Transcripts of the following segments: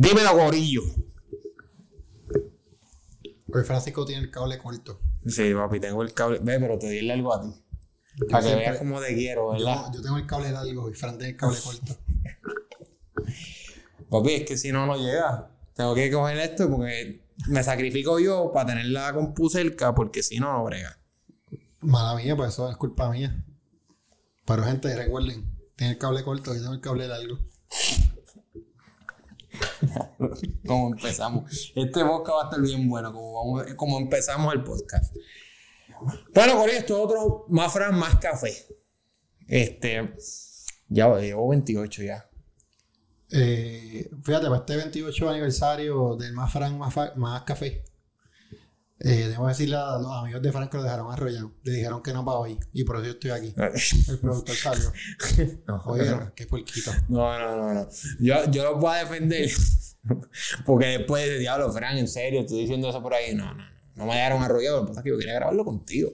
Dímelo, gorillo. Hoy Francisco tiene el cable corto. Sí, papi, tengo el cable. Ve, pero te di el largo a ti. Para que veas cómo te quiero, ¿verdad? Yo, yo tengo el cable largo y Fran tiene el cable corto. Papi, es que si no, no llega. Tengo que coger esto porque me sacrifico yo para tener la compu cerca porque si no, no brega. Mala mía, pues eso es culpa mía. Pero gente, recuerden, tiene el cable corto y tengo el cable largo. como empezamos. Este podcast va a estar bien bueno, como, como empezamos el podcast. Bueno, con esto otro, más fran, más café. Este, ya llevo 28 ya. Eh, fíjate, para este 28 aniversario del más Fran, más café, eh, debo decirle a los amigos de Fran que lo dejaron arrollado. Le dijeron que no para hoy. Y por eso yo estoy aquí. El productor salió. No, Oye, qué puerquito. no, no, no, no. Yo, yo los voy a defender. Porque después de diablo, Fran, en serio, estoy diciendo eso por ahí. No, no, no. No me dejaron arrollado. Lo que pasa es que yo quería grabarlo contigo.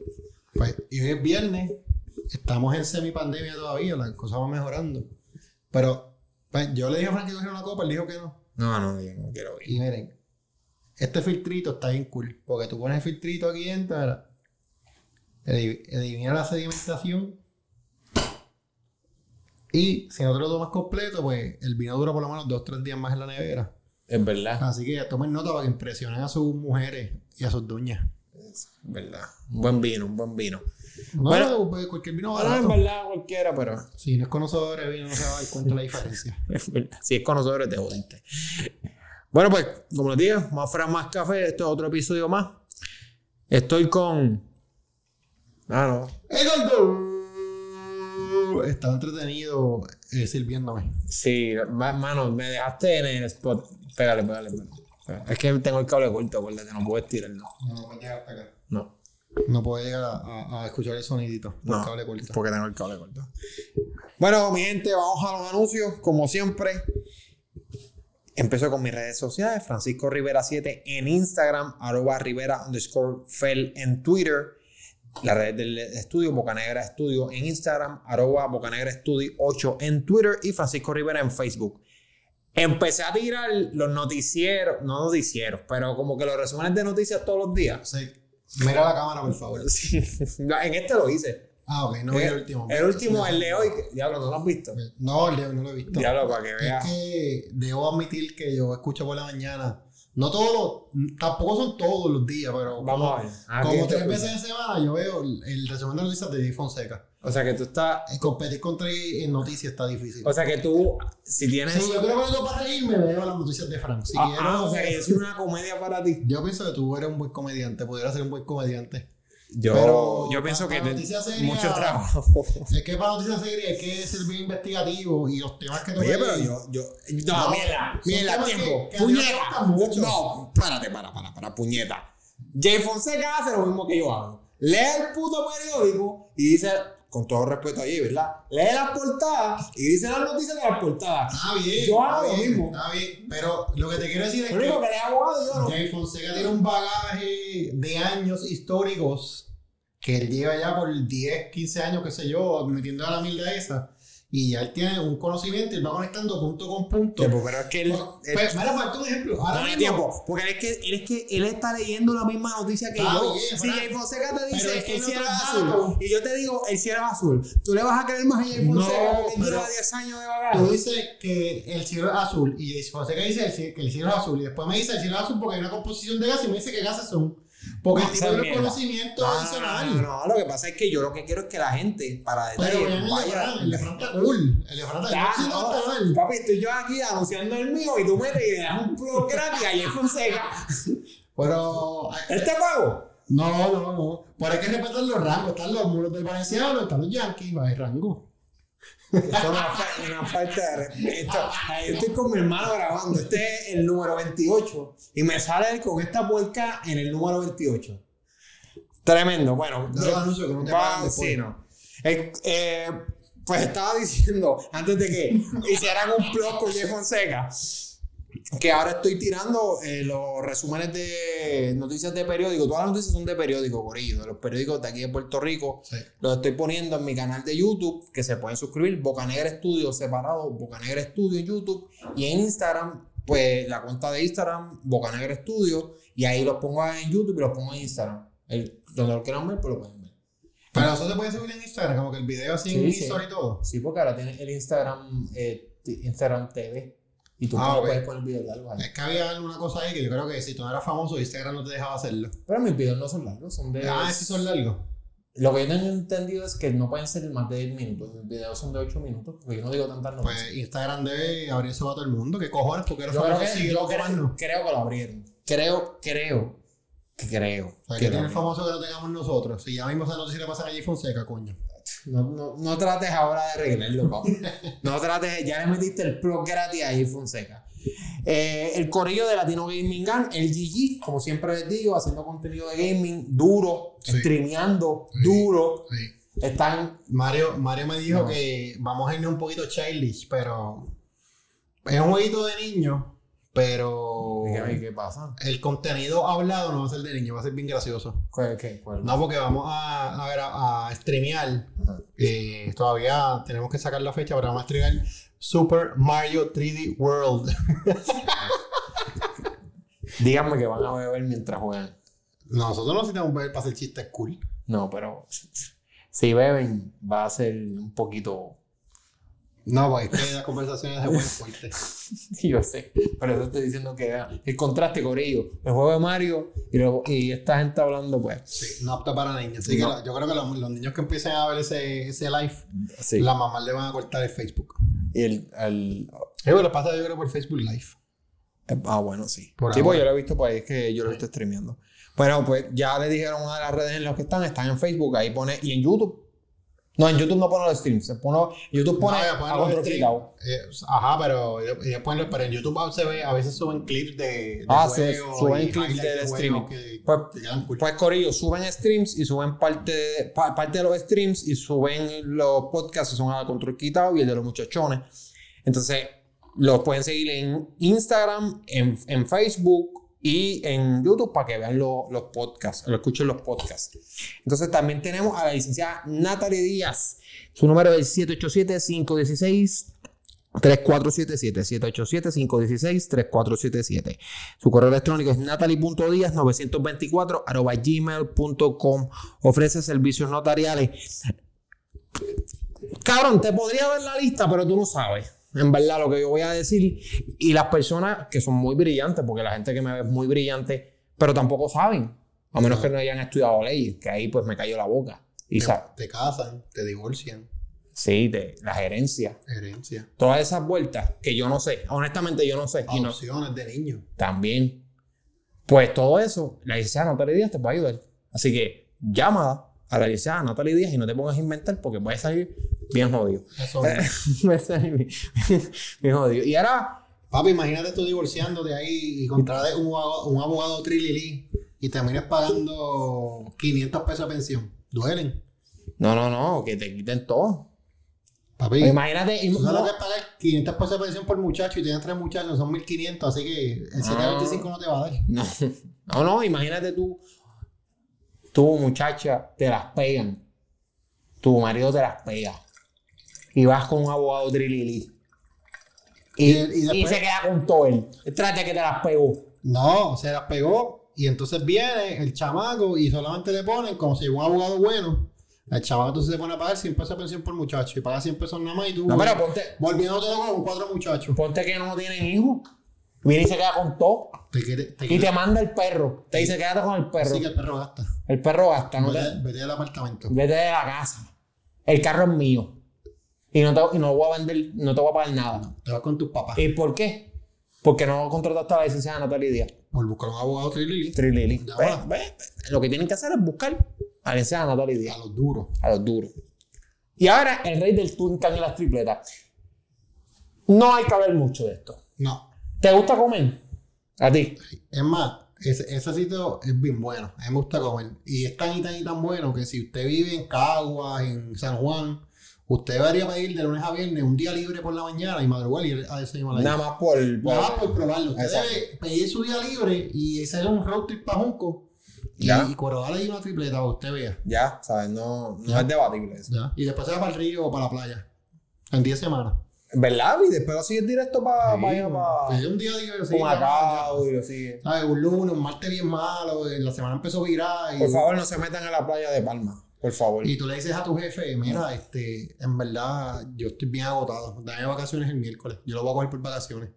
Pues, y hoy es viernes, estamos en semipandemia todavía, las cosas van mejorando. Pero pues, yo le dije a Frank que cogiera una copa, él dijo que no. No, no, yo no quiero ir. Y miren, este filtrito está bien cool, porque tú pones el filtrito aquí elim- elimina la sedimentación. Y si no te lo tomas completo, pues el vino dura por lo menos dos o tres días más en la nevera. Es verdad. Así que tomen nota para que impresionen a sus mujeres y a sus doñas. Es verdad. Un buen vino, un buen vino. No, Bueno. no, pues, cualquier vino Ahora en barato. verdad cualquiera, pero Si no es conocedor de vino, no se va a dar cuenta de la diferencia. es verdad. Si es conocedor, te jodiste. Bueno, pues, como les digo, más fran, más café. Esto es otro episodio más. Estoy con. Ah, no. ¡Egoldo! Estaba entretenido eh, sirviéndome. Sí, ma- mano, me dejaste en el spot. Pégale, pégale, pégale. Es que tengo el cable corto, acuérdate, no puedo estirarlo. No, no puedes llegar hasta acá. No. No puedo llegar a, a- a escuchar el sonidito. por No, cable corto. porque tengo el cable corto. Bueno, mi gente, vamos a los anuncios, como siempre. Empezó con mis redes sociales, Francisco Rivera 7 en Instagram, arroba Rivera underscore Fel en Twitter, la red del estudio, Bocanegra Estudio en Instagram, arroba Bocanegra Estudio 8 en Twitter y Francisco Rivera en Facebook. Empecé a tirar los noticieros, no noticieros, pero como que los resúmenes de noticias todos los días. Sí. Mira la cámara, por favor. Sí. En este lo hice. Ah, ok, no vi el último. El último, el de hoy. que- Diablo, ¿no lo has visto? No, el de hoy no lo he visto. Diablo, para que Es veas. que debo admitir que yo escucho por la mañana. No todos los, tampoco son todos los días, pero Vamos a como, ver. Ah, como ¿quién te tres veces en semana yo veo el, el resumen de noticias de Jay Fonseca. O sea que tú estás. Eh, Competir contra en noticias está difícil. O sea que tú, si tienes. si yo quiero ver algo para reírme, veo las noticias de Frank. Si ah, quiero, ah, o sea que soy una comedia para ti. Yo pienso que tú eres un buen comediante, pudieras ser un buen comediante. Yo, Pero, yo pienso que para te- noticias serias- mucho trabajo. Es que para noticias serias hay que ser bien investigativo y los temas que tú Oye, ves- pero yo, yo. No, No, mierda, mierda, tiempo. que- que puñeta. mucho. No, párate, para, para, para, puñeta. Jay Fonseca hace lo mismo que yo hago. Lee el puto periódico y dice, con todo respeto allí, ¿verdad? Lee las portadas y dice las noticias de las portadas. Está bien. Yo hago lo mismo. Está bien. Pero lo que te quiero decir es Lo único que que le hago abogado yo no. Jay Fonseca tiene un bagaje de años históricos que él lleva ya por 10, 15 años, qué sé yo, metiendo a la mierda esa. Y ya él tiene un conocimiento y va conectando punto con punto. Tiempo, pero es que él. Bueno, él- pues, mira, falta un ejemplo. Ahora no mismo- tiempo. Porque él es, que, él es que él está leyendo la misma noticia que Está yo. bien, si. Jay Fonseca te dice es que el cielo es azul y yo te digo el cielo es azul, ¿tú le vas a creer más a Jay No, Fonseca que lleva 10 años de Tú bagaje? dices que el cielo es azul y Jay Fonseca dice que el cielo es azul y después me dice el cielo es azul porque hay una composición de gas y me dice que gases son. Porque No, el tipo tiene mierda. conocimiento No, adicional. no, no, lo que pasa es que yo lo que quiero es que la gente, para Pero detalle, vean el de vaya. El de está cool. El de Fran está Ya, cool. papi, estoy yo aquí anunciando el mío y tú y le das un plug gratis a Jay Fonseca. Pero. ¿Él te pago? No, no, no. Pero hay que respetar los rangos. Están los muros del Valenciano, están los Yankees, va, hay rango. Es una, una falta de respeto. Yo estoy con mi hermano grabando. Este es el número 28. Y me sale él con esta puerca en el número 28. Tremendo. Bueno, Da los anuncios que no te va- sí, no. Eh, eh, pues estaba diciendo, antes de que hicieran un blog con Jay Fonseca, que ahora estoy tirando eh, los resúmenes de noticias de periódico. Todas las noticias son de periódico, Corillo, de los periódicos de aquí de Puerto Rico. Sí. Los estoy poniendo en mi canal de YouTube, que se pueden suscribir, Bocanegra Estudio separado, Bocanegra Estudio en YouTube, y en Instagram, pues la cuenta de Instagram, Bocanegra Studio, y ahí los pongo en YouTube y los pongo en Instagram. El, donde lo quieran ver, pues lo pueden ver. Pero eso se puede subir en Instagram, como que el video así en Sí, sí. Instagram y todo. Sí, porque ahora tienes el Instagram, eh, Instagram TV, y tú Ah, puedes poner videos largos ahí. Es que había alguna cosa ahí que yo creo que si tú no eras famoso, Instagram no te dejaba hacerlo. Pero mis videos no son largos, son de... Ah, sí son largos. Lo que yo tengo entendido es que no pueden ser más de 10 minutos. Mis videos son de 8 minutos, porque yo no digo tantas noticias. Pues Instagram debe abrir eso a todo el mundo. ¿Qué cojones? Porque eres yo creo famoso que, sigue yo creo, que lo abrieron. Creo, creo, creo. O sea, que tiene abrieron. famoso que no tengamos nosotros. Si ya mismo esa noticia le pasa a Jay Fonseca, coño. No, no, no trates ahora de arreglarlo, papi. No trates, ya le metiste el pro gratis ahí, Fonseca. Eh, el corillo de Latino Gaming Gang, el GG, como siempre les digo, haciendo contenido de gaming duro, Sí. streameando Sí. duro. Sí. Están. Mario, Mario me dijo No. que vamos a irnos un poquito childish, pero es un jueguito de niño, pero ¿Qué, qué pasa? el contenido hablado no va a ser de niño, va a ser bien gracioso. ¿Qué, qué, cuál? No, porque vamos a, a, ver, a, a streamear. Eh, todavía tenemos que sacar la fecha, pero vamos a streamear Super Mario 3D World. Díganme que van a beber mientras juegan. Nosotros no necesitamos ver para hacer chistes cool. No, pero si beben, va a ser un poquito. No, pues es que las conversaciones se ponen fuertes. Yo sé, pero eso estoy diciendo que ah, el contraste corillo, el juego de Mario y, luego- y esta gente hablando, pues. Sí, no apta para niños. Así No. que la- yo creo que los, los niños que empiecen a ver ese, ese live, Sí. las mamás le van a cortar el Facebook. Y el, el- Eso lo pasa yo creo por Facebook Live. eh, ah, bueno, sí. Por sí, pues yo lo he visto por ahí, es que yo lo he visto streameando. Bueno, pues ya le dijeron de las redes en las que están, están en Facebook, ahí pone, y en YouTube. No, en YouTube no pone los streams, se pone, YouTube pone No, a control. Eh, ajá, pero ellos, ponen pero en YouTube se ve, a veces suben clips de, de Ah, sí, suben clips del de streaming. que Pues, cool. Pues Corillo, suben streams y suben parte pa- parte de los streams y suben los podcasts que son a control quitado y el de los muchachones. Entonces, los pueden seguir en Instagram, en, en Facebook y en YouTube para que vean lo- los podcasts, lo escuchen los podcasts. Entonces, también tenemos a la licenciada Natalie Díaz. Su número es 787-516. 3477 787 516 3477 su correo electrónico es natalie.díaz924 arroba gmail.com ofrece servicios notariales cabrón te podría ver la lista pero tú no sabes en verdad lo que yo voy a decir y las personas que son muy brillantes porque la gente que me ve es muy brillante pero tampoco saben a menos que no hayan estudiado leyes que ahí pues me cayó la boca y te, te casan, te divorcian, sí de la gerencia herencia, todas esas vueltas que yo no sé honestamente yo no sé y no, de niños. también. Pues todo eso, la licenciada Natalie Díaz te va a ayudar. Así que llama a la licenciada Natalie Díaz y no te pongas a inventar porque puedes salir bien jodido. Eso bien, bien jodido. Y ahora, Papi, imagínate tú divorciándote ahí y contrates un, abogado- un abogado trililí y termines pagando 500 pesos de pensión. Duelen. no, no, no, que te quiten todo. Papi, Imagínate, im- tú lo no, que pagar 500 pesos de pensión por muchacho y tienes tres muchachos, son 1500, así que el 725 no te va a dar. no, no, no, imagínate tú, tu muchacha te las pegan, tu marido te las pega y vas con un abogado trilili. Y, Y- y después- y se queda con todo él. Trate que te las pegó. No, se las pegó y entonces viene el chamaco y solamente le ponen como si un abogado bueno. El chamaco entonces se pone a pagar 100 pesos de pensión por muchacho y paga 100 pesos nada más y tú No, pero ponte, volviéndote con cuatro muchachos. ponte que no tienen hijos. Viene y se queda con todo. Te quiere, te Y te manda el perro. Te dice, quédate con el perro. Así que el perro gasta. El perro gasta. No te- Vete, vete del apartamento. vete de la casa. El carro es mío. Y no te, y no voy a vender, no te voy a pagar nada. Te vas con tus papás. ¿Y por qué? Porque no contrataste a la licenciada Natalia Díaz. Por buscar un abogado trilili. Trilili. Ve, ve, Lo que tienen que hacer es buscar a la licenciada Natalia A Díaz. los duros. A los duros. Y ahora el rey del Tuncan y las tripletas. No hay que hablar mucho de esto. No. ¿Te gusta comer? A ti. Es más, ese, ese sitio es bien bueno. A mí me gusta comer. Y es tan y tan y tan bueno que si usted vive en Caguas, en San Juan, usted debería pedir de lunes a viernes un día libre por la mañana y madrugar y a desayunar. Nada más por. por- Nada más por probarlo. Usted Exacto. debe pedir su día libre y hacer un road trip para Junco. Y, Ya. y una tripleta para usted vea. Ya, ¿sabes? No, no Ya. es debatible eso. Ya. Y después se va para el río o para la playa. En 10 semanas. ¿Verdad? Y después lo sigues directo para Sí, allá, para pues un día digo, sí, Macao y lo sigue. ¿sabes? Un lunes, un martes bien malo, la semana empezó a virar. Y, Por favor, no se metan a la playa de Palma. Por favor. Y tú le dices a tu jefe, mira, este, en verdad, yo estoy bien agotado. Dame vacaciones el miércoles. Yo lo voy a coger por vacaciones.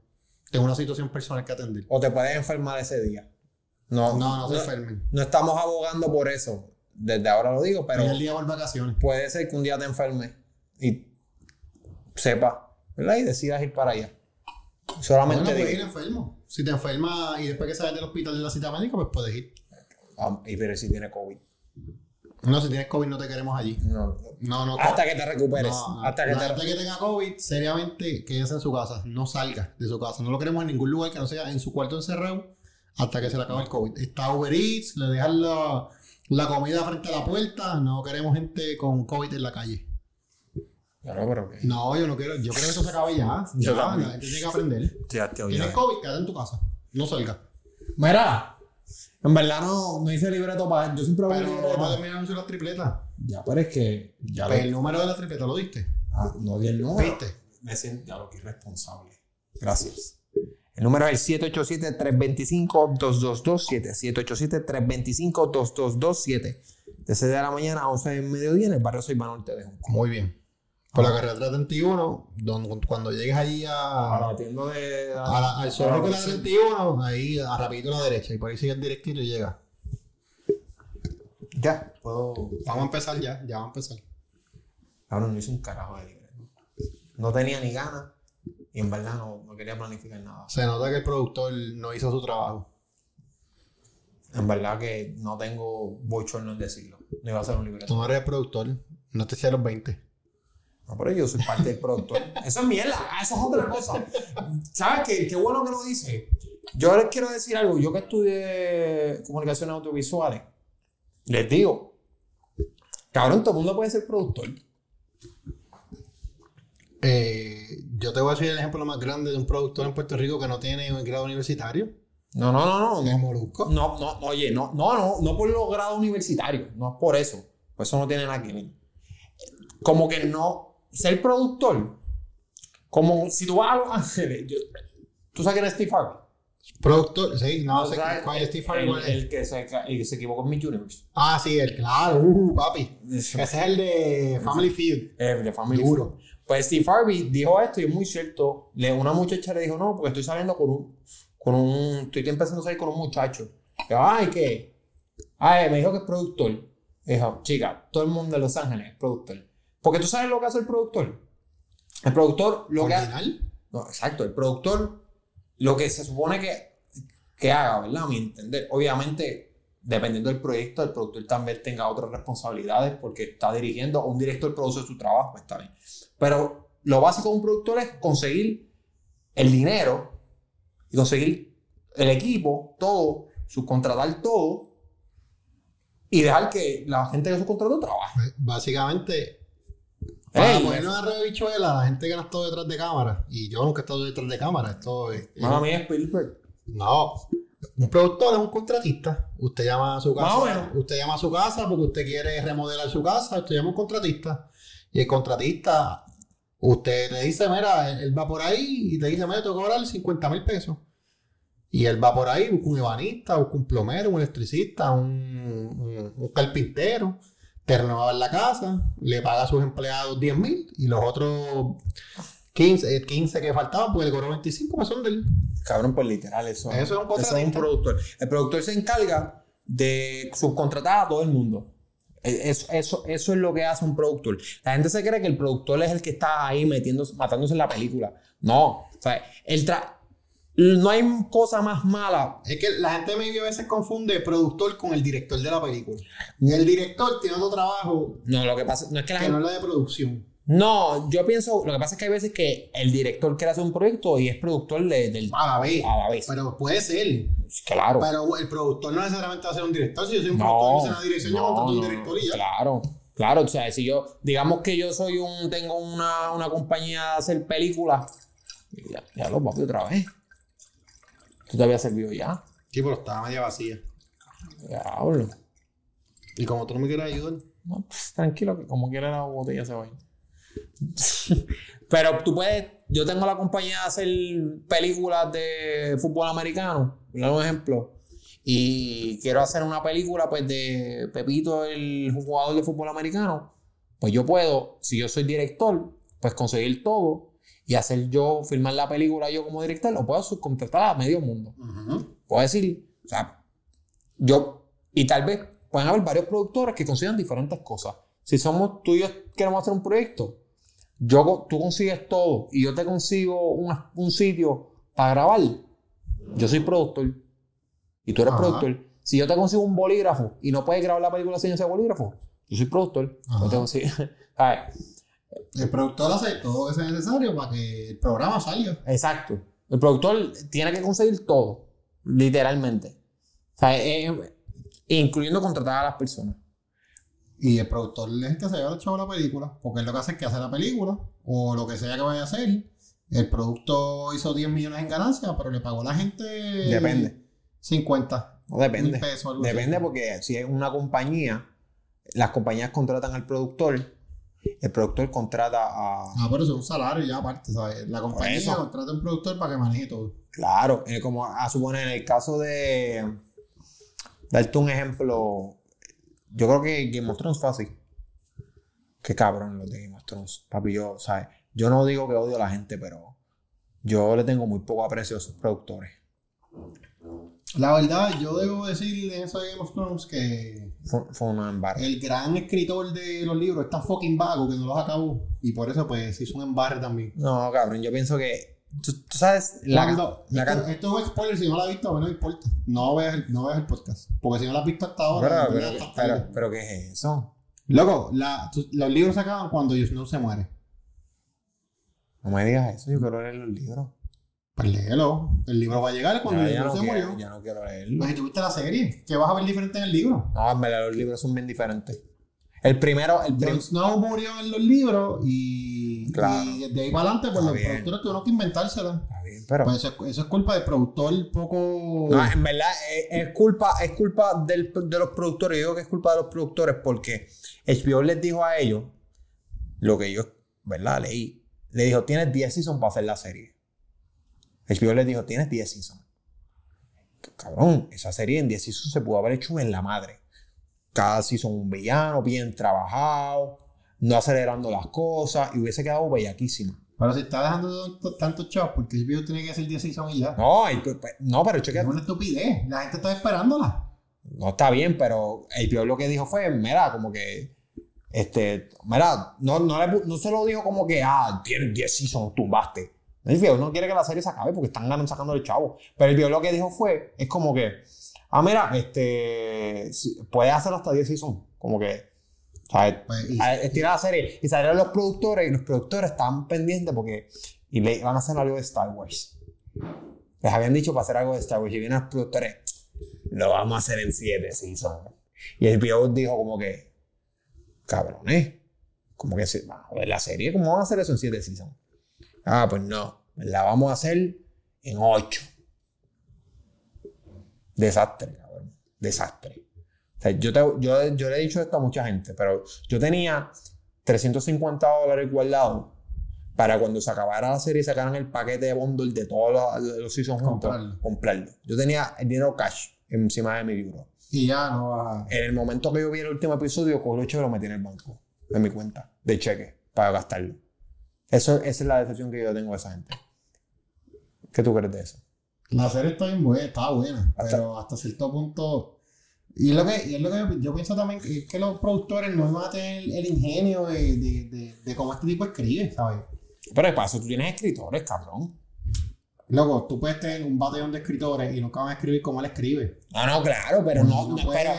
Tengo una situación personal que atender. O te puedes enfermar ese día. No, No, no se enfermen. no estamos abogando por eso. Desde ahora lo digo, pero Pero el día por vacaciones. puede ser que un día te enfermes y sepa, ¿verdad? Y decidas ir para allá. Solamente Bueno, puedes ir enfermo. Si te enfermas y después que sales del hospital de la cita médica, pues puedes ir. Ah, y pero si tiene COVID. No, si tienes COVID no te queremos allí. No. No, no. Hasta que te recuperes. No, hasta que te que tenga COVID, seriamente, quédese en su casa. No salga de su casa. No lo queremos en ningún lugar que no sea en su cuarto encerrado hasta que se le acabe el COVID. Está Uber Eats, le dejan la, la comida frente a la puerta. No queremos gente con COVID en la calle. Claro, pero que. No, yo no quiero. Yo creo que eso se acabe ya. Ya, la gente tiene que aprender. Ya te Tienes COVID, quédate en tu casa. No salga. Mira, en verdad no, no hice libreto para. Yo siempre hago Pero libreto. anuncio de las tripletas. Ya, pero es que. Ya lo. El número de la tripleta lo diste. Ah, no di el número. ¿Viste? Me siento ya lo que irresponsable. Gracias. El número es el 787-325-2227. 787-325-2227. De 6 de la mañana a 11 del mediodía en el barrio Soy Manuel de Junco. Muy bien. Por la carrera 31, donde, cuando llegues allí a, A la tienda de. a la- al zorro de la 31, ahí a rapidito a la derecha y por ahí sigue el directito y llega. Ya, puedo. Vamos a empezar ya, ya vamos a empezar. Cabrón, no hice un carajo de libreto. No tenía ni ganas y en verdad no, no quería planificar nada. Se nota que el productor no hizo su trabajo. En verdad que no tengo bochorno en decirlo. No iba a ser un Tú libreto. no eres el productor, no te los 20. No, pero yo soy parte del productor. Eso es mierda. ah, Eso es otra cosa. ¿Sabes qué? Qué bueno que lo dice. Yo les quiero decir algo. Yo que estudié comunicaciones audiovisuales, les digo, cabrón, todo el mundo puede ser productor. Eh, yo te voy a decir el ejemplo más grande de un productor en Puerto Rico que no tiene un grado universitario. No, no, no, no. Es Molusco. no, no, oye, no, no, no, no por los grados universitarios. No es por eso. Pues eso no tiene nada que ver. Como que no. Ser productor. Como si tú vas a Los Ángeles. yo- ¿Tú sabes quién es Steve Harvey? Productor, sí, no, sé cuál es Steve Harvey, el, el que se, el que se equivocó en Miss Universe. Ah, sí, el claro, uh, papi. Ese es el de Family Feud. Eh, de Family Duro. Feud. Pues Steve Harvey dijo esto y es muy cierto. Le, una muchacha le dijo, no, porque estoy saliendo con un, con un, estoy empezando a salir con un muchacho. Yo, Ay, ¿qué? Ay, me dijo que es productor. Dijo, chica, todo el mundo de Los Ángeles es productor. Porque tú sabes lo que hace el productor. El productor lo que hace... No, exacto, el productor lo que se supone que, que haga, ¿verdad? A mi entender. Obviamente, dependiendo del proyecto, el productor también tenga otras responsabilidades porque está dirigiendo, o un director produce su trabajo, pues está bien. Pero lo básico de un productor es conseguir el dinero y conseguir el equipo, todo, subcontratar todo y dejar que la gente que subcontrató trabaje. Pues, básicamente, para ponernos a de bichuela, la gente que no está detrás de cámara, y yo nunca he estado detrás de cámara, esto es. Mamá mía, Spielberg. No. Un productor es un contratista. Usted llama a su casa. Usted llama a su casa porque usted quiere remodelar su casa. Usted llama a un contratista. Y el contratista, usted le dice, mira, él, él va por ahí y te dice, mira, tengo que cobrar 50 mil pesos. Y él va por ahí, busca un ebanista, busca un plomero, un electricista, un, un- un carpintero, te renueva la casa, le paga a sus empleados 10 mil y los otros 15, eh, 15 que faltaban, pues le cobró 25, pues son de él. Cabrón, pues literal, eso, Eso es un eso es un contratista. productor. El productor se encarga de subcontratar a todo el mundo. E- Eso, eso, eso es lo que hace un productor. La gente se cree que el productor es el que está ahí metiéndose, matándose en la película. No. O sea, el tra- no hay cosa más mala. Es que la gente maybe a veces confunde productor con el director de la película. El director tiene otro trabajo No, lo que pasa no es que la que gente. no es la de producción. No, yo pienso, lo que pasa es que hay veces que el director quiere hacer un proyecto y es productor de- del. A la vez. A la vez. Pero puede ser. Claro. Pero el productor no necesariamente va a ser un director. Si yo soy un No, productor y hice una dirección, yo no, contrato un no, director y ya. Claro, claro. O sea, si yo, digamos que yo soy un, tengo una, una compañía de hacer películas, ya, ya lo papi otra vez. Tú te habías servido ya. Sí, pero estaba media vacía. Diablo. Y como tú no me quieres ayudar. No, pues, tranquilo, que como quiera la botella se va a ir. Pero tú puedes, yo tengo la compañía de hacer películas de fútbol americano, por un ejemplo, y quiero hacer una película pues de Pepito, el jugador de fútbol americano, pues yo puedo, si yo soy director, pues conseguir todo y hacer yo, filmar la película yo como director, o puedo subcontratar a medio mundo. Puedo decir, o sea, yo, y tal vez pueden haber varios productores que consigan diferentes cosas. Si somos tú y yo queremos hacer un proyecto, yo, tú consigues todo y yo te consigo un, sitio para grabar, yo soy productor y tú eres productor. Si yo te consigo un bolígrafo y no puedes grabar la película sin ese bolígrafo, yo soy productor. Te consigo, El productor hace todo lo que sea necesario para que el programa salga. Exacto. El productor tiene que conseguir todo, literalmente. O sea, incluyendo contratar a las personas. Y el productor es el que se lleva el chavo la película, porque es lo que hace es que hace la película, o lo que sea que vaya a hacer. El producto hizo 10 millones en ganancia, pero le pagó a la gente. Depende. 50. No depende. depende porque si es una compañía, las compañías contratan al productor, el productor contrata a. Ah, pero eso es un salario ya aparte, ¿sabes? La compañía contrata a un productor para que maneje todo. Claro, como a suponer en el caso de. Darte un ejemplo yo creo que Game of Thrones fue así. Qué cabrón los de Game of Thrones. Papi, yo, ¿sabes? Yo no digo que odio a la gente, pero yo le tengo muy poco aprecio a sus productores. La verdad, yo debo decir en eso de Game of Thrones que. Fue, una embarre. El gran escritor de los libros es tan fucking vago que no los acabó. Y por eso, pues, hizo un embarre también. No, cabrón, yo pienso que Tú, sabes, la, esto, esto, es spoiler, si no la has visto, a mí no importa. No veas, el, no veas el podcast. Porque si no la has visto hasta ahora. Pero, pero, pero, ¿qué es eso? Loco, la, los libros se acaban cuando Snow se muere. No me digas eso, yo quiero leer los libros. Pues léelo. El libro va a llegar cuando el libro se murió. Ya no quiero leerlo. Pues si tuviste la serie, ¿qué vas a ver diferente en el libro? No, en verdad los libros son bien diferentes. El primero, el Jon Snow murió en los libros y, claro. y de ahí para adelante, pues los productores tuvieron que inventársela. Está bien, pero. Pues eso, es culpa del productor poco. No, en verdad es, culpa, es culpa del, de los productores. Yo digo que es culpa de los productores porque HBO les dijo a ellos lo que yo, ¿verdad? Leí. Le dijo: Tienes 10 seasons para hacer la serie. HBO les dijo: Tienes 10 seasons. Cabrón, esa serie en 10 seasons se pudo haber hecho en la madre cada son un villano bien trabajado, no acelerando las cosas y hubiese quedado bellaquísimo. Pero si está dejando tantos chavos, porque el video tiene que ser 10 seasons y ya. No, pues, pues, no pero cheque. Es una estupidez. La gente está esperándola. No está bien, pero el peor lo que dijo fue, mira, como que. Este, mira, no, no, no se lo dijo como que, ah, tienes 10 seasons, tumbaste. El video no quiere que la serie se acabe porque están sacando el chavo. Pero el peor lo que dijo fue, es como que ah, mira, este, puede hacer hasta 10 seasons. Como que, ¿sabes? Pues, Estira la serie. Y salieron los productores y los productores estaban pendientes porque y le van a hacer algo de Star Wars. Les habían dicho para hacer algo de Star Wars y vienen los productores, lo vamos a hacer en 7 seasons. Y el PO dijo como que, cabrones, como que se, a ver la serie, ¿cómo van a hacer eso en 7 seasons? Ah, pues no, la vamos a hacer en 8. Desastre, cabrón. Desastre. O sea, yo, yo, yo le he dicho esto a mucha gente, pero yo tenía 350 dólares guardados para cuando se acabara la serie y sacaran el paquete de bundle de todos los, los seasons juntos, comprarlo. Yo tenía el dinero cash encima de mi libro. Y ya no va. En el momento que yo vi el último episodio, con el y lo metí en el banco, en mi cuenta de cheque, para gastarlo. Eso, esa es la decepción que yo tengo de esa gente. ¿Qué tú crees de eso? La serie está bien buena, está buena, pero hasta cierto punto. Y, lo que, y es lo que yo, pienso también es que los productores no van a tener el ingenio de, de, de, cómo este tipo escribe, ¿sabes? Pero de paso, tú tienes escritores, cabrón. Luego, tú puedes tener un batallón de escritores y nunca van a escribir como él escribe. No, no, claro, pero no, no, pero,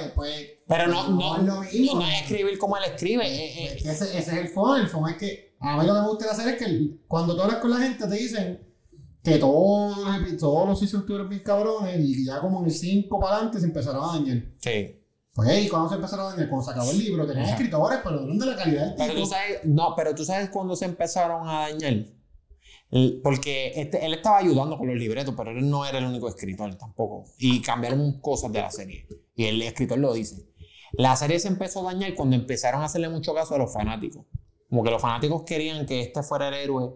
pero no, no, no, no, es escribir como él escribe. Eh, eh. Ese, ese, es el fondo, el fondo es que a mí lo que me gusta hacer es que cuando tú hablas con la gente te dicen que todos, todos los seasons tuvieron bien cabrones y ya como en el 5 para adelante se empezaron a dañar. Sí. Pues, ¿y cuando se empezaron a dañar? Cuando se acabó el libro, tenían escritores, pero no de la calidad del pero Tú sabes, no, pero tú sabes cuándo se empezaron a dañar. Porque este, él estaba ayudando con los libretos, pero él no era el único escritor tampoco. Y cambiaron cosas de la serie. Y el escritor lo dice. La serie se empezó a dañar cuando empezaron a hacerle mucho caso a los fanáticos. Como que los fanáticos querían que este fuera el héroe.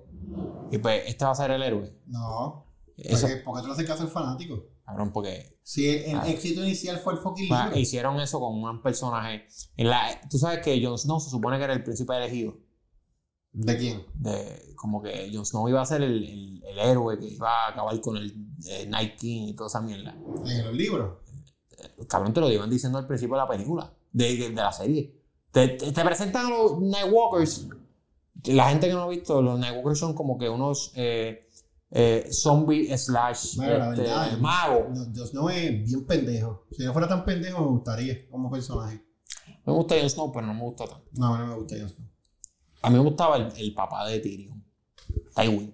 Y pues este va a ser el héroe. No. Eso, Porque, ¿Por qué tú le haces caso al fanático? cabrón, porque Si el Ah. éxito inicial fue el fucking pues, libro. hicieron eso con un personaje. En la, Tú sabes que Jon Snow se supone que era el príncipe elegido. ¿De quién? De, como que Jon Snow iba a ser el, el- el héroe que iba a acabar con el eh, Night King y toda esa mierda. En los libros. Cabrón, te lo iban diciendo al principio de la película, de, de- de la serie. Te, te- te presentan a los Nightwalkers. La gente que no ha visto, los Nightwalkers son como que unos eh, eh, zombie slash Bueno, la este, verdad. No, Dios no es bien pendejo. Si no fuera tan pendejo, me gustaría como personaje. Me gusta Jon Snow, pero no me gusta tanto. No, a mí no me gusta Jon Snow. A mí me gustaba el, el papá de Tyrion, Tywin,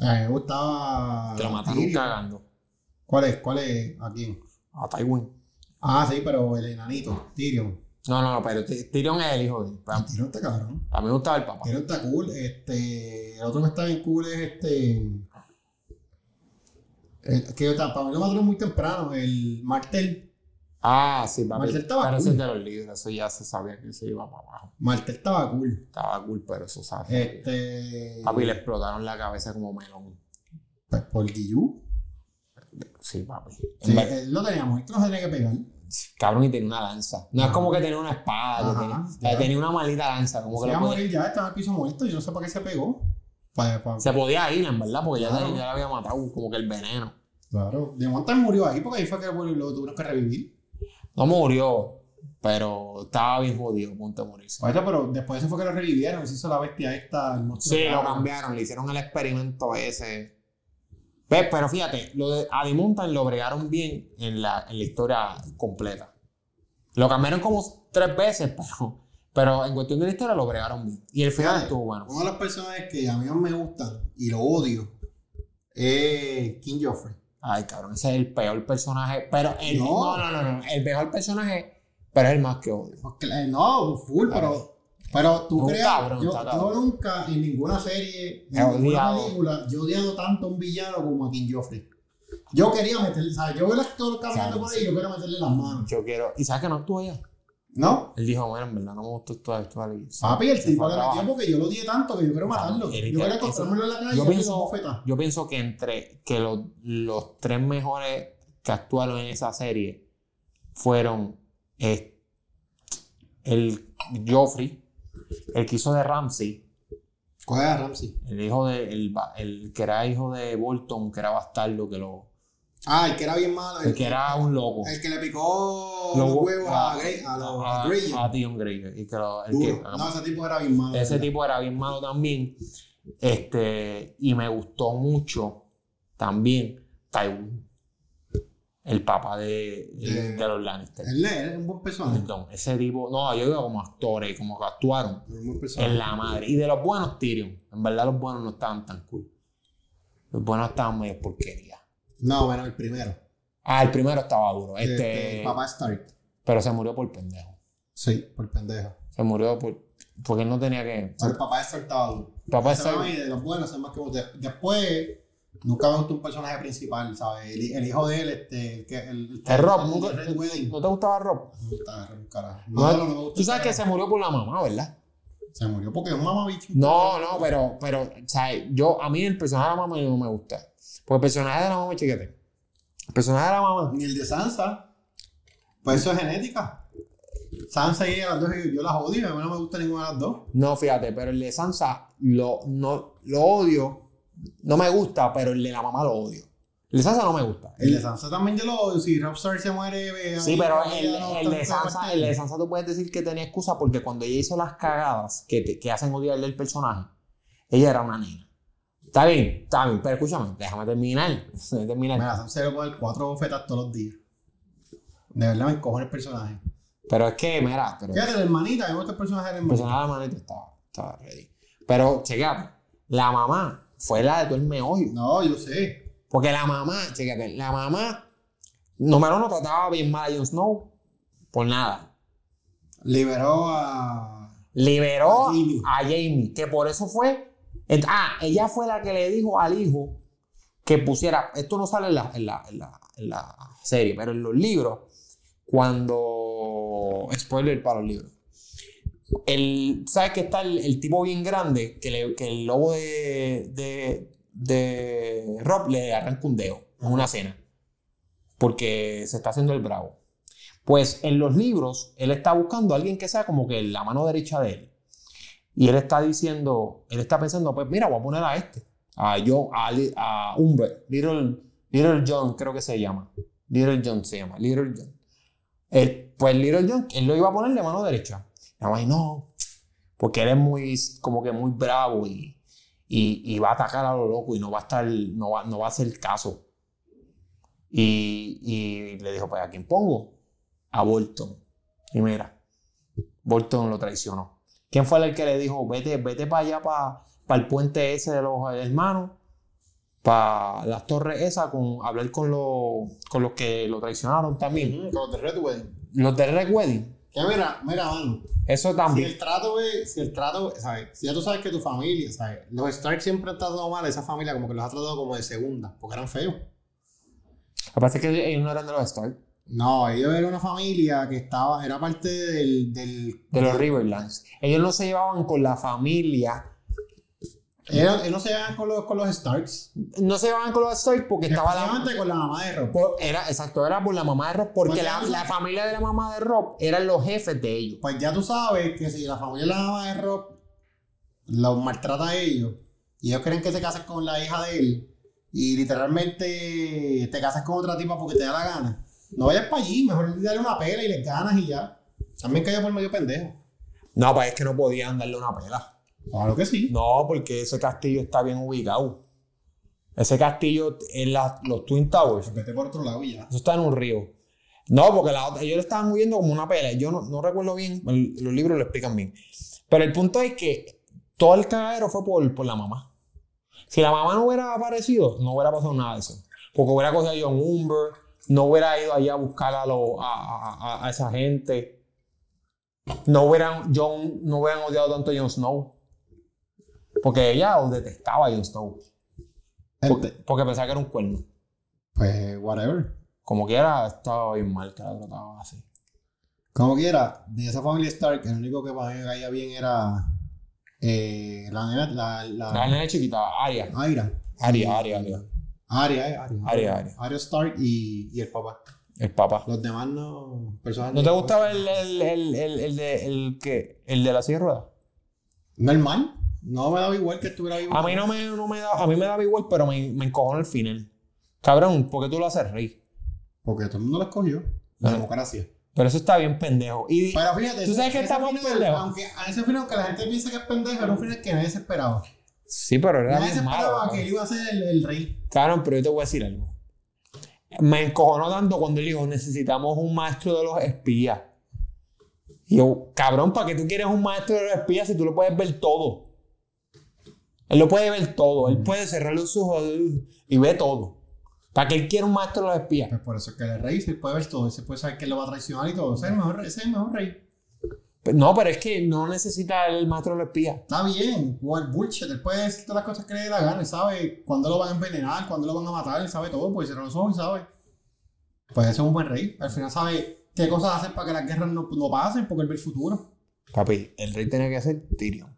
A mí me gustaba. que lo mataron Tyrion. cagando. ¿Cuál es? ¿Cuál es? ¿A quién? A Tywin. Ah, sí, pero el enanito, Tyrion. No, no, no, pero Ty- Tyrion es el hijo de. Ah, Tyrion está cabrón. A mí me gustaba el papá. Tyrion está cool. Este, el otro que está bien cool es este. el- que ta- para mí lo mataron muy temprano, el Martel. Ah, sí, papi. Marcel estaba Pero ese cool. es de los libros, eso ya se sabía que se iba para abajo. Martel estaba cool. Estaba cool, pero eso sabe. Este. Papi, le explotaron la cabeza como melón. Pues por Guillú. Sí, papi. Sí, él lo tenía muerto, no se tenía que pegar. Cabrón, y tenía una lanza. No es como que tenía una espada. que Ajá, tenía, una maldita lanza. Como Se que iba a morir ya, estaba en el piso muerto. Yo no sé para qué se pegó. Pa- pa- se podía ir, en verdad, porque ya, Claro. ya le había matado como que el veneno. Claro. De Montan murió ahí porque ahí fue que lo lo tuvieron que revivir. No murió, pero estaba bien jodido, punto de morirse. Pero después de eso fue que lo revivieron. Se hizo la bestia esta. El monstruo Sí, lo cambiaron, le hicieron el experimento ese. ¿Ves? Pero fíjate, lo de Adi Mountain lo bregaron bien en la, en la historia completa. Lo cambiaron como tres veces, pero, pero en cuestión de la historia lo bregaron bien. Y el final Fíjate, estuvo bueno. Uno de los personajes que a mí más me gustan y lo odio es King Joffrey. Ay, cabrón, ese es el peor personaje. Pero el, No. no, no, no, no, El mejor personaje, pero es el más que odio. Eh, no, full, pero, pero tú creas, cabrón, yo, nunca en ninguna serie, en ninguna odiado. película, yo he odiado tanto a un villano como a King Joffrey. Yo quería meterle, ¿sabes? Yo veo el actor caminando por ahí y yo quiero meterle las manos. Yo quiero. ¿Y sabes que no actúa ya? ¿No? Él dijo, bueno, en verdad no me gustó esto, esto. Papi, el tipo le metió porque yo lo odié tanto que yo quiero matarlo. Yo quería eso- acostármelo en la calle yo y pienso-. Yo pienso que entre que los, los tres mejores que actuaron en esa serie fueron eh, el Joffrey, el que hizo de Ramsey, ¿Cuál era Ramsey? el hijo de el, el que era hijo de Bolton, que era bastardo, que lo Ah, el que era bien malo. el que era un loco. el que le picó Lo- los huevos a, Grey, a, los a, a Theon Greyjoy, y que lo- el que- no, ese tipo era bien malo. Ese tipo era bien malo también. Este, y me gustó mucho también Tywin, el papá de, De- de los Lannister. Él es un buen personaje. Perdón, ese tipo, no, yo digo como actores, como que actuaron Un buen personaje. en la madre. Y de los buenos, Tyrion. En verdad, los buenos no estaban tan cool. Los buenos estaban medio porquería. No, bueno, el primero. Ah, el primero estaba duro. Este, Este, papá Stark. pero se murió por pendejo. Sí, por pendejo. Se murió por, porque él no tenía que. Pero el papá Stark estaba duro. Papá Stark- de los buenos es más que de- Después, nunca me gustó un personaje principal, ¿sabes? El, el hijo de él, este, el que el, El Rob, el ¿nunca- Red Wedding. ¿no te gustaba Rob? Me gusta, un carajo. No, No, no, me Tú sabes que se murió por la mamá, ¿verdad? Se murió porque es un mamabicho. No, no, pero, pero, sea, yo, a mí el personaje de la mamá no me gusta. Porque el personaje de la mamá chiquete. El personaje de la mamá. Ni el de Sansa. Pues eso es genética. Sansa y ella, las dos, yo las odio, a mí no me gusta ninguna de las dos. No, fíjate, pero el de Sansa lo, no, lo odio. No me gusta, pero el de la mamá lo odio. El de Sansa no me gusta. El de Sansa también yo lo odio. Si Rob Stark se muere, Sí, pero el, no el de Sansa, el de Sansa tú puedes decir que tenía excusa porque cuando ella hizo las cagadas que, te- que hacen odiarle el personaje, ella era una nena. Está bien, está bien, pero escúchame, déjame terminar. Déjame terminar. Mira, Sansa le puede dar cuatro bofetas todos los días. De verdad me encojo el personaje. Pero es que, mira, pero Fíjate, la hermanita, me gusta el personaje de la el hermanita. personaje de la manita estaba, estaba ready. Pero, chequeate, la mamá fue la de todo el meollo. No, yo sé. Porque la mamá, chequeate, la mamá, número uno, trataba bien mal a Jon Snow por nada. Liberó a. Liberó A Jaime. a Jamie, que por eso fue. Ah, ella fue la que le dijo al hijo que pusiera. Esto no sale en la, en la, en la, en la serie, pero en los libros, cuando. Spoiler para los libros. El, ¿sabes que está el, el tipo bien grande que, le- que el lobo de, de, de Rob le arranca un dedo en una cena? Porque se está haciendo el bravo. Pues en los libros, él está buscando a alguien que sea como que la mano derecha de él. Y él está diciendo, él está pensando, pues mira, voy a poner a este, a John, a, a Humbert, Little, Little John, creo que se llama. Little John se llama, Little John. Él, pues Little John, él lo iba a poner de mano derecha. Mamá, no, porque él es muy, como que muy bravo y, y, y va a atacar a lo loco y no va a estar, no va, no va a hacer caso. Y, y le dijo, pues ¿a quién pongo? A Bolton. Y mira, Bolton lo traicionó. ¿Quién fue el que le dijo, vete, vete para allá, para el puente ese de los hermanos, para las torres esas, con, hablar con, los con los que lo traicionaron también? Con los de Red Wedding. Los de Red Wedding. Que mira, mira, mano. Eso Si también. el trato es, si el trato, ¿sabes? Si ya tú sabes que tu familia, ¿sabes? Los Stark siempre han tratado mal a esa familia, como que los ha tratado como de segunda, porque eran feos. Lo que pasa es que ellos no eran de los Stark, No, ellos eran una familia que estaba, era parte del, del de los Riverlands. Ellos no se llevaban con la familia. Ellos no se llevaban con los, con los Starks. No se llevaban con los Stark porque estaba la. Con la mamá de Rob. por- era, exacto, era por la mamá de Rob. Porque Pues la, familia de la mamá de Rob eran los jefes de ellos. Pues ya tú sabes que si la familia de la mamá de Rob los maltrata a ellos y ellos creen que te casas con la hija de él y literalmente te casas con otra tipa porque te da la gana, no vayas para allí, mejor darle una pela y les ganas y ya. También cayó por medio pendejo. No, pues es que no podían darle una pela. Claro que sí. No, porque ese castillo está bien ubicado. Ese castillo en la- los Twin Towers. Vete por otro lado ya. Eso está en un río. No, porque la otra- ellos le estaban huyendo como una pelea. Yo no, no recuerdo bien, el- los libros lo explican bien. Pero el punto es que todo el cagadero fue por, por la mamá. Si la mamá no hubiera aparecido, no hubiera pasado nada de eso. Porque hubiera cogido a John Humber, no hubiera ido allá a buscar a, lo- a- a esa gente. No hubieran, John, no hubieran odiado tanto a Jon Snow. Porque ella detestaba a Jon Snow. Porque, porque pensaba que era un cuerno. Pues, whatever. Como quiera, estaba bien mal que la trataba así. Como quiera, de esa familia Stark, el único que para mí me caía bien era eh, la nena, la, la, La nena chiquita, Aria. Aria, Aria, Aria. Aria, eh, Aria. Aria, Aria. Aria Stark y, y el papá. El papá. Los demás no. Personas ¿No te gustaba el, el, el, el, el de, el, que, el de la silla de ruedas? Normal. No me daba igual que estuviera vivo. A mí no me, no me da, a mí me daba igual, pero me, me encojonó el final. Cabrón, ¿por qué tú lo haces reír? Porque todo el mundo lo escogió. La democracia. Pero eso está bien pendejo. Y Pero fíjate. ¿Tú sabes que está final, pendejo? Aunque a ese final que la gente piensa que es pendejo, era un final que nadie se esperaba. sí, pero era Nadie se bien malo. esperaba que cabrón. él iba a ser el, el rey. Cabrón, pero yo te voy a decir algo. Me encojonó tanto cuando él dijo, necesitamos un maestro de los espías. Y yo, cabrón, ¿para qué tú quieres un maestro de los espías si tú lo puedes ver todo? Él lo puede ver todo. Él puede cerrar los ojos y ve todo. ¿Para qué él quiere un maestro de los espías? Pues por eso es que el rey se puede ver todo. Se puede saber que lo va a traicionar y todo. Ese es el mejor, rey- ese es el mejor rey. No, pero es que no necesita el maestro de los espías. Está bien, o el bullshit. Él puede decir todas las cosas que le dé la gana. Él sabe cuándo lo van a envenenar, cuándo lo van a matar. Él sabe todo, pues cierra los ojos y sabe. Pues ese es un buen rey. Al final sabe qué cosas hacer para que las guerras no, no pasen, porque él ve el futuro. Papi, el rey tenía que ser Tyrion.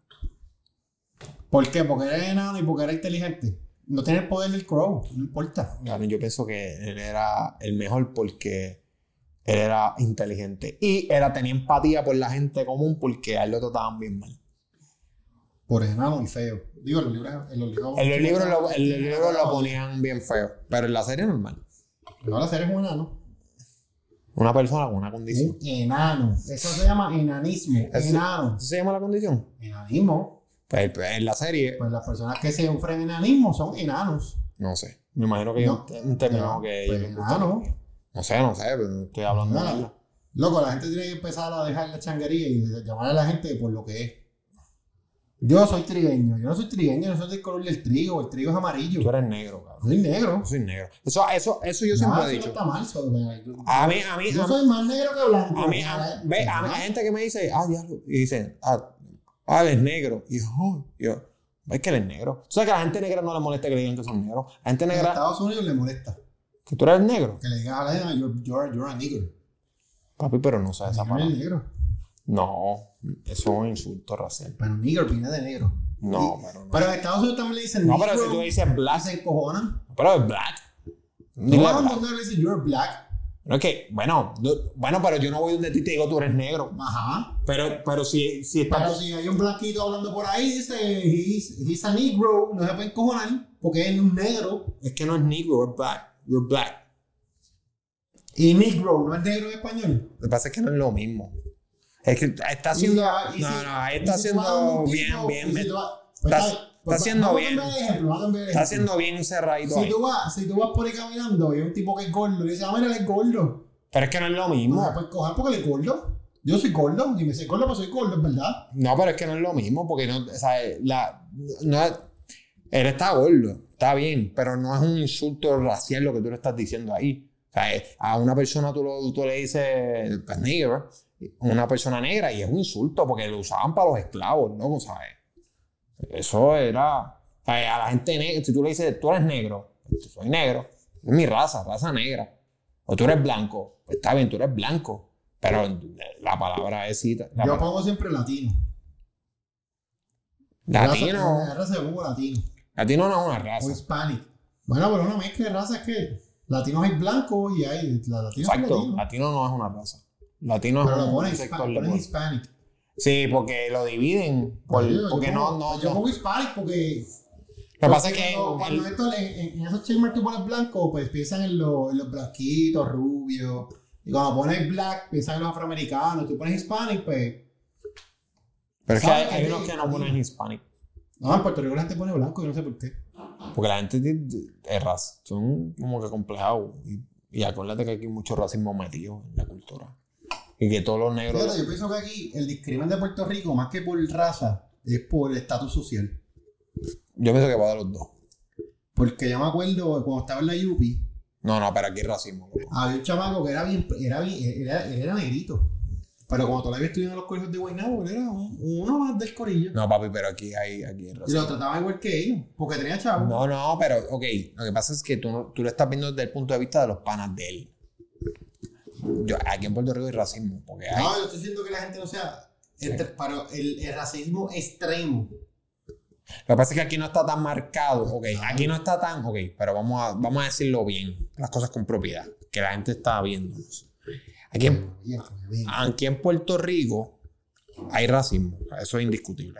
¿Por qué? Porque era enano y porque era inteligente. No tiene el poder del crow, no importa. Claro, yo pienso que él era el mejor porque él era inteligente. Y era, tenía empatía por la gente común porque a él lo trataban bien mal. Por enano y feo. Digo, en los libros. En los libros, En los libros lo, en los libros lo ponían bien feo. Pero en la serie normal. No, la serie es un enano. Una persona con una condición. Un enano. Eso se llama enanismo. Enano. ¿Eso se llama la condición? Enanismo. Pues, pues, en la serie, Pues las personas que se sufren enanismo son enanos. no sé. Me imagino que No. un, un término No, que... pues, ellos gusta. enano. No sé, no sé, pero estoy hablando de Nada. verdad. Loco, la gente tiene que empezar a dejar la changuería y llamar a la gente por lo que es. Yo soy trigueño. Yo no soy trigueño, yo soy del color del trigo. El trigo es amarillo. Tú eres negro, cabrón. Soy negro. Yo soy negro. Eso, eso, eso yo siempre Nada, he eso dicho. no está mal. so- A mí, a mí, Yo a soy más negro que blanco. A mí, a, ve, a mí hay gente que me dice, ah, diablo, y dicen, ah, ah, él es negro. Y yo, oh, yo, es que él es negro. ¿Tú sabes que a la gente negra no le molesta que le digan que son negros? A la gente En negra, Estados Unidos le molesta que tú eres negro. que le digan a la gente, you're, you're, you're a nigger. Papi, pero no sabes esa palabra. negro. No, eso es un insulto racial. Pero nigger viene de negro. No, pero no. Pero en Estados Unidos también le dicen No, negro. pero si tú dices black, se encojonan. pero es black. No, no, no le dicen you're black. No es que, bueno, no- bueno, pero yo no voy donde ti te digo tú eres negro. Ajá. Pero, pero si, si Pero si hay un blanquito hablando por ahí, dice he's, he's a negro, no se puede encojonar porque es un negro. Es que no es negro, es black. You're black. Y negro no es negro en español. Lo que pasa es que no es lo mismo. Es que está haciendo. No, no, está haciendo bien, bien. bien. Pues Está- pues haciendo bien. ejemplo, Está haciendo bien cerradito Si ahí. tú, vas, si tú vas por ahí caminando y hay un tipo que es gordo y dices, ah, mira, él es gordo. Pero es que no es lo No mismo. se puede coger porque él es gordo. Yo soy gordo y me dice gordo, pues soy gordo, es verdad. No, pero es que no es lo mismo, porque no, o sea, la, no él está gordo, está bien, pero no es un insulto racial lo que tú le estás diciendo ahí. O sea, eh, a una persona tú, lo- tú le dices, pues negro, una persona negra, y es un insulto, porque lo usaban para los esclavos, ¿no? ¿Sabes? Eso era, o a la gente negra, si tú le dices, tú eres negro, pues, soy negro, es mi raza, raza negra. O tú eres blanco, pues está bien, tú eres blanco, pero la palabra es la Yo palabra- pongo siempre latino. Latino. Raza, raza pongo latino. Latino no es una O raza. hispanic. Bueno, pero una mezcla de razas que latinos hay blancos y hay la latinos Exacto. Latino no es una raza. Latino Pero es lo un sector ponen pueblo. hispanic. Sí, porque lo dividen. por- Yo- yo porque no, no, Yo no. pongo hispanic porque. Lo que pasa es que Cuando, cuando el- esto, en, esos checkmarks tú pones blanco, pues piensan en, los- en los blanquitos, rubios. Y cuando pones black, piensan en los afroamericanos. Tú pones hispanic, pues. pero es que hay, unos que no ponen hispanic. No, en Puerto Rico la gente pone blanco, yo no sé por qué. Porque la gente es raza. Son como que complejados. Y, y acuérdate que aquí hay mucho racismo metido en la cultura. Y que todos los negros. Fíjate, yo pienso que aquí el discrimen de Puerto Rico, más que por raza, es por el estatus social. Yo pienso que va de los dos. Porque yo me acuerdo cuando estaba en la Yupi, No, no, pero aquí hay racismo. loco. había un chamaco que era bien, era bien, era, él era negrito. Pero cuando todavía estudiando en los colegios de Guaynabo, él era un- uno más del corillo. No, papi, pero aquí hay, aquí hay Y racismo. lo trataban igual que ellos, porque tenía chavo. No, no, pero, ok, lo que pasa es que tú, tú lo estás viendo desde el punto de vista de los panas de él. Yo, aquí en Puerto Rico hay racismo, porque hay... No, yo estoy diciendo que la gente no sea. entre- pero el, el racismo extremo. Lo que pasa es que aquí no está tan marcado, ok, aquí no está tan, ok, pero vamos a, vamos a decirlo bien, las cosas con propiedad, que la gente está viendo. Aquí en, aquí en Puerto Rico hay racismo, eso es indiscutible.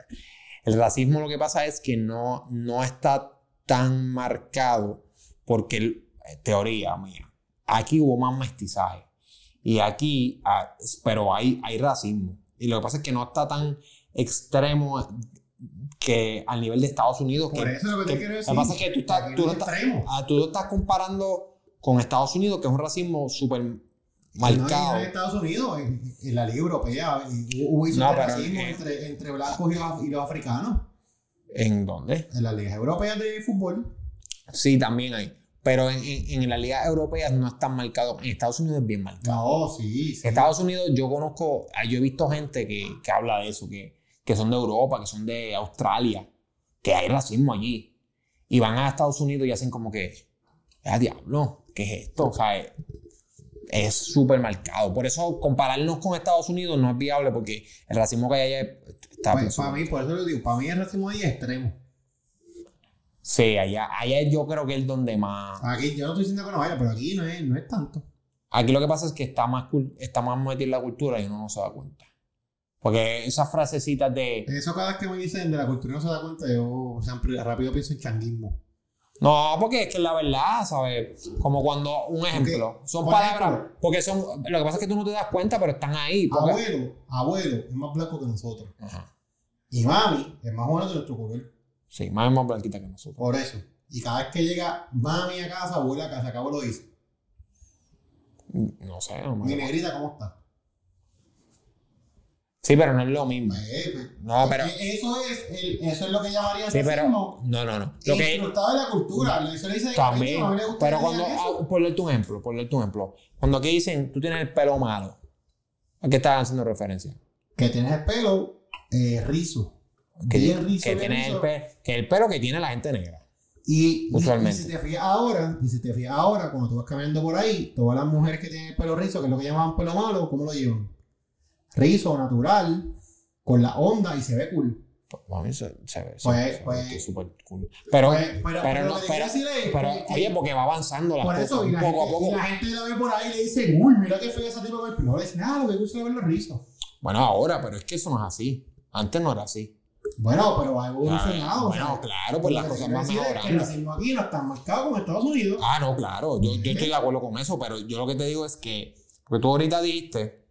El racismo lo que pasa es que no, no está tan marcado porque, el- teoría mía, aquí hubo más mestizaje y aquí, ah, pero hay, hay racismo. Y lo que pasa es que no está tan extremo que al nivel de Estados Unidos. Por que, eso es lo que te quiero Lo decir. que pasa es que tú, estás, tú, no lo es estás, extremo. ah, tú lo estás comparando con Estados Unidos, que es un racismo súper No, marcado. en Estados Unidos, en, en la Liga Europea, hubo No, pero, racismo eh, entre, entre blancos y los, y los africanos. ¿En dónde? En las ligas europeas de fútbol. Sí, también hay. Pero en, en, en la liga europea no es tan marcado. En Estados Unidos es bien marcado. No, sí, sí. Estados Unidos yo conozco, ah, yo he visto gente que, que habla de eso, que, que son de Europa, que son de Australia, que hay racismo allí. Y van a Estados Unidos y hacen como que, ah, diablo, ¿qué es esto? O sea, es- súper marcado. Por eso compararnos con Estados Unidos no es viable porque el racismo que hay allá está... Pues, para mí, por eso lo digo, para mí el racismo ahí es extremo. Sí, allá, allá yo creo que es donde más... Aquí, yo no estoy diciendo que no vaya, pero aquí no es, no es tanto. Aquí lo que pasa es que está más, está más metido en la cultura y uno no se da cuenta. Porque esas frasecitas de... Eso cada vez que me dicen de la cultura no se da cuenta, yo siempre rápido pienso en changuismo. No, porque es que la verdad, ¿sabes? Como cuando, un ejemplo, son palabras, ejemplo- porque son, lo que pasa es que tú no te das cuenta, pero están ahí. porque- Abuelo, abuelo es más blanco que nosotros. Ajá. Y mami es más buena que nuestro color. Sí, más es más blanquita que nosotros. Por eso. Y cada vez que llega mami a casa, abuela a casa, acabo lo dice. No sé, no me Mi negrita, ¿cómo está? Sí, pero no es lo mismo. Pues, pues, No, pero- eh, Eso es, el- eso es lo que llamaría Sí, pero. No, no, no. Lo que, en la cultura. Eso le dice también. a mí me gusta Pero cuando. ah, Por darte un ejemplo, por darte un ejemplo. Cuando aquí dicen, tú tienes el pelo malo. ¿A qué estás haciendo referencia? Que tienes el pelo eh, rizo. Que, Bien rizo, que bien tienes el rizo. pe- que el pelo que tiene la gente negra. Y, Usualmente. y si te fijas ahora, y si te fijas ahora, cuando tú vas caminando por ahí, todas las mujeres que tienen el pelo rizo, que es lo que llamaban pelo malo, ¿cómo lo llevan? rizo, natural, con la onda y se ve cool. Pues, mí se, se ve, se Pues- pues- súper cool. Pero, Pues, pero- pero, pero no, pero, es pero, que- oye, porque va avanzando las Por cosas, eso, y la, poco gente, a poco. y la gente la ve por ahí y le dice, uy, mira qué fea esa tipo el pelo. No le dicen, ah, lo que gusta es ver los rizos. Bueno, ahora, pero es que eso no es así. Antes no era así. Bueno, pero ha evolucionado. bueno, o sea, claro, pues las cosas que mejorando. El racismo aquí no está marcado como Estados Unidos. Ah, no, claro, yo, yo estoy de acuerdo con eso, pero yo lo que te digo es que, porque tú ahorita dijiste,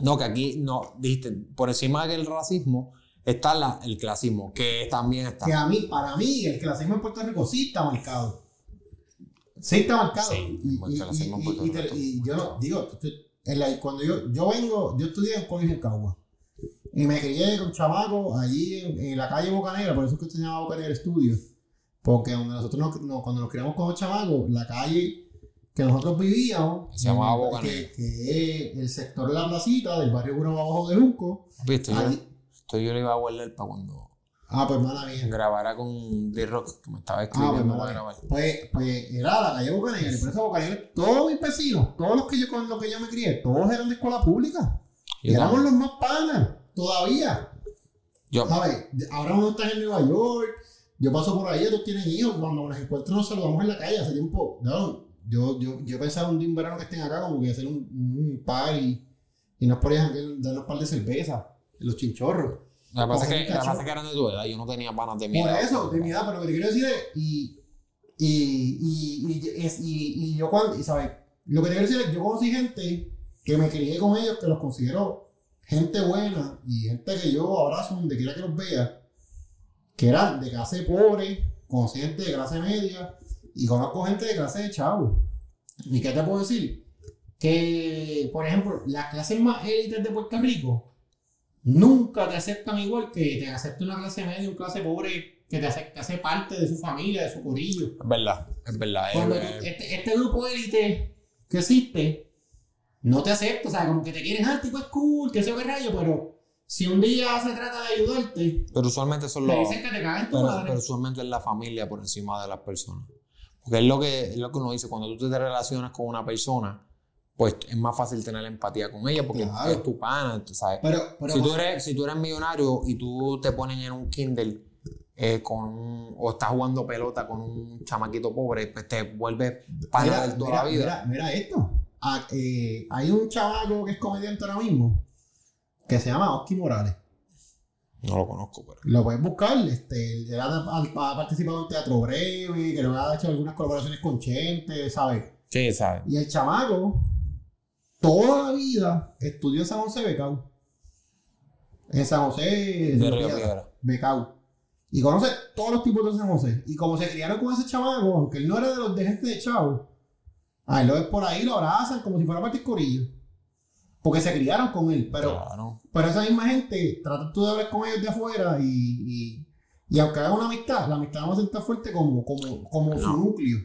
no, que aquí, no, dijiste, por encima del racismo está la, el clasismo, que también está. Que a mí, para mí, el clasismo en Puerto Rico sí está marcado. Sí está marcado. Sí, y, y- y- y yo no, digo, cuando yo, yo vengo, yo estudié en colegio Cagua. Y me crié con chamaco allí en, en la calle Bocanera, por eso es que se llama Bocanera Estudio. Porque donde nosotros nos, nos- cuando nos criamos con los chamacos, la calle que nosotros vivíamos, Se llamaba eh, Bocanera. Que, es el sector de la placita, del barrio Curabo Abajo de Junco. ¿Viste? Yo, esto yo le iba a guardar para cuando ah, pues mala mía. grabara con D-Rock, que me estaba Ah, escribiendo pues, para grabar. pues, pues era la calle Bocanera. Y por eso Bocanera, todos mis vecinos, todos los que yo con los que yo me crié, todos eran de escuela pública. Yo, éramos también. los más panas, todavía. Yo- ¿Sabes? Ahora uno está en Nueva York, yo paso por ahí, todos tienen hijos, cuando nos encuentro nos saludamos en la calle hace tiempo. No, yo, yo, yo pensaba un día en verano que estén acá como que hacer un, un party y nos ponían a darnos un par de cerveza, los chinchorros. Que pasa que, que pasa eran de tu edad, yo no tenía panas de mi Por eso, de mi edad, pero lo que te quiero decir es, y, y, y, y, es- y, y yo cuando, y sabes, lo que te quiero decir es, yo conocí gente que me crié con ellos, que los considero gente buena y gente que yo abrazo donde quiera que los vea, que eran de clase pobre, conocí gente de clase media y conozco gente de clase de chavo. ¿Y qué te puedo decir? Que, por ejemplo, las clases más élites de Puerto Rico nunca te aceptan igual que te acepta una clase media, una clase pobre que te hace, hace parte de su familia, de su corillo. Es verdad, es verdad. es- Cuando tú- es- este, este grupo élite que existe no te acepta, o sea, como que te quieren, ah, tipo es cool, que sé yo qué rayo, pero si un día se trata de ayudarte, pero usualmente son te los. dicen que te cagan tu Pero, madre. pero usualmente es la familia por encima de las personas. Porque es lo que, es lo que uno dice, cuando tú te relacionas con una persona, pues es más fácil tener empatía con ella porque Claro. es tu pana, tú sabes. pero, pero si, tú eres, si tú eres millonario y tú te ponen en un Kindle eh, con un- o estás jugando pelota con un chamaquito pobre, pues te vuelves pana mira, de toda mira, la vida. Mira, mira esto. Ah, eh, hay un chavaco que es comediante ahora mismo que se llama Oski Morales. No lo conozco, pero. Lo puedes buscar. Este, él ha, ha- ha participado en Teatro Breve, que lo ha hecho algunas colaboraciones con Chente, ¿sabes? Sí, ¿sabes? Y el chamaco, toda la vida, estudió en San José Becau. En San José De Río Piedra, Piedra. Becau. Y conoce todos los tipos de San José. Y como se criaron con ese chamaco, aunque él no era de los de gente de Chavo, a él lo ves por ahí, lo abrazan como si fuera corillo. Porque se criaron con él. Pero, Claro. pero esa misma gente, tratas tú de hablar con ellos de afuera y, y, y aunque hagan una amistad, la amistad va a ser tan fuerte como, como, como su núcleo.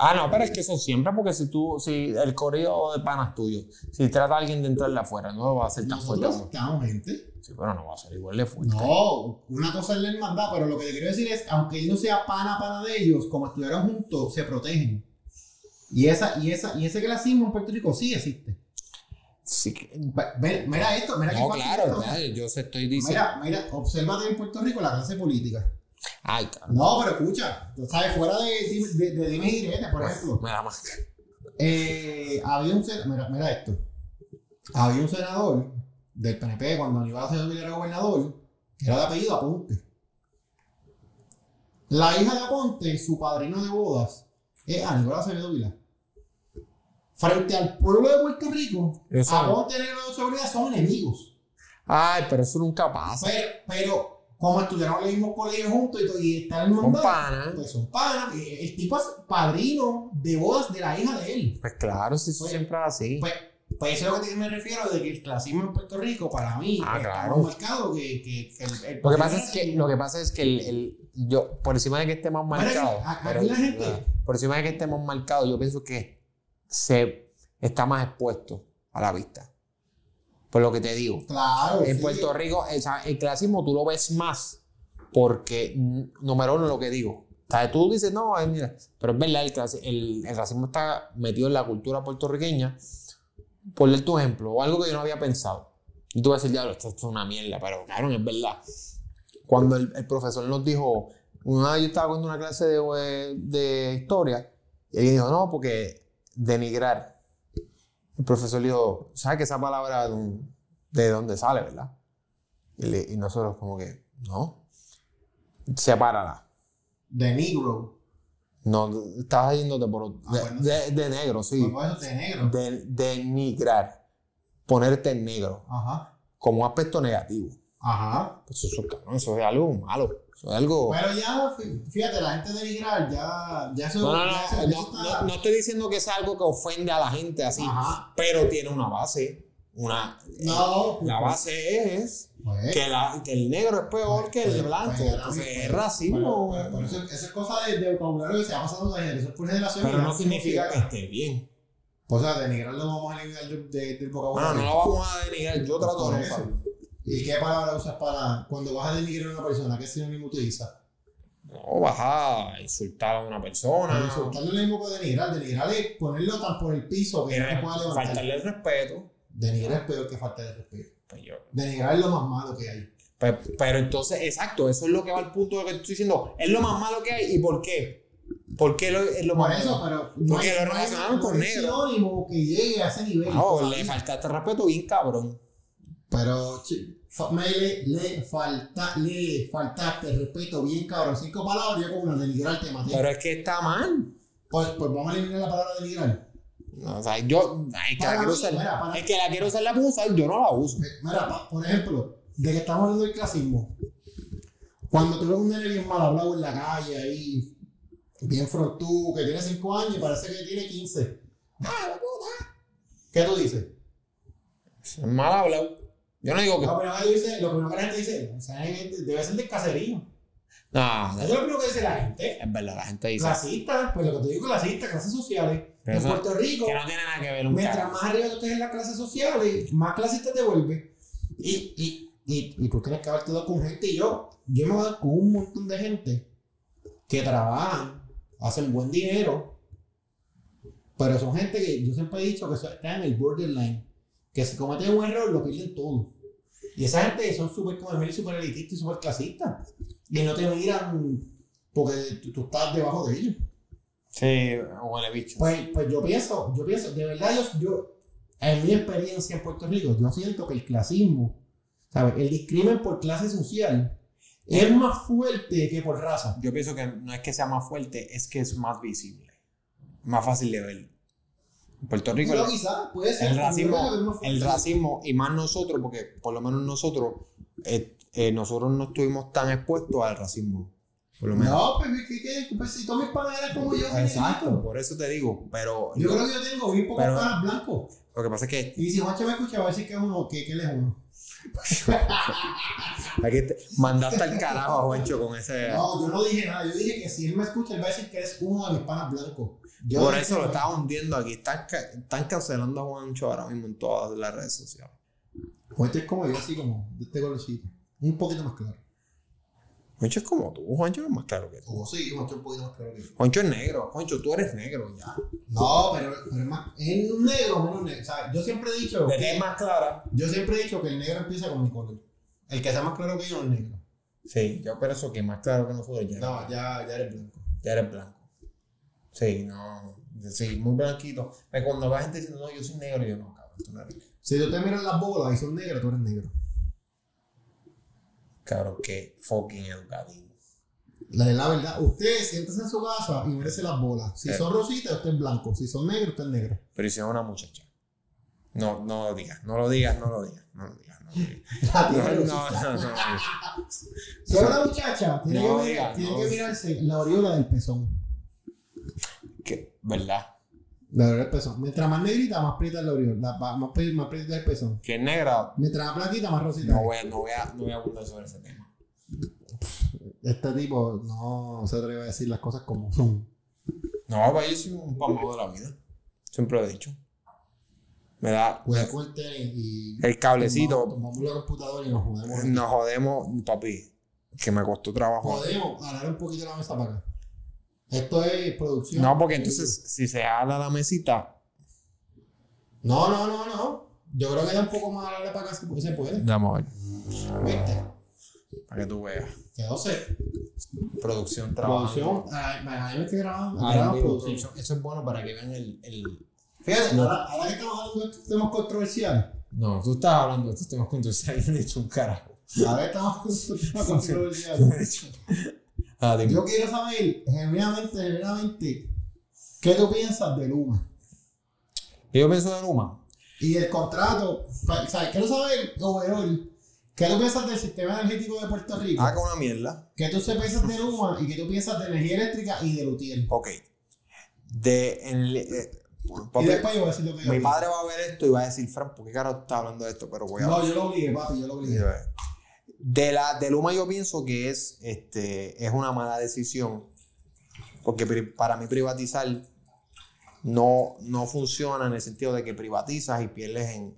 Ah, no, pero es que eso siempre, porque si tú, si el correo de panas tuyo, si trata a alguien de entrarle afuera, no va a hacer tan fuerte Nosotros gente. Sí, pero no va a ser igual de fuerte. No, una cosa es la hermandad, pero lo que te quiero decir es, aunque él no sea pana pana de ellos, como estuvieron juntos, se protegen. Y esa, y esa, y ese clasismo en Puerto Rico sí existe. Sí ve- Mira esto, mira No, claro, esto, claro, yo se estoy diciendo. Mira, mira, obsérvate en Puerto Rico la clase política. Ay, claro. No, pero escucha, tú sabes, fuera de, de, de, dime y direte, por ejemplo, Me da más. eh, había un sen- mira, mira esto, había un senador del PNP cuando Aníbal Acevedo era gobernador, que era de apellido Aponte. La hija de Aponte, su padrino de bodas, es Aníbal Acevedo Villar. Frente al pueblo de Puerto Rico, y Aníbal Acevedo Villar son enemigos. Ay, pero eso nunca pasa. Pero, pero como estudiaron en el mismo colegio juntos y, y están en Con mandado, pana. pues son panas. El tipo es padrino de bodas de la hija de él. Pues claro, si eso Pues- siempre es así. Pues, pues eso es lo que me refiero de que el clasismo en Puerto Rico, para mí, Ah, pues, está claro. más marcado que, que, que el, el Lo que pasa es que, lo que, pasa es que el, el- yo, por encima de que aquí pero- la gente- por encima de que estemos marcados, yo pienso que se está más expuesto a la vista. Por lo que te digo. Claro. En sí. Puerto Rico, sea, el clasismo tú lo ves más porque, mm, número uno, lo que digo. O sea, tú dices, no, eh, mira, pero es verdad, el, el, el racismo está metido en la cultura puertorriqueña. Por leer tu ejemplo, o algo que yo no había pensado. Y tú vas a decir, diablo, esto es una mierda, pero cabrón, es verdad. Cuando el, el profesor nos dijo, una vez yo estaba con una clase de, de historia, y él dijo, no, porque denigrar. El profesor le dijo, ¿sabes que esa palabra de, dónde sale, verdad? Y, le- y nosotros como que, no, sepárala. De negro. No, estás yéndote por Ah, de, bueno. de- de negro, sí. De negro. De, denigrar. Ponerte en negro. Ajá. Como un aspecto negativo. Ajá. Pues eso, eso es algo malo. Es algo. Pero ya, fí- fíjate, la gente denigrar ya, ya eso, no, no, no, no, no, no estoy diciendo que sea algo que ofende a la gente así, Ajá. pero tiene una base. Una, No, la base es pues, que, la, que el negro es peor que pues, el blanco. pues, Entonces pues, es racismo. pues, pues, por eso, eso es cosa de, de vocabulario que se va pasando de generación por generación. pero no significa que se- esté bien. O sea, denigrar lo vamos a eliminar del, de- del Bueno, vocabulario. no lo vamos a denigrar. Yo trato de no. ¿Y qué palabra usas para cuando vas a denigrar a una persona? ¿Qué sinónimo utilizas? No vas a insultar a una persona. Pero insultar no es lo mismo que denigrar. Denigrar es ponerlo tan por el piso que no se pueda levantar. faltarle el respeto. Denigrar es peor que falta de respeto. Pues yo, Denigrar es lo más malo que hay. Pero, pero entonces, exacto, eso es lo que va al punto de lo que estoy diciendo. Es lo más malo que hay. ¿Y por qué? ¿Por qué lo- es lo Por más eso, malo? pero Porque lo no hay- relacionaron no con negro. sinónimo que llegue a ese nivel. No, le faltaste respeto bien cabrón. Pero chi- fa- me le, falta, le faltaste respeto bien cabrón. Cinco palabras, yo con una denigrar te maté. Pero es que está mal. Pues, pues vamos a eliminar la palabra denigrar. No, o sea, yo, ay, que la quiero mí, usar. mira, para- Es que la quiero usar, la puedo usar, yo no la uso. Mira, pa- por ejemplo, de que estamos hablando del clasismo. Cuando tú ves un nene bien mal hablado en la calle ahí, bien frontú, que tiene 5 años y parece que tiene 15. ¡Ah, la puta! ¿Qué tú dices? Es mal hablado. Yo no digo que. Lo primero que, dice, lo primero que la gente dice, debe ser del caserío. No, Eso es lo primero que dice la gente. es verdad, la gente dice. Clasistas, pues lo que te digo, clasistas, clases sociales. Pero en eso- Puerto Rico, Que no tiene nada que ver un mientras más arriba tú estés en las clases sociales, más clasistas te vuelves. Y, y, y, y tú tienes que haberte dado con gente. Y yo, yo me voy a dar con un montón de gente que trabajan, hacen buen dinero, pero son gente que yo siempre he dicho que están en el borderline, que si cometen un error lo pierden todo. Y esa gente son súper como súper elitistas y súper clasistas. Y no te miran porque tú, tú estás debajo de ellos. Sí, huele bicho. Pues, pues yo pienso, yo pienso, de verdad, yo, yo, en mi experiencia en Puerto Rico, yo siento que el clasismo, ¿sabes? El discrimen por clase social es más fuerte que por raza. Yo pienso que no es que sea más fuerte, es que es más visible. Más fácil de ver. Puerto Rico, Pero el, quizás puede ser. el pero es racismo, el racismo, y más nosotros, porque por lo menos nosotros, eh, eh, nosotros no estuvimos tan expuestos al racismo. Por lo menos. No, pues, ¿qué, qué, pues si todos mis panas eran como yo, Exacto, por eso te digo. Pero Yo creo que yo tengo bien pocos Pero- panas blancos. lo que pasa es que Y si Juancho me escucha, va a decir que es uno, que, que él es uno. aquí te mandaste al carajo a Juancho con ese. No, yo no dije nada. Yo dije que si él me escucha, él va a decir que eres uno de mis panas blancos. Yo por eso lo estaba hundiendo aquí. Están, están cancelando a Juancho ahora mismo en todas las redes sociales. Juancho es como yo, así como de este colorcito. Un poquito más claro. Juancho es como tú. Juancho no es más claro que tú. O sí, Juancho es un poquito más claro que yo. Juancho es negro. Juancho, tú eres negro ya. No, pero, pero es más. Es un negro menos negro. O sea, yo siempre he dicho. De que- tez más clara. yo siempre he dicho que el negro empieza con mi color. El que sea más claro que yo no es negro. Sí, yo pero eso que más claro que nosotros ya. No, ya, ya eres blanco. Ya eres blanco. Sí, no. Sí, muy blanquito. Pero cuando va gente diciendo, no, yo soy negro, yo no, cabrón, tú no eres negro. Si tú te miras las bolas y son negras, tú eres negro. Cabrón, qué fucking educativo. La la verdad, usted siéntese en su casa y mírese las bolas. Si Eh. son rositas, usted es blanco. Si son negros, usted es negro. Pero hicieron una muchacha. No, no lo digas, no lo digas, no lo digas, no lo digas, no lo digas. No, no, no, no. Si es una muchacha, tiene, que mirarse la aureola del pezón. Que, ¿Verdad? La aureola del pezón. Mientras más negrita, más prieta es la aureola. La- más, más, pri- más prieta es el pezón. Que es negra, Mientras más blanquita, más rosita. no voy, a- no voy a, no voy a abundar sobre ese tema. Este tipo no se atreve a decir las cosas como son. No, pues yo soy un pamado de la vida. Siempre lo he dicho. Me da. El tenis y. El cablecito. Tomamos la computadora y nos jodemos. Nos jodemos, papi. Que me costó trabajo. Podemos alar un poquito la mesa para acá. Esto es producción. No, porque entonces, si se habla la mesita, No, no, no, no. Yo creo que da un poco más a para acá porque se puede. Vamos a ver. ¿Viste? Para que tú veas. Quedó seco. Producción, trabajo. Producción. Ah, A mí me que grabando. Ah, producción. Eso es bueno para que vean el. el... Fíjate, No. ahora, ahora que estamos hablando de estos temas controversiales. No, tú estás hablando de estos temas controversiales. Yo no he dicho un carajo. Ahora que estamos con estos temas controversiales. Ah, dime. Yo quiero saber, genuinamente, genuinamente, ¿qué tú piensas de Luma? ¿Qué yo pienso de Luma? Y el contrato, o sea, quiero saber, overall, ¿qué tú piensas del sistema energético de Puerto Rico? Ah, con una mierda. ¿Qué tú piensas de Luma y qué tú piensas de energía eléctrica y de Lutiel? Ok. De. En eh, Y después yo voy a decir lo que yo mi pienso. padre va a ver esto y va a decir, Fran, ¿por qué carajo estás hablando de esto? Pero voy a No, yo lo obligué, papi, yo lo obligué. De la de Luma yo pienso que es, este, es una mala decisión. Porque para mí privatizar no, no funciona en el sentido de que privatizas y pierdes, en,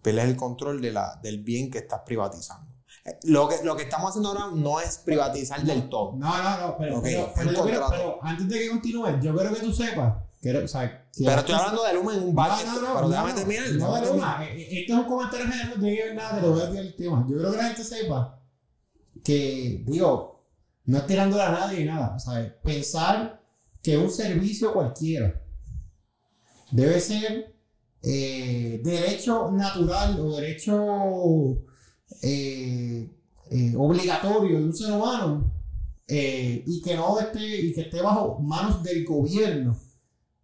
pierdes el control de la, del bien que estás privatizando. Eh, Lo que, lo que estamos haciendo ahora no es privatizar del todo. No, no, no, pero, pero, antes de que continúe, yo quiero que tú sepas, quiero, o sea, Pero estoy hablando de Luma en un No, bar. no, no, pero déjame terminar. No, de. Luma. Esto es un comentario general, no tiene que ver nada, te lo voy a decir el tema. Yo creo que la gente sepa que, digo, no es tirándole a nadie nada. Sea, pensar que un servicio cualquiera debe ser eh, derecho natural o derecho eh, eh, obligatorio de un ser humano y que no esté y que esté bajo manos del gobierno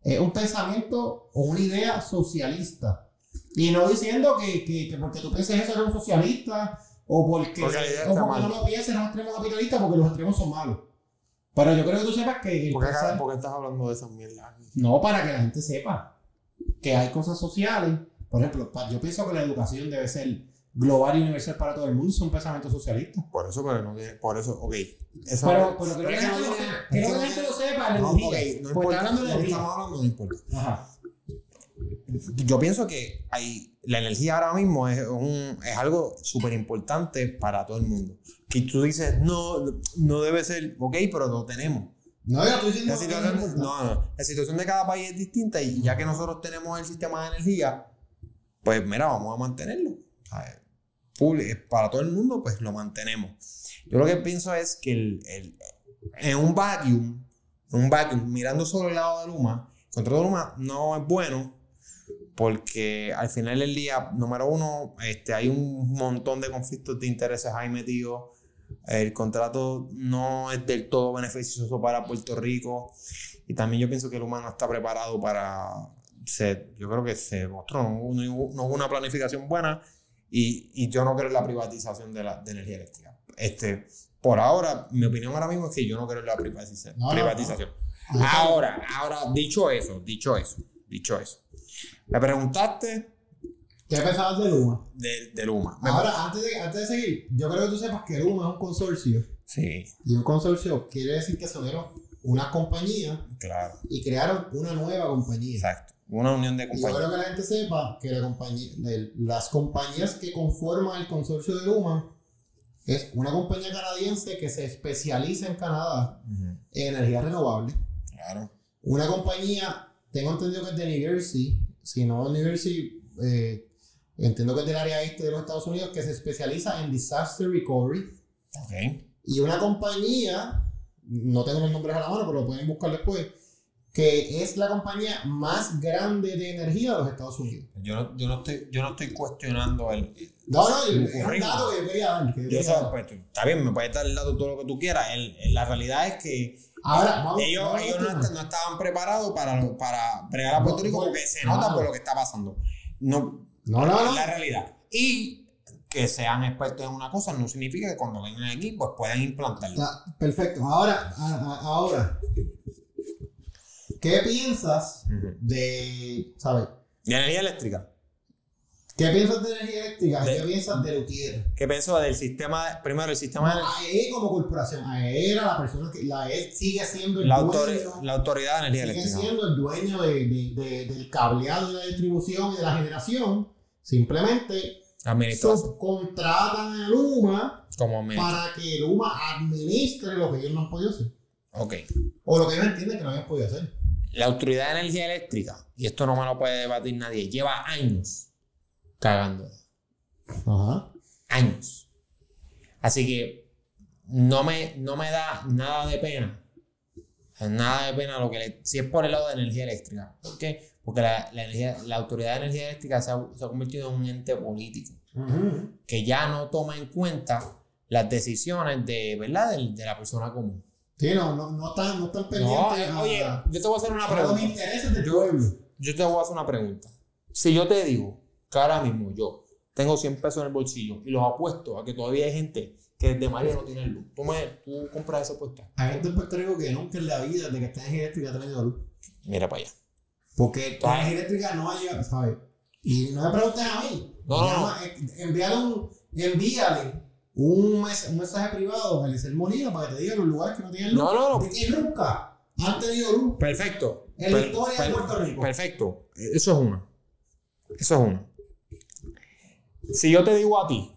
es un pensamiento o una idea socialista. Y no diciendo que, que, que porque tú pienses eso eres un socialista o porque, o porque no lo pienses eres un extremo capitalista porque los extremos son malos. Pero yo creo que tú sepas que ¿Por qué, pensar- por qué estás hablando de esas mierdas? no, para que la gente sepa que hay cosas sociales. Por ejemplo, yo pienso que la educación debe ser global y universal para todo el mundo. Es un pensamiento socialista. Por eso, pero no tiene- por eso, ok. Eso Pero, pero creo que la no lo sepa. que la gente lo sepa. La No, energía. ok, no Porque importa. hablando de estamos hablando no importa. Ajá. Yo pienso que hay, la energía ahora mismo es, un, es algo súper importante para todo el mundo. Que tú dices, no, no debe ser, ok, pero lo tenemos. No, yo estoy diciendo La que situación, no no, no, la situación de cada país es distinta y ya que nosotros tenemos el sistema de energía, pues mira, vamos a mantenerlo. ¿sabes? Para todo el mundo, pues lo mantenemos. Yo lo que pienso es que el, el- en un vacuum, en un vacuum, mirando solo el lado de Luma, el de Luma no es bueno porque al final del día, número uno, este, hay un montón de conflictos de intereses ahí metidos. El contrato no es del todo beneficioso para Puerto Rico. Y también yo pienso que Luma no está preparado para ser. Yo creo que se mostró, no, no no hubo una planificación buena. Y, y yo no creo en la privatización de la de energía eléctrica. Este, por ahora, mi opinión ahora mismo es que yo no creo en la privatiza- No, privatización. no. Ahora, ahora, dicho eso, dicho eso, dicho eso. Me preguntaste ¿Qué pensabas de Luma? de, de Luma. Ahora, antes de, antes de seguir, yo creo que tú sepas que Luma es un consorcio. Sí, Y un consorcio quiere decir que se unieron una compañía claro. y crearon una nueva compañía. Exacto. Una unión de Y yo compañías. creo que la gente sepa que la compañía, de- las compañías que conforman el consorcio de Luma es una compañía canadiense que se especializa en Canadá Ujú, en energía renovable. Claro. Una compañía, tengo entendido que es de New Jersey, si no New Jersey, eh, entiendo que es del área este de los Estados Unidos, que se especializa en disaster recovery. Y una compañía, no tengo los nombres a la mano, pero lo pueden buscar después, que es la compañía más grande de energía de los Estados Unidos. Yo no, yo no estoy, yo no estoy cuestionando el. No, no, El es un currículum. dato que yo quería dar. que yo Yo quería dar. pues, está bien, me puedes dar el dato todo lo que tú quieras. El- la realidad es que Ahora, vamos, ellos, vamos ellos no, estaban preparados para, para bregar a Puerto Rico porque se nota no. por lo que está pasando. No, No, no, es la realidad. Y que sean expertos en una cosa no significa que cuando vengan aquí pues puedan implantarlo. Está perfecto. Ahora, a- a- ahora, ¿qué piensas de, sabes? De energía eléctrica. ¿Qué piensas de energía eléctrica? De- ¿Qué piensas de Lutier? ¿Qué pienso del sistema? de- primero, el sistema de AE como corporación, AE era la persona que, la AE sigue siendo el la, dueño, la autoridad de energía sigue eléctrica. siendo el dueño de, de- de- del cableado y la distribución y de la generación. Simplemente subcontratan a Luma Como para que Luma administre lo que ellos no han podido hacer. Ok. O lo que ellos entienden que no habían podido hacer. La autoridad de energía eléctrica, y esto no me lo puede debatir nadie, lleva años, cagando. Ajá. Años. Así que no me, no me da nada de pena. Nada de pena lo que le, si es por el lado de energía eléctrica. ¿Por qué? Porque la, la energía, la Autoridad de Energía Eléctrica se ha, se ha convertido en un ente político que ya no toma en cuenta las decisiones de, ¿verdad? de, de la persona común. Sí, no, no, no están, no están No, pendientes eh, a, oye, yo te voy a hacer una pregunta. intereses del Yo- pueblo. Yo te voy a hacer una pregunta. Si yo te digo que ahora mismo yo tengo 100 pesos en el bolsillo y los apuesto a que todavía hay gente que desde María no tiene luz, ¿tú, me, tú compras esa apuesta? Hay gente en Puerto Rico que nunca en la vida de que está energía eléctrica ha tenido luz. Mira para allá. Porque la energía eléctrica no va a llegar, ¿sabes? Y no me preguntes a mí. No, no, eh, envíale un, envíale un, mes- un mensaje privado a Elisel Molina para que te diga los lugares que no tienen luz. No, no, no. Que nunca han tenido luz Perfecto. en la Per- historia de Puerto Rico. Perfecto. Eso es uno. Eso es uno. Si yo te digo a ti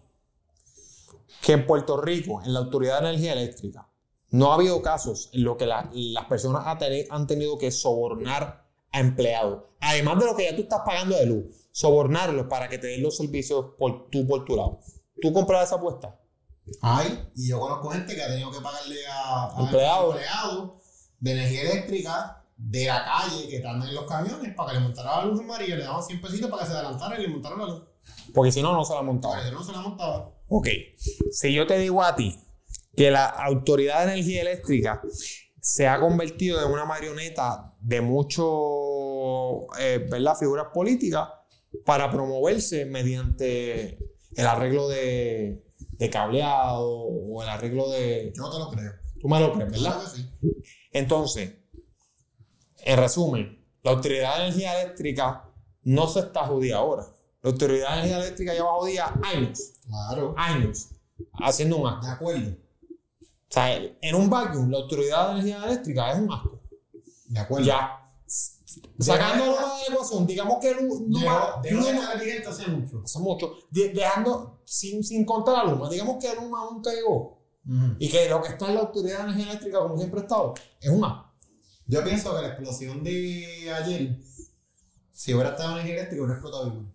que en Puerto Rico, en la Autoridad de Energía Eléctrica, no ha habido casos en los que la- las personas han tenido que sobornar a empleados, además de lo que ya tú estás pagando de luz, sobornarlos para que te den los servicios por tú por tu lado. ¿Tú compras esa apuesta? Ay, y yo conozco gente que ha tenido que pagarle a, a Empleados. de energía eléctrica de la calle que están en los camiones para que le montara la luz en María, le daban 100 pesitos para que se adelantara y le montaran la luz. Porque si no, no se la montaban. Para que no se la montaba. Ok, si yo te digo a ti que la Autoridad de Energía Eléctrica se ha convertido en una marioneta de muchas ¿verdad? figuras políticas para promoverse mediante el arreglo de, de cableado o el arreglo de... Yo te lo creo. Tú me lo crees, ¿verdad? Claro que sí. Entonces, en resumen, la Autoridad de Energía Eléctrica no se está jodida ahora. La Autoridad de Energía Eléctrica lleva jodida años, Claro. años, haciendo un acto. De acuerdo. O sea, en un vacuum, la autoridad de energía eléctrica es un asco. De acuerdo. Ya. Sacando de la ecuación, digamos que Luma, Dejó, de estar vigente hace mucho. hace mucho, de- dejando sin, sin contar a Luma, digamos que Luma nunca llegó y que lo que está en la autoridad de energía eléctrica, como siempre ha estado, es un asco. Yo pienso que la explosión de ayer, si hubiera estado en energía eléctrica, hubiera explotado igual.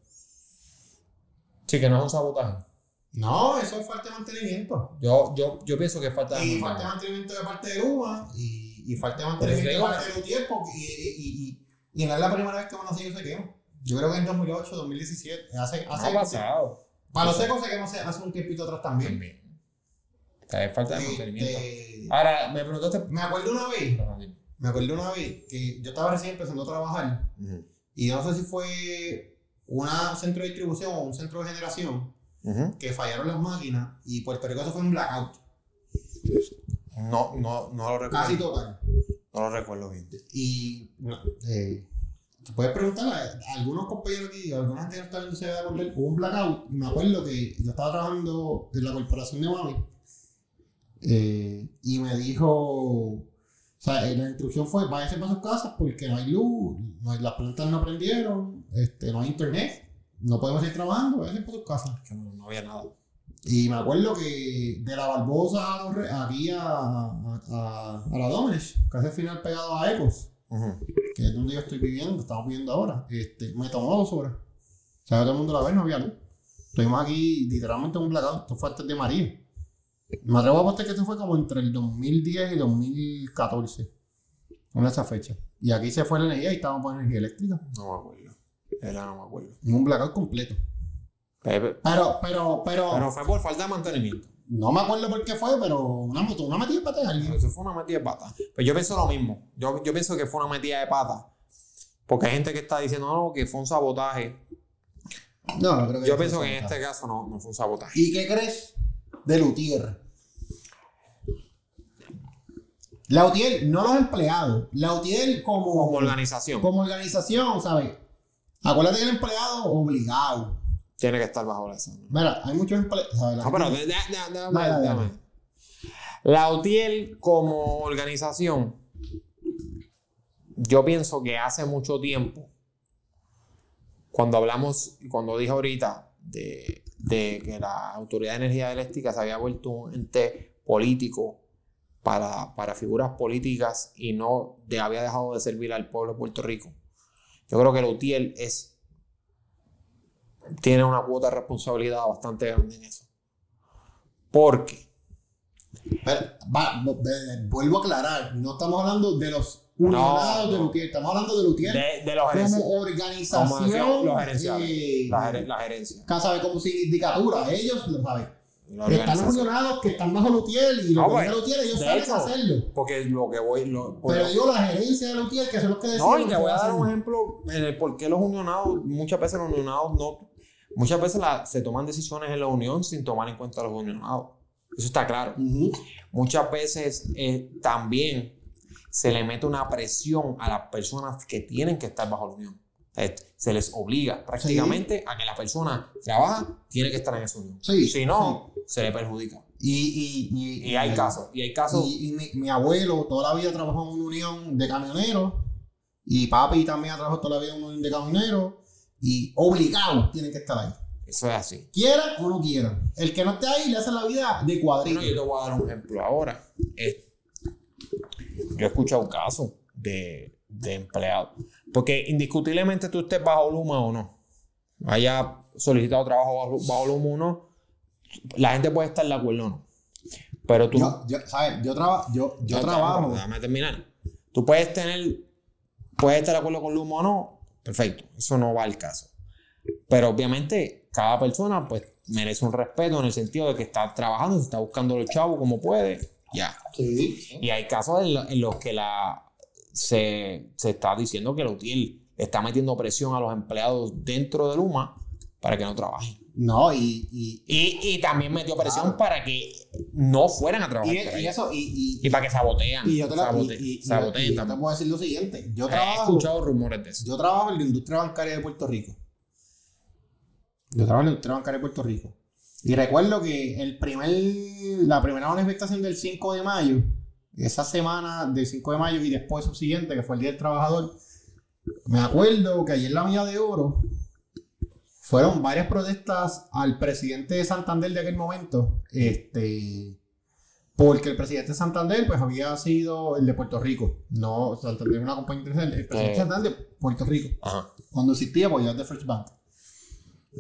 Sí, que no es un sabotaje. No, eso es falta de mantenimiento. Yo, yo, yo pienso que falta de Y falta de mantenimiento. mantenimiento de parte de Luma y, y falta de eso mantenimiento y, y, no es la primera vez que uno sigue se quema. Yo creo que en 2008, 2017, hace, Ha hace pasado. Para los secos se quemó hace, un tiempito atrás también. También. O sea, es falta de Este, mantenimiento. Ahora, me preguntaste. me acuerdo una vez, me acuerdo una vez que yo estaba recién empezando a trabajar y yo no sé si fue un centro de distribución o un centro de generación que fallaron las máquinas y Puerto Rico se fue en blackout, No, no, no lo recuerdo. casi total. No lo recuerdo bien. Y eh, puedes preguntar a, algunos compañeros aquí, a alguna gente que está viendo se va a acordar, hubo un blackout. Me acuerdo que yo estaba trabajando en la corporación de Mami eh, y me dijo, o sea, eh, la instrucción fue, váyase para sus casas porque no hay luz, no hay- las plantas no prendieron, este, no hay internet, no podemos seguir trabajando, váyase para sus casas. Que no, no había nada. Y me acuerdo que de la Barbosa aquí a, a, a, a la Domenech, casi al final pegado a Ecos, que es donde yo estoy viviendo, estamos viviendo ahora, este, me tomó dos horas. O sea, todo el mundo la ve, no había luz. Estuvimos aquí literalmente en un blackout, esto fue antes de María. Me atrevo a apostar que esto fue como entre el 2010 y 2014, en esa fecha. Y aquí se fue la energía y estábamos por energía eléctrica, No me acuerdo. Era, no me acuerdo. en un blackout completo. Pero, pero, pero, Pero fue por falta de mantenimiento. no me acuerdo por qué fue, pero una, moto- una metida de pata de alguien. Eso fue una metida de pata. Pues yo pienso lo mismo. Yo, yo pienso que fue una metida de pata. Porque hay gente que está diciendo, no, que fue un sabotaje. No, no creo que Yo pienso que en este caso no, no fue un sabotaje. ¿Y qué crees de Lutier? Lautier, no los empleados. Lautier como, Como organización, como organización, ¿sabes? Acuérdate que el empleado obligado. Tiene que estar bajo la zona. Mira, hay muchos No, pero déjame- déjame. La UTIEL como organización, yo pienso que hace mucho tiempo, cuando hablamos, cuando dije ahorita de, de que la Autoridad de Energía Eléctrica se había vuelto un ente político para, para figuras políticas y no de, había dejado de servir al pueblo de Puerto Rico. Yo creo que la UTIEL es tiene una cuota de responsabilidad bastante grande en eso. Porque. Pero, va, vuelvo a aclarar, no estamos hablando de los unionados de Lutier, estamos hablando de Lutier de, de los como organización. los gerenciales, eh, la, ger- la gerencia. Casa de como sindicatura, ellos lo saben. Están los unionados que están bajo Lutier y los Ah, que bueno, Lutier, ellos saben hecho, hacerlo. Porque lo que voy. Lo, Pero digo la gerencia de Lutier, que son los que deciden. no, y te que voy a dar un ejemplo en el por qué los unionados, muchas veces los unionados no. Muchas veces la- se toman decisiones en la unión sin tomar en cuenta a los unionados. Eso está claro. Muchas veces eh, también se le mete una presión a las personas que tienen que estar bajo la unión. Eh, Se les obliga prácticamente a que la persona trabaja, tiene que estar en esa unión. Sí, si no, se le perjudica. Y, y, y, Y hay casos, y hay casos. Y, y mi, mi abuelo toda la vida trabajó en una unión de camioneros. Y papi también ha trabajado toda la vida en una unión de camioneros. Y obligados tienen que estar ahí. Eso es así. Quieran o no quieran. El que no esté ahí le hace la vida de cuadrito. Bueno, yo te voy a dar un ejemplo ahora. Yo he escuchado casos de, de empleados. Porque indiscutiblemente tú estés bajo Luma o no, haya solicitado trabajo bajo, bajo Luma o no, la gente puede estar de acuerdo o no. Pero tú Yo, yo, ¿sabes? Yo, traba- yo, yo trabajo. Déjame terminar. Tú puedes tener, puedes estar de acuerdo con Luma o no, perfecto, eso no va al caso. Pero obviamente cada persona pues merece un respeto en el sentido de que está trabajando, se está buscando los chavos como puede, ya. Sí. Y hay casos en, lo- en los que la, se, se está diciendo que la UTIL está metiendo presión a los empleados dentro de Luma para que no trabajen. No, y. y, Y, y también metió presión para que no fueran a trabajar. y, eso, y, y, Y para que sabotean. y yo te, y, sabote- y yo te puedo decir lo siguiente. Yo He trabajo. escuchado rumores de eso. Yo trabajo en la industria bancaria de Puerto Rico. Yo trabajo en la industria bancaria de Puerto Rico. Y recuerdo que el primer, la primera manifestación del 5 de mayo, esa semana del 5 de mayo y después subsiguiente, que fue el Día del Trabajador, me acuerdo que ayer en la Milla de Oro fueron varias protestas al presidente de Santander de aquel momento, este, porque el presidente de Santander pues había sido el de Puerto Rico, no Santander era una compañía internacional, el presidente de. Santander de Puerto Rico Ajá. cuando existía, pues ya es de First Bank.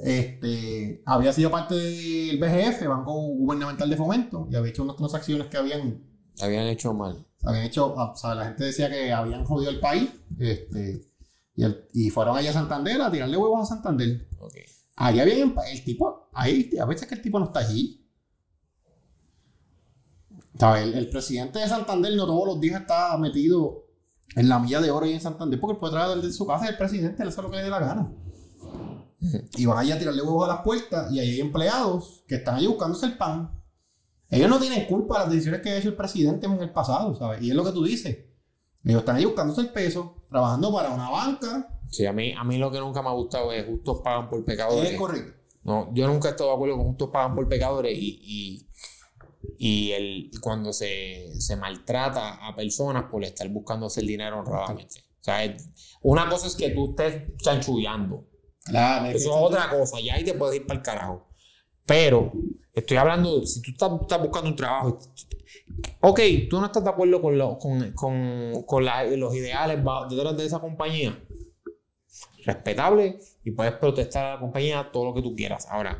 Este, había sido parte del BGF, Banco Gubernamental de Fomento, y había hecho unas transacciones que habían, Habían hecho mal. habían hecho, o sea, la gente decía que habían jodido el país, este, y, el- y fueron allá a Santander a tirarle huevos a Santander. Ok. Ahí había el tipo, ahí, a veces que el tipo no está allí. El, el presidente de Santander no todos los días está metido en la milla de oro y en Santander porque él puede traer de su casa el presidente, él hace lo que le dé la gana. Y van allá a tirarle huevos a las puertas y ahí hay empleados que están allí buscándose el pan. Ellos no tienen culpa de las decisiones que ha hecho el presidente en el pasado, ¿sabes? Y es lo que tú dices. Ellos están ahí buscándose el peso, trabajando para una banca. Sí, a mí, a mí lo que nunca me ha gustado es justos pagan por pecadores. Es correcto. No, yo nunca he estado de acuerdo con justos pagan por pecadores y, y, y el, cuando se, se maltrata a personas por estar buscando hacer dinero honradamente. O sea, es- una cosa es que tú estés chanchullando. Claro, Eso es otra cosa, ya ahí te puedes ir para el carajo. Pero estoy hablando, si tú estás, estás buscando un trabajo, ok, tú no estás de acuerdo con, lo- con, con, con los ideales detrás de esa compañía, respetable y puedes protestar a la compañía todo lo que tú quieras. Ahora,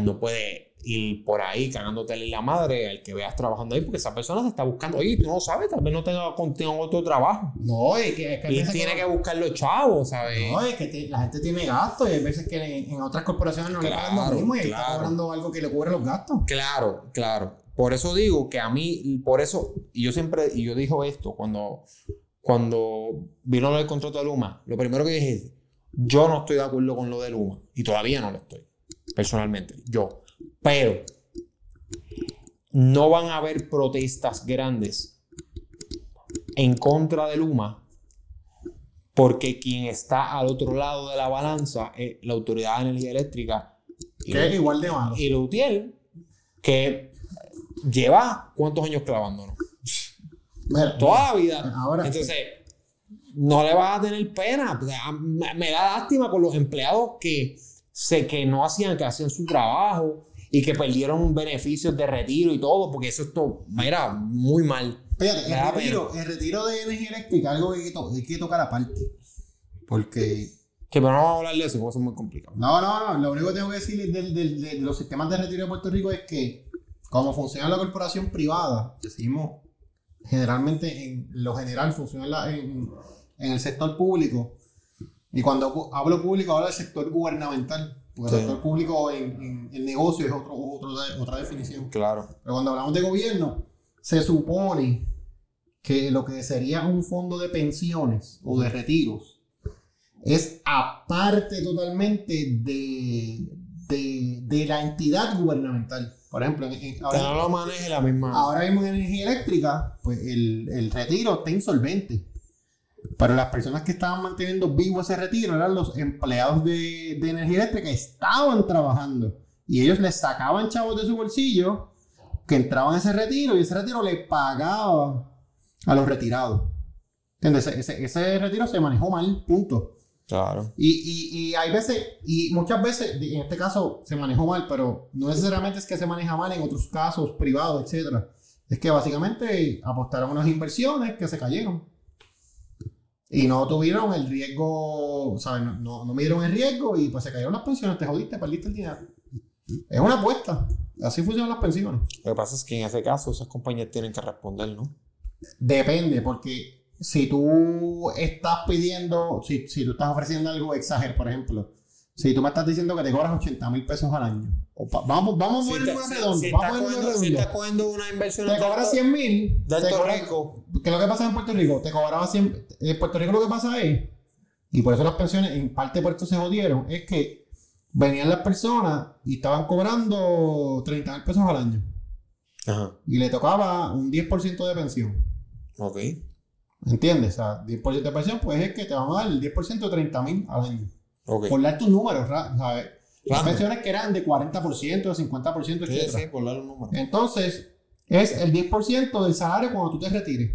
no puedes ir por ahí cagándote en la madre al que veas trabajando ahí porque esa persona se está buscando. Oye, tú no sabes, tal vez no tenga contigo otro trabajo. No, es que, es que Y tiene que- que buscar los chavos, ¿sabes? No, es que te- la gente tiene gastos y hay veces que en, en otras corporaciones no le pagan lo Claro, mismo y ahí está claro. cobrando algo que le cubre los gastos. Claro, claro. Por eso digo que a mí, por eso, y yo siempre, y yo dijo esto cuando, cuando vino del contrato de Luma, lo primero que dije es, yo no estoy de acuerdo con lo de Luma, y todavía no lo estoy, personalmente, yo. Pero no van a haber protestas grandes en contra de Luma, porque quien está al otro lado de la balanza es la Autoridad de Energía Eléctrica y Que es igual de malo. y Lutiel, que lleva cuántos años clavándonos. Mira, Toda la vida. Ahora- Entonces, no le vas a tener pena. Me da lástima con los empleados que sé que no hacían, que hacían su trabajo y que perdieron beneficios de retiro y todo, porque eso esto, mira, muy mal. Fíjate, el retiro, el retiro de energía eléctrica es algo que hay que, to- hay que tocar aparte. Porque ¿Qué Que pero no vamos a hablar de eso, porque eso es muy complicado. No, no, no. Lo único que tengo que decir del- del- de, los sistemas de retiro de Puerto Rico es que, como funciona la corporación privada, decimos generalmente en lo general funciona en, la- en- en el sector público. Y cuando hablo público, hablo del sector gubernamental. Porque el sector público en, en el negocio es otro, otra definición. Claro. Pero cuando hablamos de gobierno, se supone que lo que sería un fondo de pensiones o de retiros es aparte totalmente de, de, de la entidad gubernamental. Por ejemplo, en- en- Que ahora, no lo maneje la misma. ahora mismo en energía eléctrica, pues el, el retiro está insolvente. Pero las personas que estaban manteniendo vivo ese retiro eran los empleados de, de energía eléctrica que estaban trabajando. Y ellos les sacaban chavos de su bolsillo que entraban a ese retiro y ese retiro le pagaba a los retirados. ¿Entiendes? Ese, ese- ese retiro se manejó mal, punto. Claro. Y, y, y hay veces, y muchas veces, en este caso se manejó mal, pero no necesariamente es que se maneja mal en otros casos privados, etcétera. Es que básicamente apostaron unas inversiones que se cayeron. Y no tuvieron el riesgo, ¿sabes? No, no, no midieron el riesgo y pues se cayeron las pensiones, te jodiste, perdiste el dinero. Es una apuesta. Así funcionan las pensiones. Lo que pasa es que en ese caso esas compañías tienen que responder, ¿no? Depende, porque si tú estás pidiendo, si, si tú estás ofreciendo algo exagerado, por ejemplo, si tú me estás diciendo que te cobras 80 mil pesos al año, pa- vamos, vamos a poner un redondo, si vamos a poner si redondo. estás cogiendo una inversión te cobras tanto- 100 mil, cobras- Rico. que lo que pasa en Puerto Rico, te cobraba 100, en Puerto Rico lo que pasa es, y por eso las pensiones en parte por esto se jodieron, es que venían las personas y estaban cobrando 30 mil pesos al año, Ajá. y le tocaba un 10% de pensión. Ok. ¿Entiendes? O sea, 10% de pensión, pues es que te van a dar el 10% de 30 mil al año. Ok. Por dar tus números, ¿sabes? Las pensiones que eran de 40%, de 50%, Sí, etc. sí, por dar un número. Entonces, es el 10% del salario cuando tú te retires.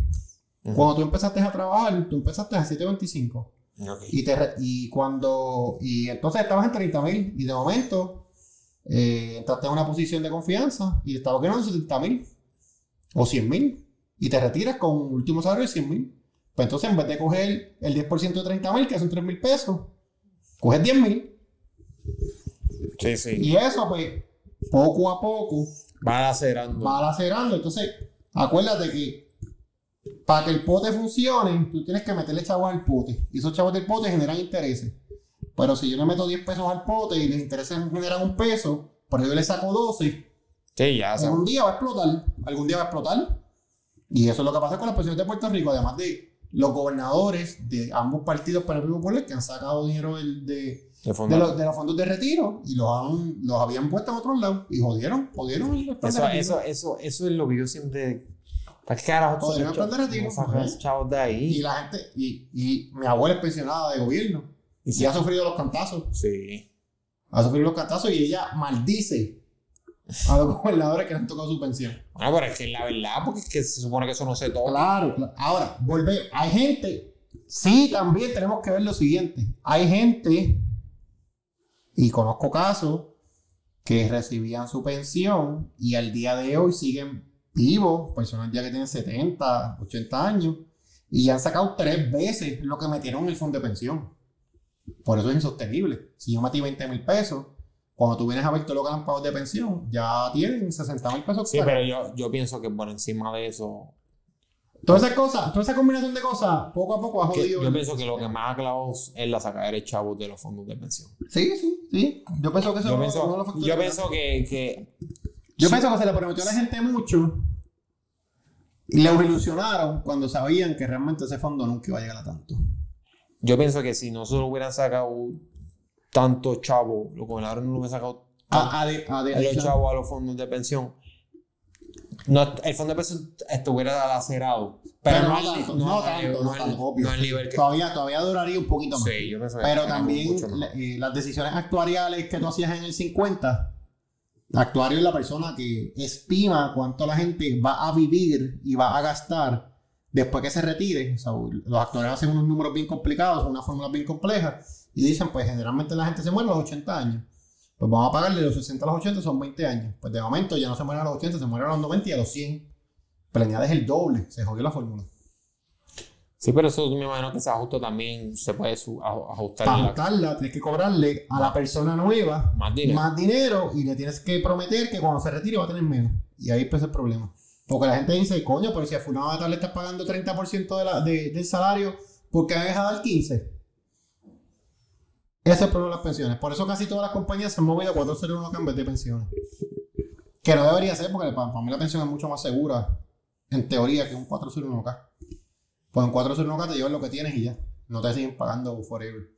Ujú. Cuando tú empezaste a trabajar, tú empezaste a 725. Ok. Y, te y cuando. Y entonces estabas en 30 mil. Y de momento, eh, entraste en una posición de confianza y estabas ganando 70 mil o 100 mil. Y te retiras con un último salario de 100 mil. Pues entonces, en vez de coger el 10% de 30 mil, que son 3 mil pesos, coges 10 mil. Sí, sí. Y eso, pues, poco a poco Va lacerando. va lacerando. Entonces, acuérdate que para que el pote funcione, tú tienes que meterle chavos al pote. Y esos chavos del pote generan intereses. Pero si yo le meto 10 pesos al pote y los intereses generan un peso, pero yo le saco 12, Sí, ya. algún día va a explotar. Algún día va a explotar. Y eso es lo que pasa con las pensiones de Puerto Rico, además de los gobernadores de ambos partidos para el Popular que han sacado dinero del- de, De fondo. de, los, de los fondos de retiro y los, han, los habían puesto en otros lados y jodieron, jodieron Eso, eso, eso, eso es lo que yo siempre. ¿Para qué carajo de chavos- de Y ahí? la gente, y, y mi abuela es pensionada de gobierno Y y ha sufrido los cantazos, Sí. ha sufrido los cantazos y ella maldice a los gobernadores que le han tocado su pensión. Bueno, pero es que la verdad, porque es que se supone que eso no se toca. Claro, claro. Ahora, volver, hay gente, sí, también tenemos que ver lo siguiente, hay gente, y conozco casos, que recibían su pensión y al día de hoy siguen vivos, personas ya que tienen 70, 80 años, y ya han sacado tres veces lo que metieron en el fondo de pensión. Por eso es insostenible. Si yo metí 20 mil pesos, cuando tú vienes a ver todo lo que han pagado de pensión, ya tienen 60 mil pesos. Sí, pero yo, yo pienso que por encima de eso. Todas esas cosas, toda esa combinación de cosas, poco a poco ha jodido. yo el- pienso que lo que más ha clavado es la sacadera de chavos de los fondos de pensión. Sí, sí, sí. Yo pienso que eso Yo no- pienso, no lo factura. yo pienso que, que Yo pienso que se le prometió a la gente mucho y los ilusionaron cuando sabían que realmente ese fondo nunca iba a llegar a tanto. yo pienso que si no se lo hubieran sacado tanto chavo, los gobernadores no lo hubieran sacado A, a de- a de- a los chavos a los fondos de pensión. No, el fondo de pensión estuviera lacerado. Pero, Pero no, no tanto, no, no tanto, no tanto, obvio. no al nivel que. todavía, todavía duraría un poquito más. Sí, yo que Pero también eh, las decisiones actuariales que tú hacías en el 50, el actuario es la persona que estima cuánto la gente va a vivir y va a gastar después que se retire. O sea, los actuarios hacen unos números bien complicados, unas fórmulas bien complejas y dicen, pues generalmente la gente se muere a los 80 años. Pues vamos a pagarle los 60 a los 80, son 20 años. Pues de momento ya no se mueren a los 80, se mueren a los 90 y a los 100. Pero añades el doble, se jodió la fórmula. Sí, pero eso me imagino que ese ajuste también se puede ajustar. Para ajustarla, tienes que cobrarle a la persona nueva Más dinero. más dinero y le tienes que prometer que cuando se retire va a tener menos. Y ahí empieza el problema. Porque la gente dice, coño, pero si a fulano de tal le estás pagando 30% de la, de- del salario, ¿por qué me deja dar 15%? Ese es el problema de las pensiones. Por eso casi todas las compañías se han movido a 401k en vez de pensiones. Que no debería ser, porque para, para mí la pensión es mucho más segura, en teoría, que un 401k. Pues en 401k te llevan lo que tienes y ya. No te siguen pagando forever.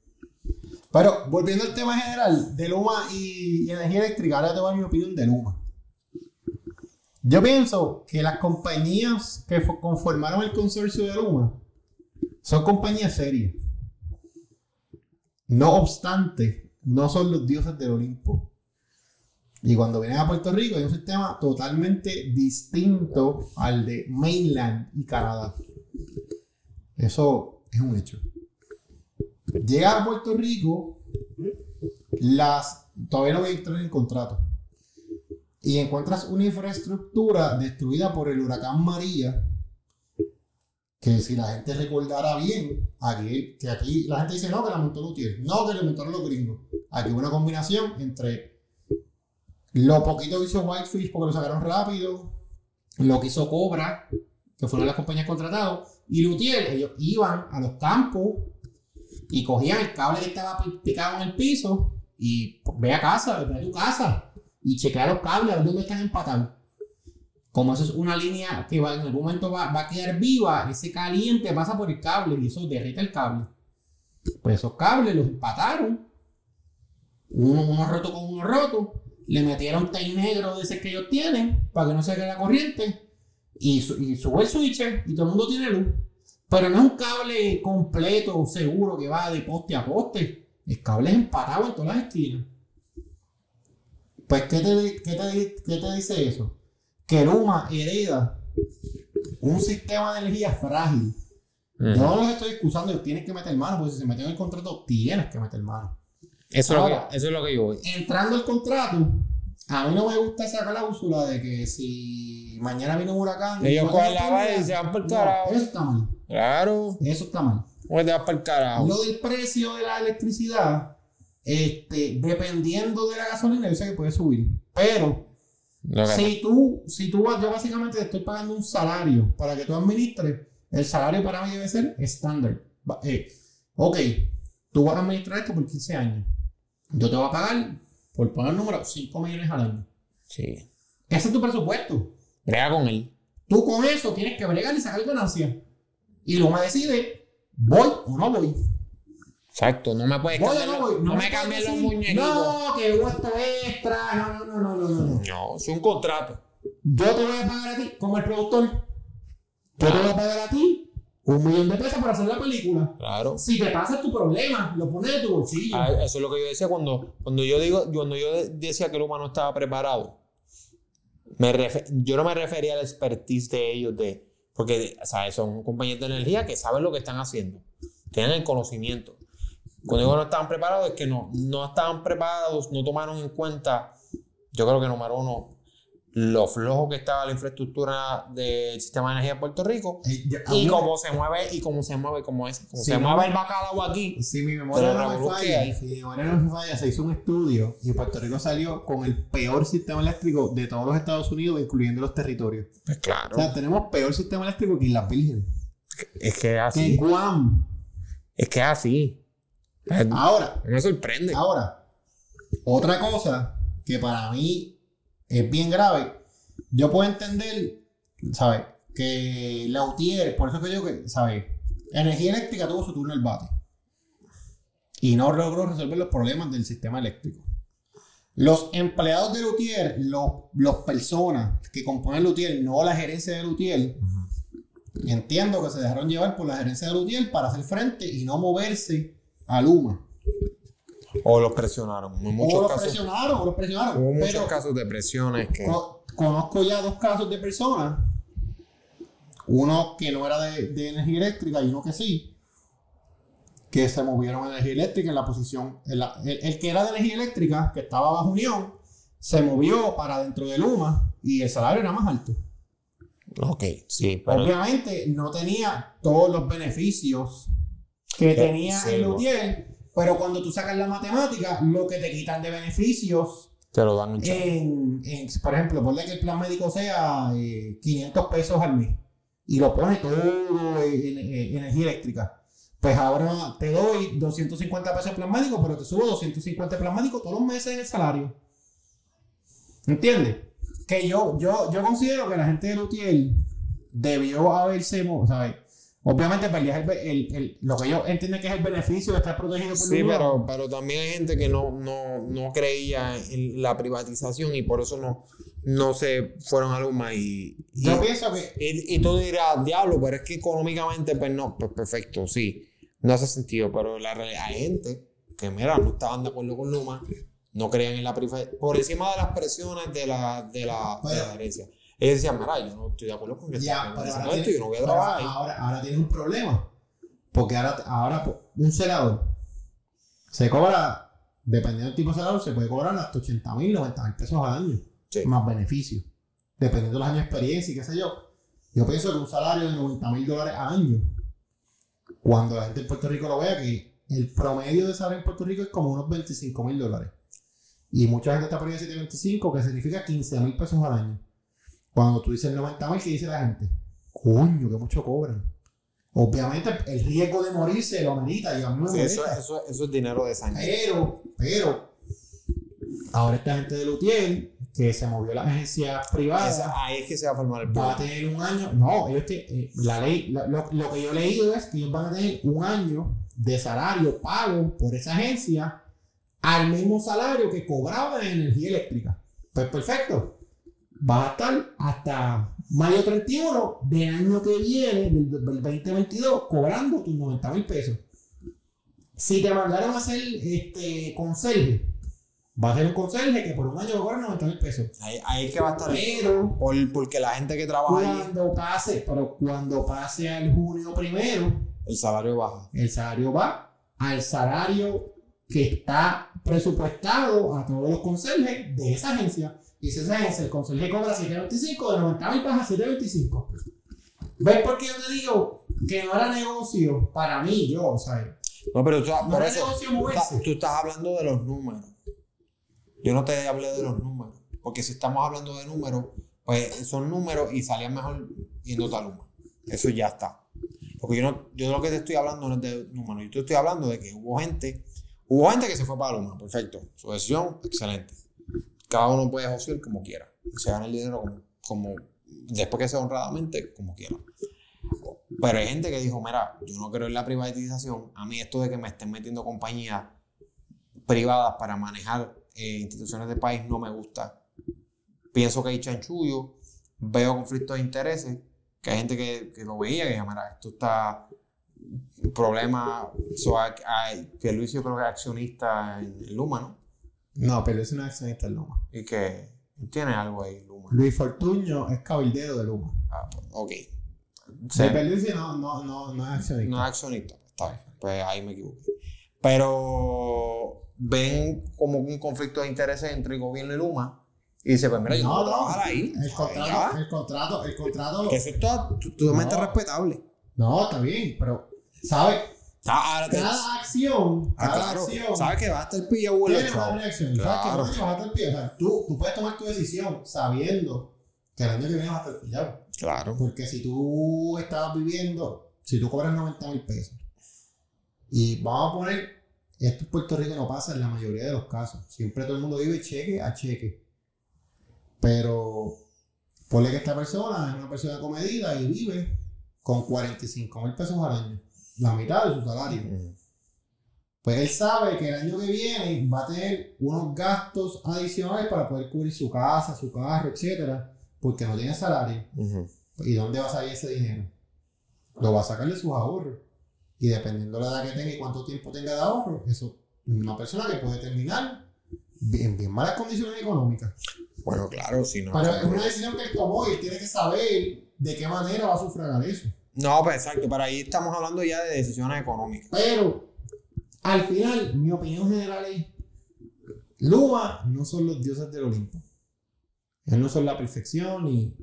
Pero volviendo al tema general de Luma y, y energía eléctrica, ahora te voy a dar mi opinión de Luma. Yo pienso que las compañías que fo- conformaron el consorcio de Luma son compañías serias. No obstante, no son los dioses del Olimpo. Y cuando vienen a Puerto Rico hay un sistema totalmente distinto al de mainland y Canadá. Eso es un hecho. Llega a Puerto Rico, las todavía no entrar en el contrato. Y encuentras una infraestructura destruida por el huracán María. Que si la gente recordara bien, aquí, que aquí la gente dice no, que la montó Lutier, no, que le montaron los gringos. Aquí hubo una combinación entre lo poquito que hizo Whitefish porque lo sacaron rápido, lo que hizo Cobra, que fueron las compañías contratadas, y Lutier, ellos iban a los campos y cogían el cable que estaba pi- picado en el piso y ve a casa, ve a tu casa y chequea los cables a ver dónde están empatados. Como eso es una línea que va, en algún momento va, va a quedar viva, ese caliente pasa por el cable y eso derrite el cable. Pues esos cables los empataron, uno, uno roto con uno roto, le metieron tape negro de ese que ellos tienen para que no se quede la corriente y, su- sube el switcher y todo el mundo tiene luz. Pero no es un cable completo, seguro, que va de poste a poste. El cable es empatado en todas las esquinas. Pues, ¿qué te, qué te- qué te dice eso? Que Luma hereda un sistema de energía frágil. Yo no los estoy excusando, ellos tienen que meter mano, porque si se meten en el contrato, tienes que meter mano. Eso, es lo que, eso es lo que yo voy. Entrando al contrato, a mí no me gusta esa cláusula de que si mañana viene un huracán. Ellos cogen la valla y se van por no, carajo. Eso está mal. Claro. Eso está mal. ¿Cómo te vas el carajo? Lo del precio de la electricidad, este, dependiendo de la gasolina, yo sé que puede subir. Pero si tú, si tú vas, yo básicamente te estoy pagando un salario para que tú administres, el salario para mí debe ser estándar. Eh, ok, tú vas a administrar esto por 15 años. Yo te voy a pagar, por poner el número, 5 millones al año. Sí. Ese es tu presupuesto. Brega con él. Tú con eso tienes que bregar y sacar ganancia. Y luego me decide, ¿voy o no voy? Exacto. No me puedes ¿Voy o cambiar. no me cambies los muñequitos. No, que hubo esto extra. No, no, no, no, no, no, no. Es un contrato. Yo te voy a pagar a ti, como el productor. Yo te voy a pagar a ti un millón de pesos para hacer la película. Claro. Si te pasa tu problema, lo pones de tu bolsillo. Ah, eso es lo que yo decía cuando, cuando yo digo, cuando yo de- decía que Luma no estaba preparado. Me yo no me refería al expertise de ellos de, porque ¿sabes? son compañías de energía que saben lo que están haciendo, tienen el conocimiento. Cuando digo no estaban preparados es que no, no estaban preparados, no tomaron en cuenta, yo creo que número uno, lo flojo que estaba la infraestructura del sistema de energía de Puerto Rico Eh, y cómo se mueve y cómo se mueve, como es, como Sí, se no, mueve el bacalao aquí. Si mi memoria no me falla, si mi memoria no me falla, se hizo un estudio y Puerto Rico salió con el peor sistema eléctrico de todos los Estados Unidos, incluyendo los territorios. Pues claro. O sea, tenemos peor sistema eléctrico que Islas Vírgenes. Es que es Que así. Guam. Es que es así. Ahora, Me sorprende. Ahora, otra cosa que para mí es bien grave, yo puedo entender, ¿sabes? Que la UTIER, por eso que yo que, ¿sabes? Energía eléctrica tuvo su turno al bate. Y no logró resolver los problemas del sistema eléctrico. Los empleados de Lutier, los, los personas que componen Lutier, no la gerencia de Lutier, entiendo que se dejaron llevar por la gerencia de Lutier para hacer frente y no moverse a Luma. O los presionaron. En O muchos los casos. presionaron, o los presionaron. Hubo muchos pero casos de presiones que. co- conozco ya dos casos de personas. Uno que no era de, de energía eléctrica y uno que sí. Que se movieron a energía eléctrica en la posición. en la- el, el que era de energía eléctrica, que estaba bajo unión, se movió para dentro de Luma y el salario era más alto. Ok, sí, pero. Obviamente no tenía todos los beneficios que tenía sí, el. Lutier, pero cuando tú sacas la matemática, lo que te quitan de beneficios Te lo dan en, en- por ejemplo, ponle que el plan médico sea eh, 500 pesos al mes y lo pone todo en, en energía eléctrica. Pues ahora te doy 250 pesos plan médico, pero te subo 250 el plan médico todos los meses en el salario. ¿Entiendes? Que yo, yo, yo considero que la gente de Lutiel debió haberse, ¿sabes? Obviamente perdías el, el- el- lo que ellos entienden que es el beneficio de estar protegido por Sí, pero, pero también hay gente que no, no, no creía en la privatización y por eso no, no se fueron a Luma y, y, Yo pienso que y, y tú dirás, diablo, pero es que económicamente, pues no, pues perfecto, sí, no hace sentido, pero la realidad hay gente que, mira, no estaban de acuerdo con Luma, no creían en la privatización, por encima de las presiones de la, de la, de la Bueno. herencia. Ellos decían, mira, yo no estoy de acuerdo con que Ya, pero ahora, esto, yo tiene- no voy a trabajar ahora, ahora tienes un problema. Porque ahora, un celador se cobra, dependiendo del tipo de celador, se puede cobrar hasta 80 mil, 90 mil pesos al año. Sí. Más beneficios. Dependiendo de los años de experiencia y qué sé yo. Yo pienso que un salario de 90 mil dólares al año, cuando la gente en Puerto Rico lo vea, que el promedio de salario en Puerto Rico es como unos 25 mil dólares. Y mucha gente está de 725, que significa 15 mil pesos al año. Cuando tú dices 90 mil, ¿qué dice la gente? Coño, que mucho cobran. Obviamente el riesgo de morirse lo amerita y a mí me Sí, eso, molesta. eso, eso es dinero de sangre. Pero, pero, ahora esta gente de Lutiel, que se movió a las agencias privadas, Esa- ahí es que se va a formar el va a tener un año. No, ellos te- eh, la ley, la- lo, lo que yo he leído es que ellos van a tener un año de salario pago por esa agencia al mismo salario que cobraban en energía eléctrica. Pues perfecto. Va a estar hasta mayo 31 del año que viene, del, del 2022, cobrando tus 90 mil pesos. Si te mandaron a hacer este conserje, va a ser un conserje que por un año cobra 90 mil pesos. Ahí, ahí es que va a estar. Pero Por- porque la gente que trabaja ahí, cuando pase, pero cuando pase al junio primero, el salario baja. el salario va al salario que está presupuestado a todos los conserjes de esa agencia. Esa agencia, el conserje cobra 725, de 90 mil baja a 725. ¿Ves por qué yo te digo que no era negocio para mí, yo, o sea, No, pero tú, no por eso, tú, estás- tú estás hablando de los números. Yo no te hablé de los números. Porque si estamos hablando de números, pues son números y salía mejor yendo a Luma. Eso ya está. Porque yo, no, yo lo que te estoy hablando no es de números. Yo te estoy hablando de que hubo gente, hubo gente que se fue para Luma. Perfecto. Su decisión, excelente. Cada uno puede josear como quiera. Se gana el dinero como, después que sea honradamente, como quiera. Pero hay gente que dijo, mira, yo no creo en la privatización. A mí esto de que me estén metiendo compañías privadas para manejar eh, instituciones del país no me gusta. Pienso que hay chanchullo, veo conflictos de intereses, que hay gente que, que lo veía y decía, mira, esto está problema, so, que Luis yo creo que es accionista en Luma, ¿no? No, pero es una accionista en Luma. Y que tiene algo ahí, Luma. Luis Fortuño es cabildero de Luma. Ah, ok. Se si no, no, no, no es accionista. No es accionista, está bien, pues ahí me equivoqué. Pero ven como un conflicto de intereses entre el gobierno y Luma y dice, pues mira, yo no, No, no, trabajar ahí. El contrato, el contrato, el contrato. Que eso es todo- totalmente No. respetable. No, está bien, pero, ¿sabes? Cada acción, ah, cada claro, acción sabes que va a estar pillado el una reacción. Claro. ¿Sabes que vas a estar pillado? O sea, tú, tú puedes tomar tu decisión sabiendo que el año que viene vas a estar pillado. Claro. Porque si tú estabas viviendo, si tú cobras 90 mil pesos, y vamos a poner, esto en Puerto Rico no pasa en la mayoría de los casos. Siempre todo el mundo vive cheque a cheque. Pero ponle que esta persona es una persona comedida y vive con 45 mil pesos al año, la mitad de su salario. Pues él sabe que el año que viene va a tener unos gastos adicionales para poder cubrir su casa, su carro, etcétera, porque no tiene salario. ¿Y dónde va a salir ese dinero? Lo va a sacar de sus ahorros. Y dependiendo de la edad que tenga y cuánto tiempo tenga de ahorro, eso es una persona que puede terminar en bien malas condiciones económicas. Bueno, claro, si no. Pero es una decisión que él tomó y él tiene que saber de qué manera va a sufragar eso. No, pues exacto, pero ahí estamos hablando ya de decisiones económicas. Pero al final, mi opinión general es: Luma no son los dioses del Olimpo. Ellos no son la perfección y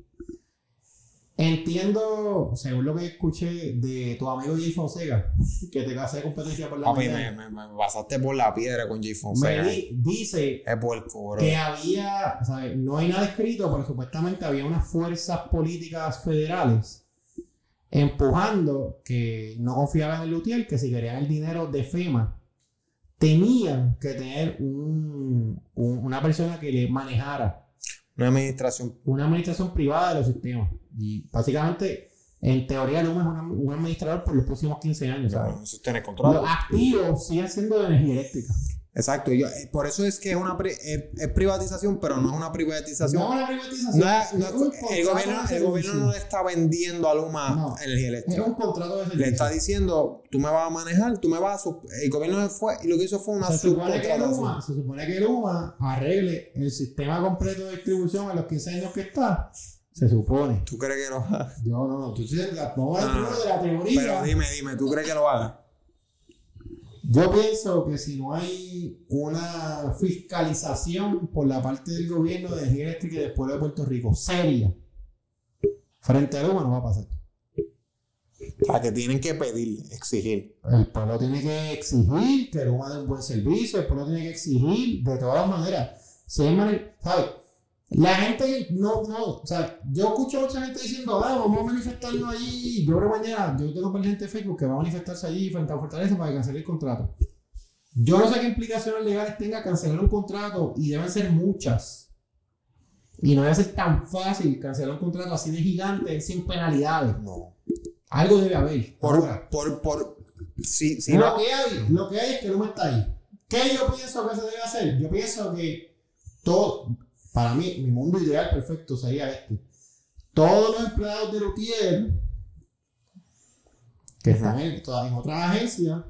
Entiendo, según lo que escuché de tu amigo Jay Fonseca, que te casé de competencia por la Papi, me, me, me pasaste por la piedra con Jay me Fonseca. di- dice Es puerco, bro. que había, no hay nada escrito, pero supuestamente había unas fuerzas políticas federales empujando que no confiaban en Lutier, que si querían el dinero de FEMA, tenían que tener un- un- una persona que le manejara Una administración. una administración privada de los sistemas. Y básicamente, en teoría, Luma es una- un administrador por los próximos 15 años. control. Los activos siguen siendo de energía eléctrica. Exacto. yo- eh, por eso es que es una pri- es, es privatización, pero no es una privatización. No una privatización. No es- es- es el, gobierno, el gobierno no le está vendiendo a Luma No. energía Es eléctrica. un contrato de servicio. Le está diciendo, tú me vas a manejar, tú me vas a... El gobierno fue y lo que hizo fue una se supone, que subcontratación. Luma, se supone que Luma arregle el sistema completo de distribución a los 15 años que está. Se supone. ¿Tú crees que lo haga? Yo no, no. Tú dices, vamos a No, no, de la teoría. Pero dime, dime, ¿tú crees que lo haga? Yo pienso que si no hay una fiscalización por la parte del gobierno de energía eléctrica y del pueblo de Puerto Rico, seria, frente a Luma no va a pasar. Sea, que tienen que pedir, exigir. El pueblo tiene que exigir que Luma dé un buen servicio, el pueblo tiene que exigir de todas maneras. Si hay manera- ¿sabes? La gente no, no, o sea, yo escucho a mucha gente diciendo, ah, vamos a manifestarnos allí. Yo creo mañana, yo tengo par de gente de Facebook que va a manifestarse allí frente a Fortaleza para que cancele el contrato. Yo no sé qué implicaciones legales tenga cancelar un contrato y deben ser muchas. Y no debe ser tan fácil cancelar un contrato así de gigante sin penalidades. No. Algo debe haber. Ahora, Por, por, por... Sí, sí, lo, no. que hay, lo que hay es que Luma está ahí. ¿Qué yo pienso que se debe hacer? Yo pienso que todo, para mí, mi mundo ideal perfecto sería este. Todos los empleados de Lutier que están en, todas- en otras agencias,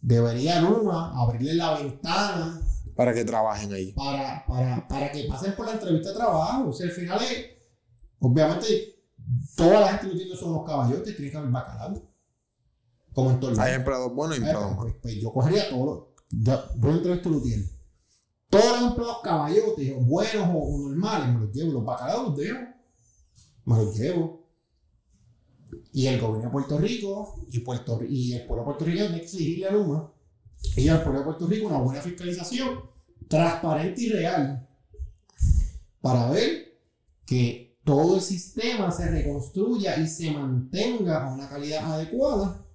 debería Luma abrirle la ventana Para que trabajen ahí. para, para, para que pasen por la entrevista de trabajo. O sea, al final es, obviamente, toda la gente Lutier no son unos caballotes, tiene que haber bacalao. Como en todo el Hay empleados buenos y empleados pues, malos. pues yo cogería todos los. Yo, voy a entrevistar a Lutier. Todos los empleados caballotes, buenos o, o normales, me los llevo. Los bacalaos los dejo. Me los llevo. Y el gobierno de Puerto Rico y, Puerto, y el pueblo puertorriqueño tiene que exigirle a Luma y al pueblo de Puerto Rico una buena fiscalización transparente y real para ver que todo el sistema se reconstruya y se mantenga a una calidad adecuada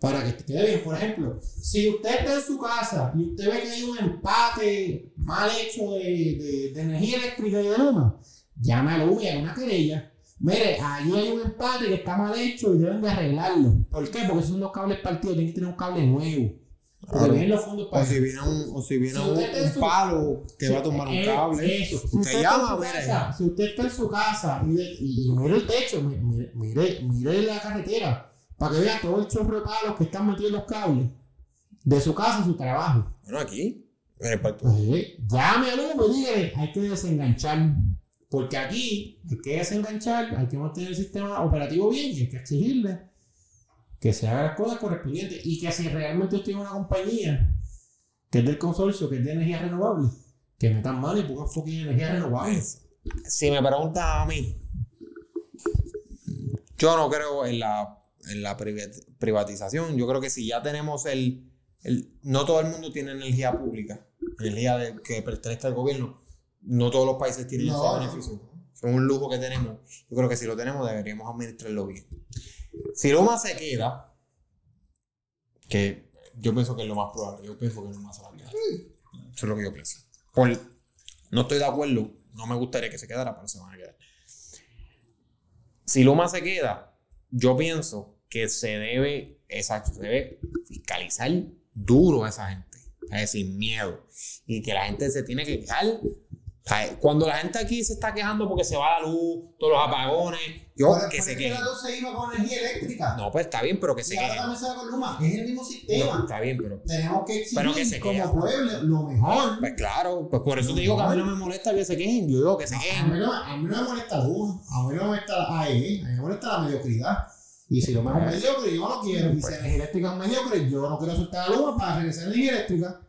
para que te quede bien. Por ejemplo, si usted está en su casa y usted ve que hay un empate mal hecho de, de- de energía eléctrica y de luma, llame a Luma y haga una querella. Mire, ahí hay un empate que está mal hecho y deben de arreglarlo. ¿Por qué? Porque son dos cables partidos, tienen que tener un cable nuevo. Porque Claro. vienen los fondos para O si viene un, o si viene Si un, su- palo que va a tomar un Eh, cable. Eso. Si Usted está en llama, su mire. casa, Si usted está en su casa y, de- y- y mire el techo, mi- mire, mire, mire la carretera, para que vea todo el chorro de palos que están metidos en los cables de su casa a su trabajo. Bueno, aquí. En el parque. Pues, llame al Luma y dígale, hay que desenganchar. Porque aquí hay que desenganchar, hay que mantener el sistema operativo bien y hay que exigirle que se hagan las cosas correspondientes y que si realmente usted tiene una compañía que es del consorcio, que es de energía renovable, que metan mano y pongan fucking energía renovable. Si me preguntas a mí, yo no creo en la, en la privat- privatización. Yo creo que si ya tenemos el, el- No todo el mundo tiene energía pública, energía de- que pertenece al gobierno. No todos los países tienen No, ese beneficio. Es un lujo que tenemos. Yo creo que si lo tenemos deberíamos administrarlo bien. Si Luma se queda, que yo pienso que es lo más probable, yo pienso que se va a quedar. Eso es lo que yo pienso. Por, no estoy de acuerdo, no me gustaría que se quedara, pero se van a quedar. Si Luma se queda, yo pienso que se debe, exacto, se debe fiscalizar duro a esa gente, es decir, miedo. Y que la gente se tiene que quejar. Cuando la gente aquí se está quejando porque se va la luz, todos los apagones, yo Pero que es se que quejen. la luz se iba con energía eléctrica. No, pues está bien, pero que se y ahora quejen. también se va con Luma. Es el mismo No, sistema. está bien, pero. Tenemos que exigir Pero que se como quejen. pueblo lo mejor. Pues claro, pues por eso te digo que a mí no me molesta que se quejen. Yo digo que se A quejen. mí, no, a mí no me molesta Luma, a mí no me molesta la AE, a mí me molesta la mediocridad. Y si Luma es un mediocre, yo no lo quiero. Y si Pues. energía eléctrica es mediocre, yo no quiero soltar a Luma para regresar a energía eléctrica.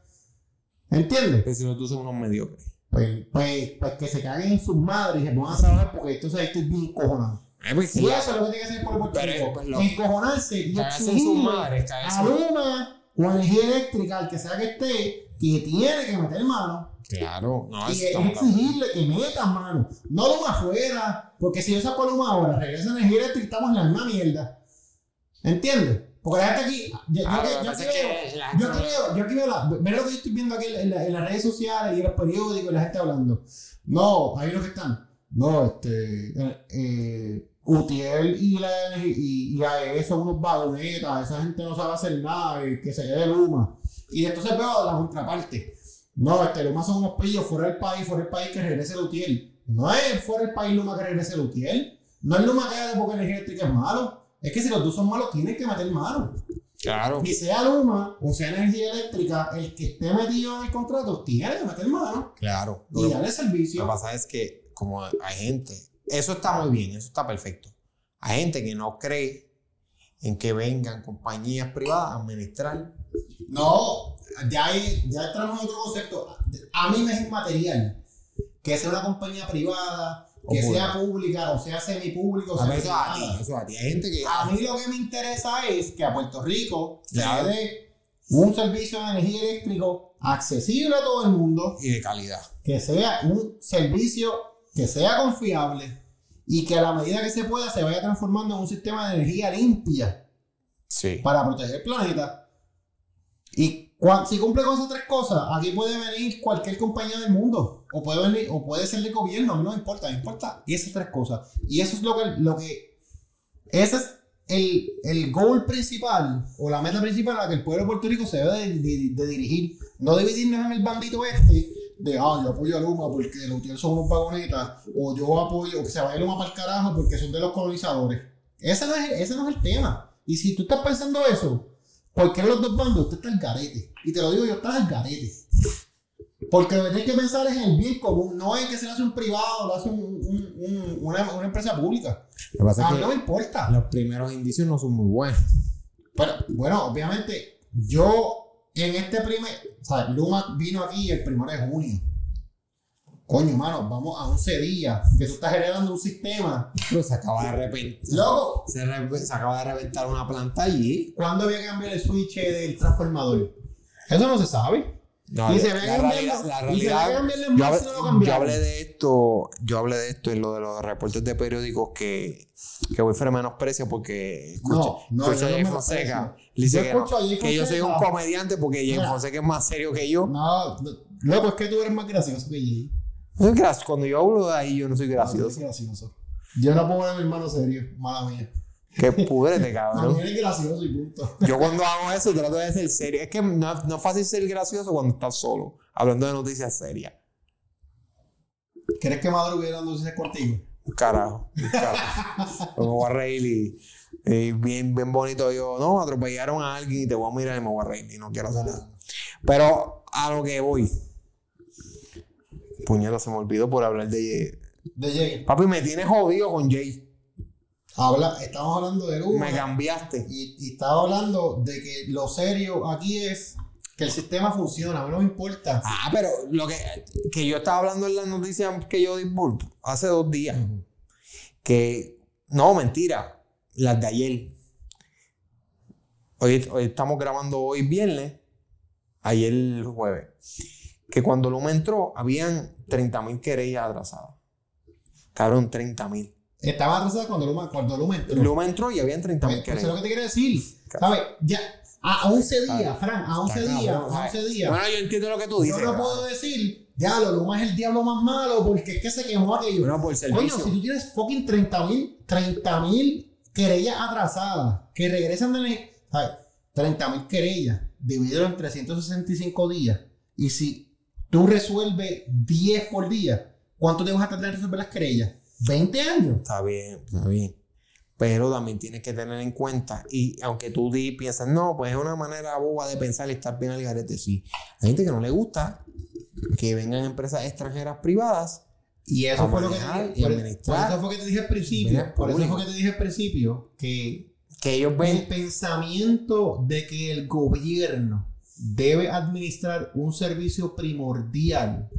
¿Entiendes? Que si no, tú son unos mediocres. Pues, pues, pues que se caguen en sus madres y se pongan a trabajar porque entonces ahí estoy bien cojonado. Eh, pues, sí, Y eso es lo que tiene que hacer por el Puerto Rico. pues, lo- Encojonarse y exigirle a Luma o a energía eléctrica, al que sea que esté, que tiene que meter mano. Claro, no, Y es exigirle que metan mano. No Luma afuera, porque si yo saco Luma ahora, regresa energía eléctrica y estamos en la misma mierda. ¿Entiendes? Porque la gente aquí. Yo, yo Ah, yo que es veo- yo aquí veo, yo aquí veo la, ver lo que yo estoy viendo aquí en, la- en las redes sociales y en los periódicos y la gente hablando. No, hay unos que están. No, este. Eh, eh, Utiel y, la, y, y AES son unos vagonetas, esa gente no sabe hacer nada, y que se quede Luma. Y entonces veo la contraparte. No, este Luma son unos pillos fuera del país, fuera del país que regrese el Utiel. No es fuera del país Luma que regrese el Utiel. No es Luma que haga porque energía eléctrica es malo. Es que si los dos son malos, tienen que meter mano. Claro. Y sea Luma o sea energía eléctrica, el que esté metido en el contrato tiene que meter mano Claro. Lo y darle lo servicio. que pasa es que, como hay gente, eso está muy bien, eso está perfecto. Hay gente que no cree en que vengan compañías privadas a administrar. No, ya, hay, ya entramos en otro concepto. A mí me es inmaterial que sea una compañía privada, que sea pública, o sea semipública, o sea eso a ti, eso a ti. Hay gente que. A mí lo que me interesa es que a Puerto Rico se Claro. le dé un servicio de energía eléctrico accesible a todo el mundo, Y de calidad. que sea un servicio que sea confiable y que a la medida que se pueda se vaya transformando en un sistema de energía limpia Sí. para proteger el planeta. Y si cumple con esas tres cosas, aquí puede venir cualquier compañía del mundo. O puede venir, o puede ser de gobierno, a mí no me importa, me importa esas tres cosas. Y eso es lo que, lo que ese es el, el goal principal, o la meta principal a la que el pueblo de Puerto Rico se debe de, de- dirigir. No dividirnos en el bandito este de, ah, yo apoyo a Luma porque los tíos son unos vagonetas, o yo apoyo que se vaya Luma para el carajo porque son de los colonizadores. Ese no es, ese no es el tema. Y si tú estás pensando eso, porque en los dos bandos usted está al garete. Y te lo digo yo, estás al garete. Porque lo que tienes que pensar es en el bien común, no en que se lo hace un privado, lo hace un- un- un- una, una empresa pública. Lo que pasa A es mí no me importa. los primeros indicios no son muy buenos. Pero, bueno, obviamente, yo en este primer. O sea, Luma vino aquí el primero de junio. Coño, mano, vamos a 11 días que tú estás heredando un sistema. Pero se acaba de reventar. Loco, Se, re- se acaba de reventar una planta allí. ¿cuándo había que cambiar el switch del transformador? Eso no se sabe. No, Y se ve en yo, y no yo hablé de esto, yo hablé de esto en lo de los reportes de periódicos que, que Wilfred menosprecia porque escucha, No, no, no a Jay. Fonseca. Le dice que, no, escucho a Jay que yo soy un comediante porque Jay. Fonseca es más serio que yo. No, no, loco, es que tú eres más gracioso que yo. No soy graci- Cuando yo hablo de ahí, yo no soy No, gracioso. gracioso. Yo no puedo ver a mi hermano serio, mala mía. Que pudrete, No, cabrón. eres gracioso y punto. Yo cuando hago eso trato de ser serio. Es que no, no es fácil ser gracioso cuando estás solo, hablando de noticias serias. ¿Crees que Maduro hubiera dado noticias contigo? Carajo. Carajo. me voy a reír y, y bien, bien bonito. Yo, no, atropellaron a alguien y te voy a mirar y me voy a reír y no quiero hacer nada. Pero a lo que voy. Puñeta, se me olvidó por hablar de. De Jay. Papi, me tienes jodido con Jay. Habla, estamos hablando de Luma. Me cambiaste. Y, y estaba hablando de que lo serio aquí es que el sistema funciona. A mí no me importa. Ah, pero lo que, que yo estaba hablando en las noticias que yo divulgo hace dos días. Que, no, mentira, las de ayer. Hoy, hoy estamos grabando hoy viernes, ayer jueves. Que cuando Luma entró, habían 30.000 querellas atrasadas. Cabrón, 30.000. Estaba atrasada cuando Luma, cuando Luma entró. Luma entró y habían 30.000 Pues, eso es querellas. lo que te quiero decir. ¿Sabes? Ya, a, a 11 días. Fran, a 11 Está días, a 11 días. Bueno, yo entiendo lo que tú Yo dices. no ¿verdad? puedo decir, ya, lo Luma es el diablo más malo porque es que se quemó aquello. Bueno, por Coño, servicio. si tú tienes fucking 30 mil 30 mil querellas atrasadas que regresan de la- ¿sabes? 30 mil querellas dividido en 365 días y si tú resuelves 10 por día, ¿cuánto te vas a tardar en resolver las querellas? ¿20 años? Está bien, está bien. Pero también tienes que tener en cuenta, y aunque tú piensas, no, pues es una manera boba de pensar y estar bien al garete, sí. Hay gente que no le gusta que vengan empresas extranjeras privadas. Y eso A fue lo que te dije. Por, administrar. por eso fue que te dije al principio. Por eso fue que te dije al principio que Que ellos el ven, pensamiento de que el gobierno debe administrar un servicio primordial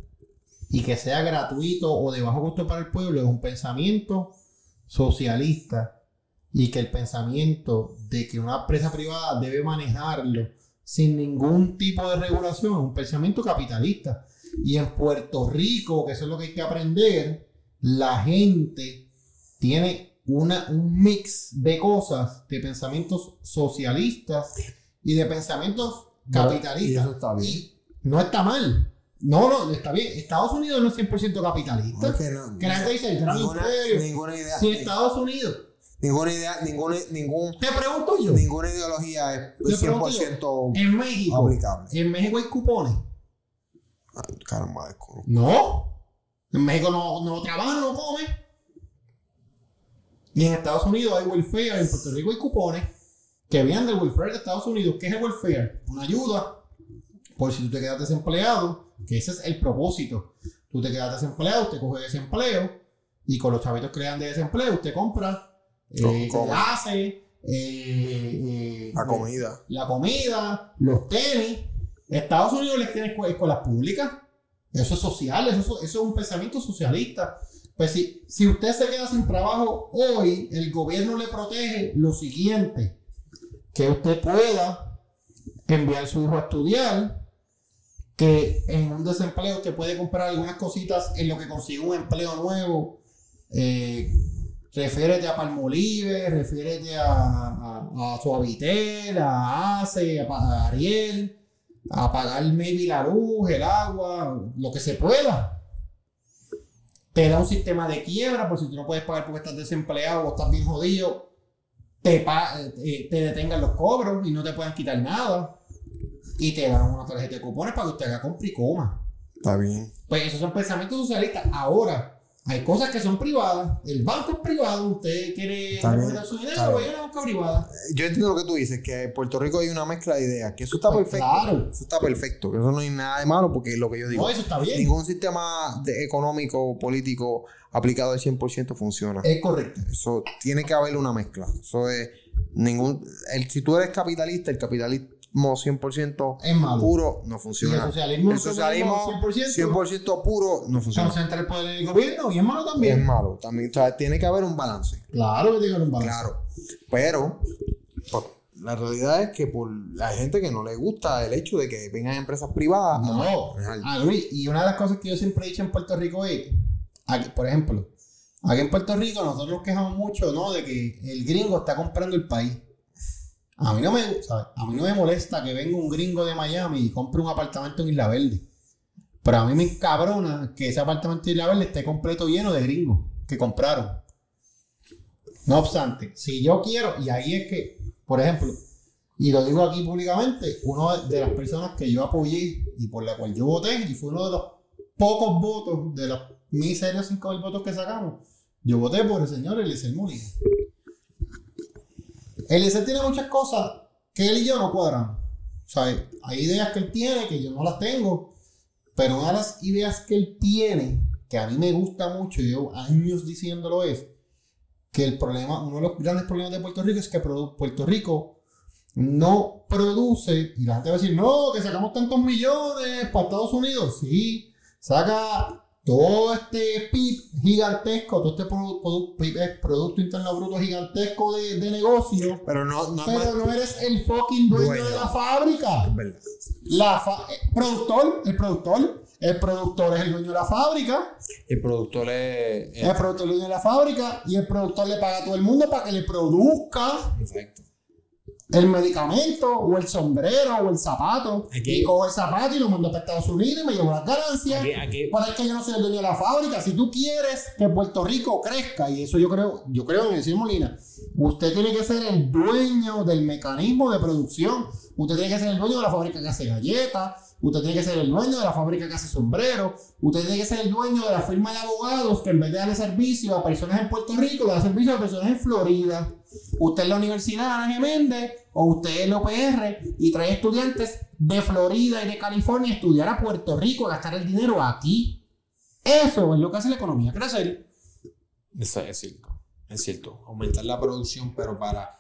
y que sea gratuito o de bajo costo para el pueblo es un pensamiento socialista y que el pensamiento de que una empresa privada debe manejarlo sin ningún tipo de regulación es un pensamiento capitalista. Y en Puerto Rico, que eso es lo que hay que aprender, la gente tiene una, un mix de cosas, de pensamientos socialistas y de pensamientos capitalistas. Y eso está bien. No está mal. No, no, está bien. Estados Unidos no es 100% capitalista. No, es que no- que la gente dice ninguna, ninguna idea. Si Estados Unidos, Ninguna idea, ningún, ningún, te pregunto yo, ninguna ideología es Te pregunto yo, 100% en México, aplicable. en México hay cupones. Ah, Caramba. No. En México no, no trabajan, no comen. Y en Estados Unidos hay welfare, en Puerto Rico hay cupones que vienen del welfare de Estados Unidos. ¿Qué es el welfare? Una ayuda por si tú te quedas desempleado, que ese es el propósito. Tú te quedas desempleado, usted coge desempleo y con los chavitos que le dan de desempleo, usted compra, eh, hace eh, eh, La comida. la comida, los tenis. Estados Unidos les tiene escu- escuelas públicas. Eso es social, eso, eso es un pensamiento socialista. Pues si, si usted se queda sin trabajo hoy, el gobierno le protege lo siguiente, que usted pueda enviar a su hijo a estudiar, que en un desempleo usted puede comprar algunas cositas en lo que consigue un empleo nuevo. Eh, refiérete a Palmolive, refiérete a, a, a Suavitel, a ACE, a, a Ariel, a pagar maybe la luz, el agua, lo que se pueda. Te da un sistema de quiebra por si tú no puedes pagar porque estás desempleado o estás bien jodido. Te, pa- eh, te detengan los cobros y no te puedan quitar nada. Y te dan una tarjeta de cupones para que usted haga compra y coma. Está bien. Pues esos son pensamientos socialistas. Ahora, hay cosas que son privadas. El banco es privado. Usted quiere depositar su dinero, vaya a una banca privada. Yo entiendo lo que tú dices, que en Puerto Rico hay una mezcla de ideas, que eso está Pues perfecto. claro. Eso está perfecto, que eso no hay nada de malo, porque es lo que yo digo. No, eso está bien. Ningún sistema de- económico, político aplicado al 100% funciona. Es correcto. Eso tiene que haber una mezcla. Eso es ningún. El, si tú eres capitalista, el capitalismo 100% Es malo. puro no funciona. el socialismo, el socialismo 100%, 100% puro no funciona. concentra el poder en el gobierno y es malo Es también. malo. También o sea, tiene que haber un balance. Claro que tiene que haber un balance. Claro. Pero pues, la realidad es que por la gente que no le gusta el hecho de que vengan empresas privadas. No, es algo. ah, Luis, y una de las cosas que yo siempre he dicho en Puerto Rico es, aquí, por ejemplo, aquí en Puerto Rico nosotros nos quejamos mucho, ¿no? De que el gringo está comprando el país. A mí no me, ¿sabes? A mí no me molesta que venga un gringo de Miami y compre un apartamento en Isla Verde. Pero a mí me encabrona que ese apartamento en Isla Verde esté completo lleno de gringos que compraron. No obstante, si yo quiero, y ahí es que, por ejemplo, y lo digo aquí públicamente, una de las personas que yo apoyé y por la cual yo voté, y fue uno de los pocos votos, de los miserios 5 mil votos que sacamos, yo voté por el señor Eliezer Molina. Eliezer tiene muchas cosas que él y yo no cuadramos. O sea, hay ideas que él tiene que yo no las tengo, pero una de las ideas que él tiene, que a mí me gusta mucho, y llevo años diciéndolo, es que el problema, uno de los grandes problemas de Puerto Rico es que Puerto Rico no produce, y la gente va a decir, no, que sacamos tantos millones para Estados Unidos. Sí, saca todo este PIB gigantesco, todo este produ- eh, Producto Interno Bruto gigantesco de, de negocio, Pero no, pero no eres el fucking dueño, Dueño. de la fábrica. es verdad. La fa- eh, productor, el productor, el productor es el dueño de la fábrica. El productor es. El productor es el dueño de la fábrica y el productor le paga a todo el mundo para que le produzca Exacto. El medicamento o el sombrero o el zapato. Aquí- Y cojo el zapato y lo mando para Estados Unidos y me llevo las ganancias. Aquí, aquí, es que yo no soy el dueño de la fábrica. Si tú quieres que Puerto Rico crezca, y eso yo creo, yo creo en decir Molina, usted tiene que ser el dueño del mecanismo de producción. Usted tiene que ser el dueño de la fábrica que hace galletas. Usted tiene que ser el dueño de la fábrica que hace sombrero. Usted tiene que ser el dueño de la firma de abogados que en vez de darle servicio a personas en Puerto Rico, le da servicio a personas en Florida. Usted es la Universidad de Ana Geméndez o usted es el OPR y trae estudiantes de Florida y de California a estudiar a Puerto Rico, a gastar el dinero aquí. Eso es lo que hace la economía crecer. Eso es cierto. Es cierto. Aumentar la producción, pero para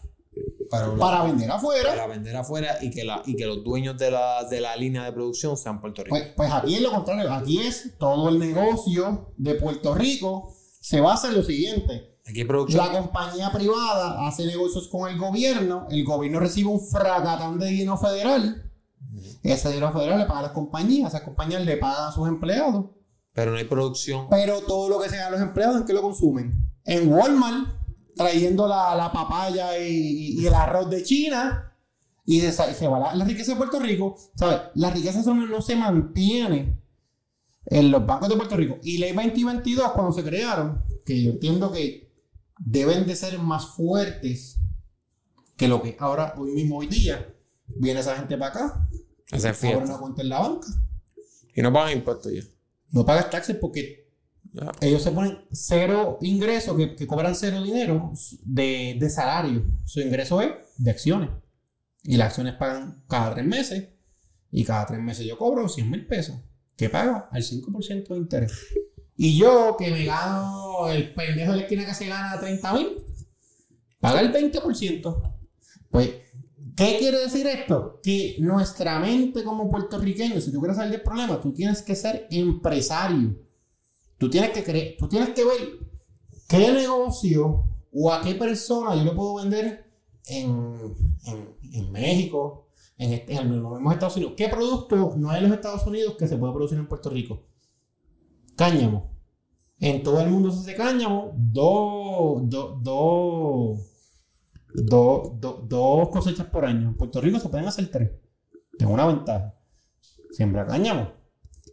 Para, para vender afuera. Para vender afuera y que, la, y que los dueños de la, de la línea de producción sean Puerto Rico. Pues, pues aquí es lo contrario. Aquí es todo el negocio de Puerto Rico se basa en lo siguiente. Aquí producción. La compañía privada hace negocios con el gobierno. El gobierno recibe un fracatán de dinero federal. Ese dinero federal le paga a las compañías. Esas compañías le pagan a sus empleados. Pero no hay producción. Pero todo lo que se a los empleados, ¿en qué lo consumen? En Walmart, trayendo la, la papaya y, y, el arroz de China. Y se, se va la, la, riqueza de Puerto Rico. ¿Sabes? La riqueza no, no se mantiene en los bancos de Puerto Rico. Y ley 2022, cuando se crearon, que yo entiendo que deben de ser más fuertes que lo que ahora, hoy mismo, hoy día, viene esa gente para acá. Hacer fiesta. una cuenta en la banca. Y no pagan impuestos ya. No pagas taxes porque ellos se ponen cero ingresos, que, que cobran cero dinero de, de, salario. Su ingreso es de acciones. Y las acciones pagan cada tres meses. Y cada tres meses yo cobro 100 mil pesos. ¿Qué paga? Al 5% de interés. Y yo, que me gano el pendejo de la esquina que se gana 30 mil, paga el 20%. Pues, ¿qué quiere decir esto? Que nuestra mente como puertorriqueño, si tú quieres salir del problema, tú tienes que ser empresario. Tú tienes que creer, tú tienes que ver qué negocio o a qué persona yo le puedo vender en, en, en México, en, este, en los mismos Estados Unidos. ¿Qué producto no hay en los Estados Unidos que se puede producir en Puerto Rico? Cáñamo. En todo el mundo se hace cáñamo. Dos, dos, dos, dos cosechas por año. En Puerto Rico se pueden hacer tres. Tengo una ventaja. Siembra cáñamo.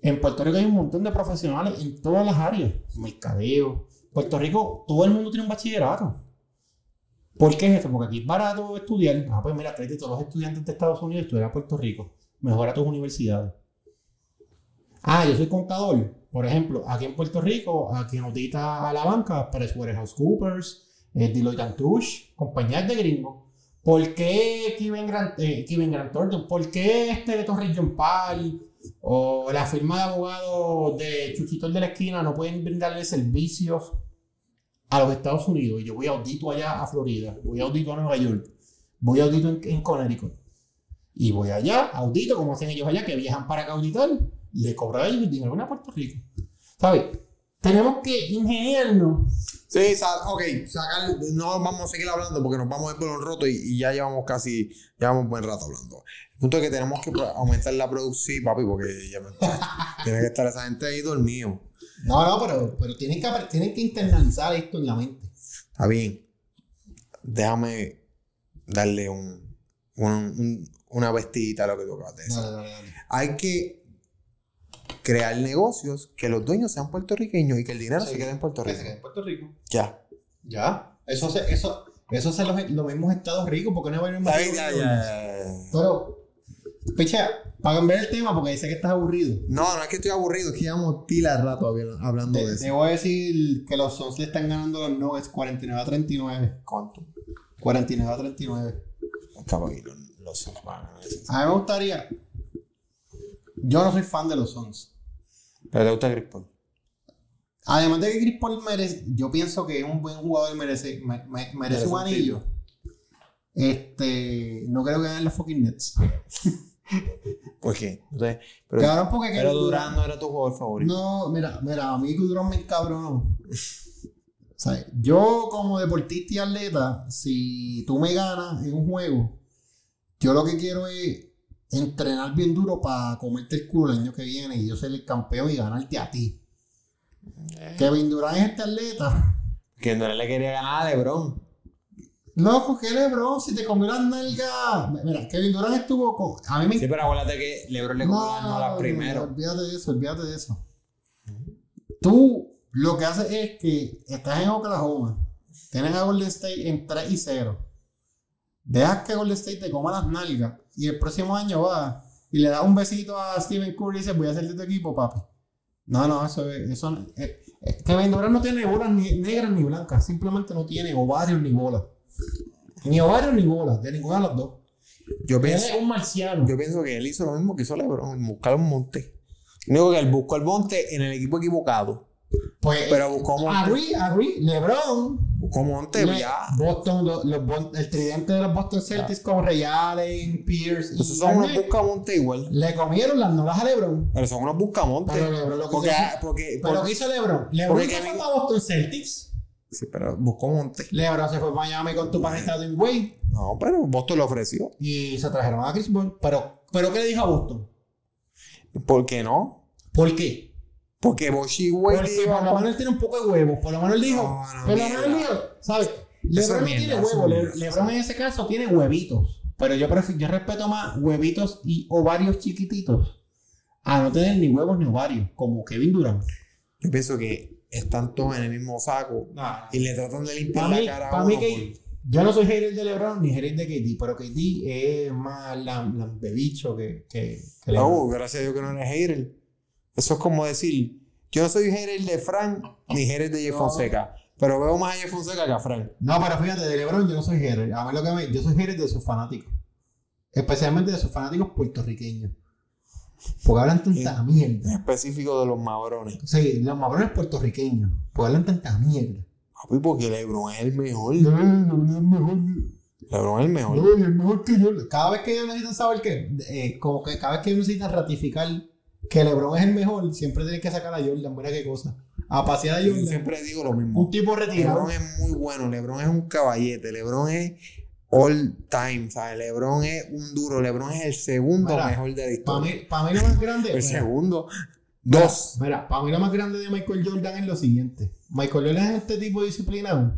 En Puerto Rico hay un montón de profesionales en todas las áreas. Mercadeo. Puerto Rico, todo el mundo tiene un bachillerato. ¿Por qué es eso? Porque aquí es barato estudiar. Ah, pues mira, tráete todos los estudiantes de Estados Unidos estudiar a Puerto Rico. Mejora tus universidades. Ah, yo soy contador. Por ejemplo, aquí en Puerto Rico, a quien audita a la banca, PricewaterhouseCoopers, eh, Deloitte Touche, compañías de gringos. ¿Por qué Kevin Grant, eh, Kevin Grant Thornton? ¿Por qué este Torres John Pal o la firma de abogados de Chuchito de la esquina no pueden brindarle servicios a los Estados Unidos? Yo voy a audito allá a Florida, voy a audito a Nueva York, voy a audito en, en Connecticut. Y voy allá, audito como hacen ellos allá, que viajan para acá auditar le cobra a ellos el dinero a Puerto Rico. ¿Sabes? Tenemos que ingeniarnos. Sí, ok, sacar, no vamos a seguir hablando porque nos vamos a ir por un roto y, ya llevamos casi, llevamos un buen rato hablando. El punto es que tenemos que aumentar la producción, papi, porque ya tiene que estar esa gente ahí dormido. No, no, pero, pero tienen, que, tienen que internalizar esto en la mente. Está bien. Déjame darle un, un, una vestidita a lo que tú acabas de decir. Hay que crear negocios que los dueños sean puertorriqueños y que el dinero se quede en Puerto Rico. se quede en Puerto Rico. Ya. Ya. Eso se, eso, eso se los, los mismos estados ricos, porque no hay más. Ya, ya, Pero, picha, para cambiar el tema, porque dice que estás aburrido. No, no es que estoy aburrido, es que llevamos pila de rato hablando de eso. Te voy a decir que los Sons le están ganando los Nuggets 49 a 39. ¿Cuánto? 49 a 39. Caballero, los van a A mí me gustaría. Yo no soy fan de los Sons. Pero te gusta Chris Paul. Además de que Chris Paul merece, yo pienso que es un buen jugador y merece, merece un anillo. Este, no creo que ganen los fucking Nets. ¿Por qué? pero, claro, porque pero Durán no era tu jugador favorito. No, mira, mira, a mí Durán me encabronó. O sea, yo como deportista y atleta, si tú me ganas en un juego, yo lo que quiero es entrenar bien duro para comerte el culo el año que viene y yo ser el campeón y ganarte a ti. Eh. Kevin Durant es este atleta. Que no le quería ganar a LeBron. Loco, que LeBron, si te comió las nalgas. Mira, Kevin Durant estuvo con. A mí me... Sí, pero acuérdate que LeBron le comió las nalgas primero. olvídate de eso, olvídate de eso. Tú lo que haces es que estás en Oklahoma, tienes a Golden State en 3 y 0. Dejas que Golden State te coma las nalgas y el próximo año va y le da un besito a Stephen Curry y dice, voy a ser de tu equipo, papi. No, no, eso, eso eh, eh, Kevin Durant no tiene bolas ni negras ni blancas, simplemente no tiene ovarios ni bolas. Ni ovarios ni bolas, de ninguna de las dos. Yo pienso, es un marciano. Yo pienso que él hizo lo mismo que hizo LeBron, buscar un monte. Digo que él buscó el monte en el equipo equivocado. Pues, pero buscó monte. Agree, agree. LeBron Buscó monte, Le- ya. Boston, lo- los el tridente de los Boston Celtics con Ray Allen, Pierce y Esos son unos buscamonte igual. Le comieron las nolas a LeBron. Pero son unos buscamonte. Pero LeBron lo que Porque, hizo- porque, Pero ¿qué hizo LeBron? LeBron se fue a Boston Celtics. Sí, pero buscó monte. LeBron se fue a Miami con tu panita de Wade No, pero Boston lo ofreció. y se trajeron a Chris Paul. Pero, pero ¿qué le dijo a Boston? ¿Por qué no? ¿Por qué? Porque Boshi Wade Porque por lo menos él tiene un poco de huevos. Por lo menos él dijo. No, no, por lo menos él dijo. ¿Sabes? LeBron no tiene huevos. Le-. LeBron en ese caso tiene huevitos. Pero yo prefiero, yo respeto más huevitos y ovarios chiquititos a no tener ni huevos ni ovarios, como Kevin Durant. Yo pienso que están todos en el mismo saco y le tratan de limpiar la cara a uno. mí que yo no soy hater de LeBron ni hater de KD, pero KD es más lam- lambebicho que, que, que LeBron. Gracias a Dios que no eres hater. Eso es como decir, yo no soy hater de Frank ni hater de Jeff No. Fonseca, pero veo más a Jeff Fonseca que a Frank. No, pero fíjate, de LeBron yo no soy hater. A mí lo que me, yo soy hater de sus fanáticos. Especialmente de sus fanáticos puertorriqueños. Porque hablan tanta En mierda. específico de los mabrones. Sí, los mabrones puertorriqueños. Porque hablan tanta mierda. Papi, porque LeBron es el mejor. No, no es mejor. LeBron es el mejor. No, es mejor que yo. Cada vez que ellos necesitan saber que, eh, como que cada vez que ellos necesitan ratificar que LeBron es el mejor, siempre tienen que sacar a Jordan. Mira qué cosa. A pasear a Yo Jordan. siempre digo lo mismo. Un tipo retirado. LeBron es muy bueno, LeBron es un caballete, LeBron es all time, ¿sabes? LeBron es un duro, LeBron es el segundo Mira, mejor de la Para historia. mí, pa' mí lo más grande. el mira, segundo. Dos. Mira, para mí lo más grande de Michael Jordan es lo siguiente. Michael Jordan es este tipo disciplinado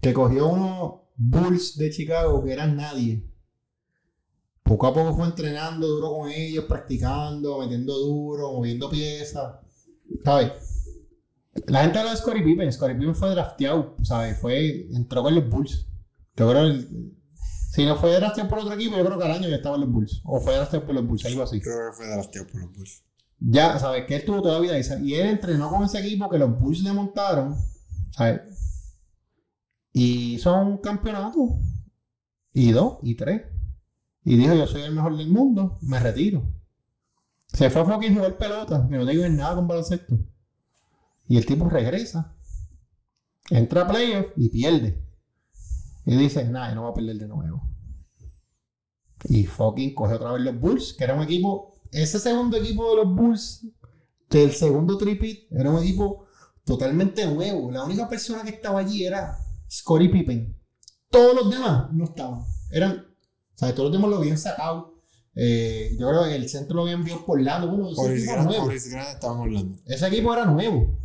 que cogió unos Bulls de Chicago que eran nadie. Poco a poco fue entrenando duro con ellos, practicando, metiendo duro, moviendo piezas. ¿Sabes? La gente habla de Scottie Pippen. Scottie Pippen fue drafteado, ¿sabes? Fue, entró con los Bulls. Yo creo el- si no fue drafteado por otro equipo, yo creo que al año ya estaba en los Bulls. O fue drafteado por los Bulls, algo así. Creo que fue tías por los Bulls. Ya, ¿sabes? Que él tuvo toda la vida esa. Y él entrenó con ese equipo que los Bulls le montaron. ¿Sabes? Y hizo un campeonato. Y dos, y tres. Y dijo, yo soy el mejor del mundo, me retiro. Se fue a fucking jugar pelota, que no tengo nada con baloncesto. Y el tipo regresa. Entra a playoff y pierde. Y dice, nada, no va a perder de nuevo. Y fucking coge otra vez los Bulls, que era un equipo, ese segundo equipo de los Bulls, del segundo tripit, era un equipo totalmente nuevo. La única persona que estaba allí era Scottie Pippen. Todos los demás no estaban. Eran, o sea, todos los demás lo habían sacado. Eh, yo creo que el centro lo habían enviado por lado. Bueno, ese equipo era nuevo. Estaban hablando. Ese equipo era nuevo.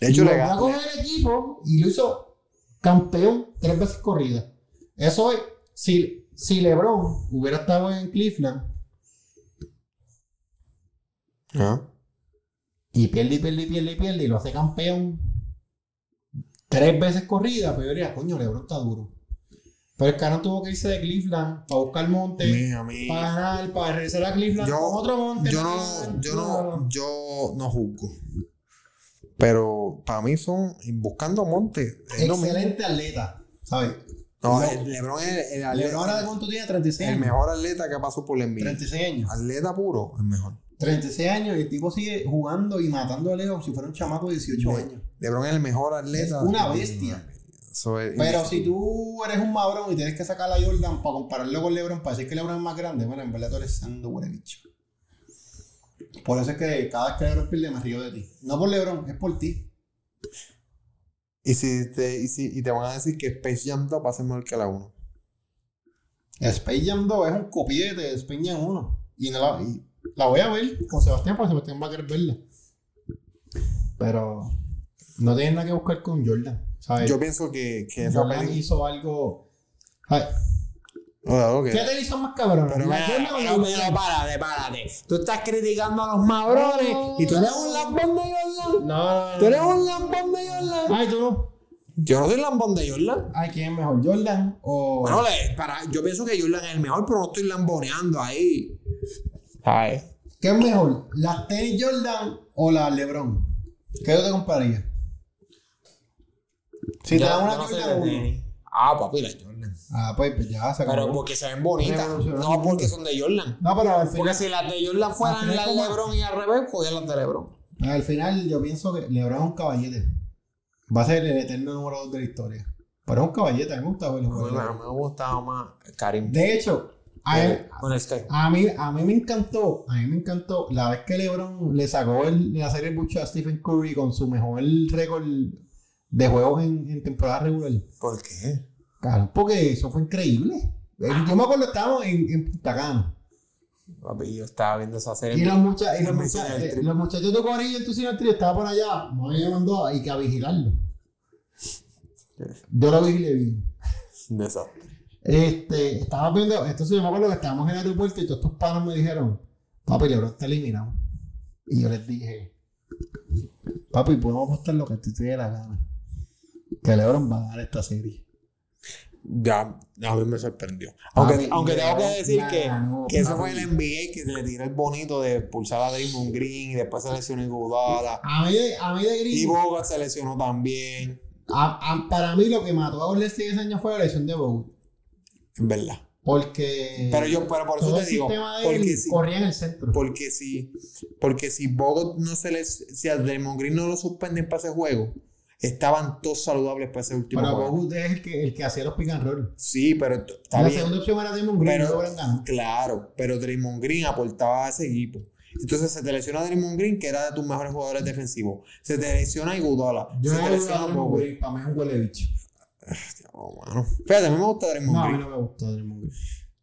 De hecho, Y le a ganó. coger el equipo y lo hizo campeón tres veces corrida. Eso es, si, si LeBron hubiera estado en Cleveland Ah. y pierde y pierde y pierde y pierde y lo hace campeón tres veces corrida, pues yo diría, coño, LeBron está duro. Pero el caro tuvo que irse de Cleveland para buscar monte, para ganar, para regresar a Cleveland Yo- con otro monte. yo no, yo no, yo no juzgo. Pero para mí son buscando monte. Excelente atleta, ¿sabes? No, No. el LeBron es el, el LeBron ahora de atleta, cuánto tiene, 36 el mejor atleta que pasó por la NBA. 36 años. Atleta puro, el mejor. 36 años y el tipo sigue jugando y matando a Leo como si fuera un chamaco de 18 Le- años. LeBron es el mejor atleta. Es una bestia. Es- Pero si tú eres un mabrón y tienes que sacar a Jordan para compararlo con LeBron, para decir que LeBron es más grande, bueno, en verdad tú eres sando huele bicho. Por eso es que cada vez que LeBron pierde me río de ti. No por LeBron, es por ti. Y, si te, y, si, y te van a decir que Space Jam 2 va a ser mejor que la 1. Space Jam 2 es un copiete de Space Jam 1. Y, no la, y la voy a ver con Sebastián, porque Sebastián va a querer verla. Pero no tienes nada que buscar con Jordan. ¿Sabes? Yo pienso que, que esa Jordan hizo algo. Ay, Oh, ok. ¿Qué te hizo más cabrón? Pero ¿La mira, pero, Jordan? párate, párate. Tú estás criticando a los mabrones y tú eres un lambón de Jordan. No, no, Tú eres un lambón de Jordan. Ay, tú no. Yo no soy lambón de Jordan. Ay, ¿quién es mejor? ¿Jordan o.? Bueno, le- para, yo pienso que Jordan es el mejor, pero no estoy lamboneando ahí. ¿Sabes? ¿Qué es mejor? ¿Las tenis Jordan o las LeBron? ¿Qué yo te compraría? Si te dan una Jordan uno. Ah, papi, la Jordan. Ah, pues, pues ya se Pero acabó. porque se ven bonitas. No porque son de Jordan. No, pero al Porque final, si las de Jordan fueran las de LeBron y al revés, cogían las de LeBron. al final yo pienso que LeBron es un caballete. Va a ser el eterno número 2 de la historia. Pero es un caballete, a mí me gusta verlo jugar. Bueno, me gustaba más Karim. De hecho, a, él- Con el Sky. a mí, a mí me encantó, a mí me encantó la vez que LeBron le sacó el, la serie bucho a Stephen Curry con su mejor récord de juegos en, en temporada regular. ¿Por qué? Claro, porque eso fue increíble. Eh, Yo me acuerdo estábamos en, en Punta Cana. Papi, yo estaba viendo esa serie. Y los, mucha- y los, eh, los muchachos de Corillo en tu cine estaban por allá. Me mandó a, y que a vigilarlo. Yo lo vigilé bien. Desastre. Este, estaba viendo, entonces yo me acuerdo que estábamos en el aeropuerto y todos estos panos me dijeron, papi, Lebron está eliminado. Y yo les dije, papi, podemos apostar lo que a ti te dé la gana. Que Lebron va a ganar esta serie. Ya, a mí me sorprendió. Aunque, aunque tengo que decir que, ganó, que eso fue el NBA que se le tiró el bonito de pulsar a Draymond Green y después se lesionó Iguodala. A mí, de- a mí de Y Green, Bogut se lesionó también. a- a- para mí lo que mató a State ese año fue la lesión de Bogut. En verdad. Porque Pero yo, pero por eso te digo, porque si, corría en el centro. porque si, porque si Bogut no se les, si a Draymond Green no lo suspenden para ese juego, estaban todos saludables para ese último Pero juego. Bogut es el que, el que hacía los pick and roll. Sí, pero está La bien. segunda opción era Draymond Green, Pero- no. Claro, pero Draymond Green aportaba a ese equipo. Entonces se te lesiona Draymond Green, que era de tus mejores jugadores defensivos. Se te lesiona Iguodala. Yo se no te voy a lesiona Bogut. Green, para mí es un huele bicho. Oh, mano. Fíjate, a mí me gusta Draymond No, a mí Green. no me gusta Draymond Green.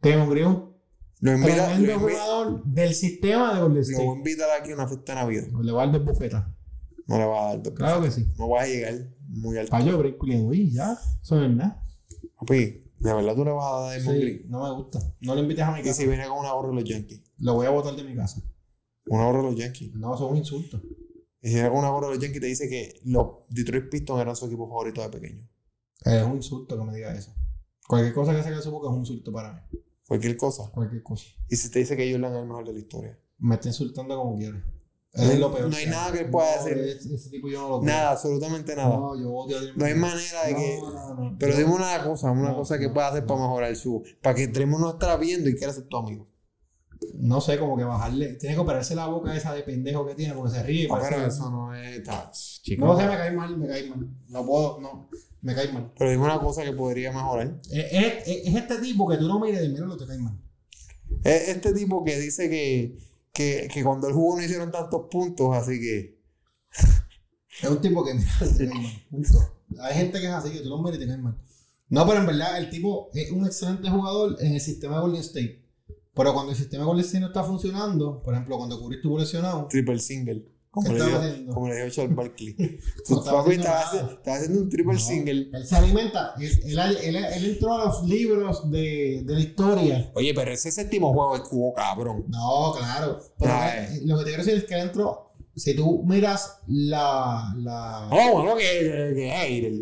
Draymond Green Lo invita, tremendo lo, jugador del sistema de Golden lo voy a State. invitar aquí a una fiesta de Navidad. Le va a dar dos bufetas. No le va a dar dos Claro que sí. No vas a llegar muy alto. Para yo, brinco y ya. Eso es verdad. Papi, de verdad tú le vas a dar Draymond Sí, Green. no me gusta. No le invites a mi Y casa. si viene con una gorra de los Yankees. Lo voy a botar de mi casa. Una gorra de los Yankees. No, eso es un insulto. Y si viene con una gorra de los Yankees te dice que los Detroit Pistons eran su equipo favorito de pequeño. Es un insulto que me diga eso. Cualquier cosa que saque de su boca es un insulto para mí. Cualquier cosa. Cualquier cosa. Y si te dice que Jordan es el mejor de la historia. Me está insultando como quiere. Es lo peor. no hay nada que él pueda hacer. Ese, tipo yo no lo. Nada, absolutamente nada. No, yo odio No hay manera de que. No, no, no. Pero dime una cosa, una cosa que pueda hacer para mejorar su. Para que Draymond no estará viendo y quiera ser tu amigo. No sé, como que bajarle. Tiene que operarse la boca esa de pendejo que tiene porque se ríe. Ah, pero eso no es. No sé, me cae mal, me cae mal. No puedo, no. Me cae mal. Pero dime una cosa que podría mejorar. Es, es- es este tipo que tú no mires y mira lo que te cae mal. Es este tipo que dice que, que, que cuando él jugó no hicieron tantos puntos, así que. Es un tipo que mira. Hay gente que es así, que tú no miras y mal. No, pero en verdad el tipo es un excelente jugador en el sistema de Golden State. Pero cuando el sistema de Golden State no está funcionando, por ejemplo, cuando Curry estuvo lesionado, Triple single. Como ¿Qué le, haciendo? como le dijo Charles Barkley. Tú, estaba papi, haciendo estaba, haciendo, un triple No. single. él se alimenta. Él, él- él- él entró a los libros de, de la historia. Oye, pero ese séptimo juego es cubo cabrón. No, claro. Pero Ay. lo que te quiero decir es que dentro, si tú miras la, la Oh, bueno, que, que hater.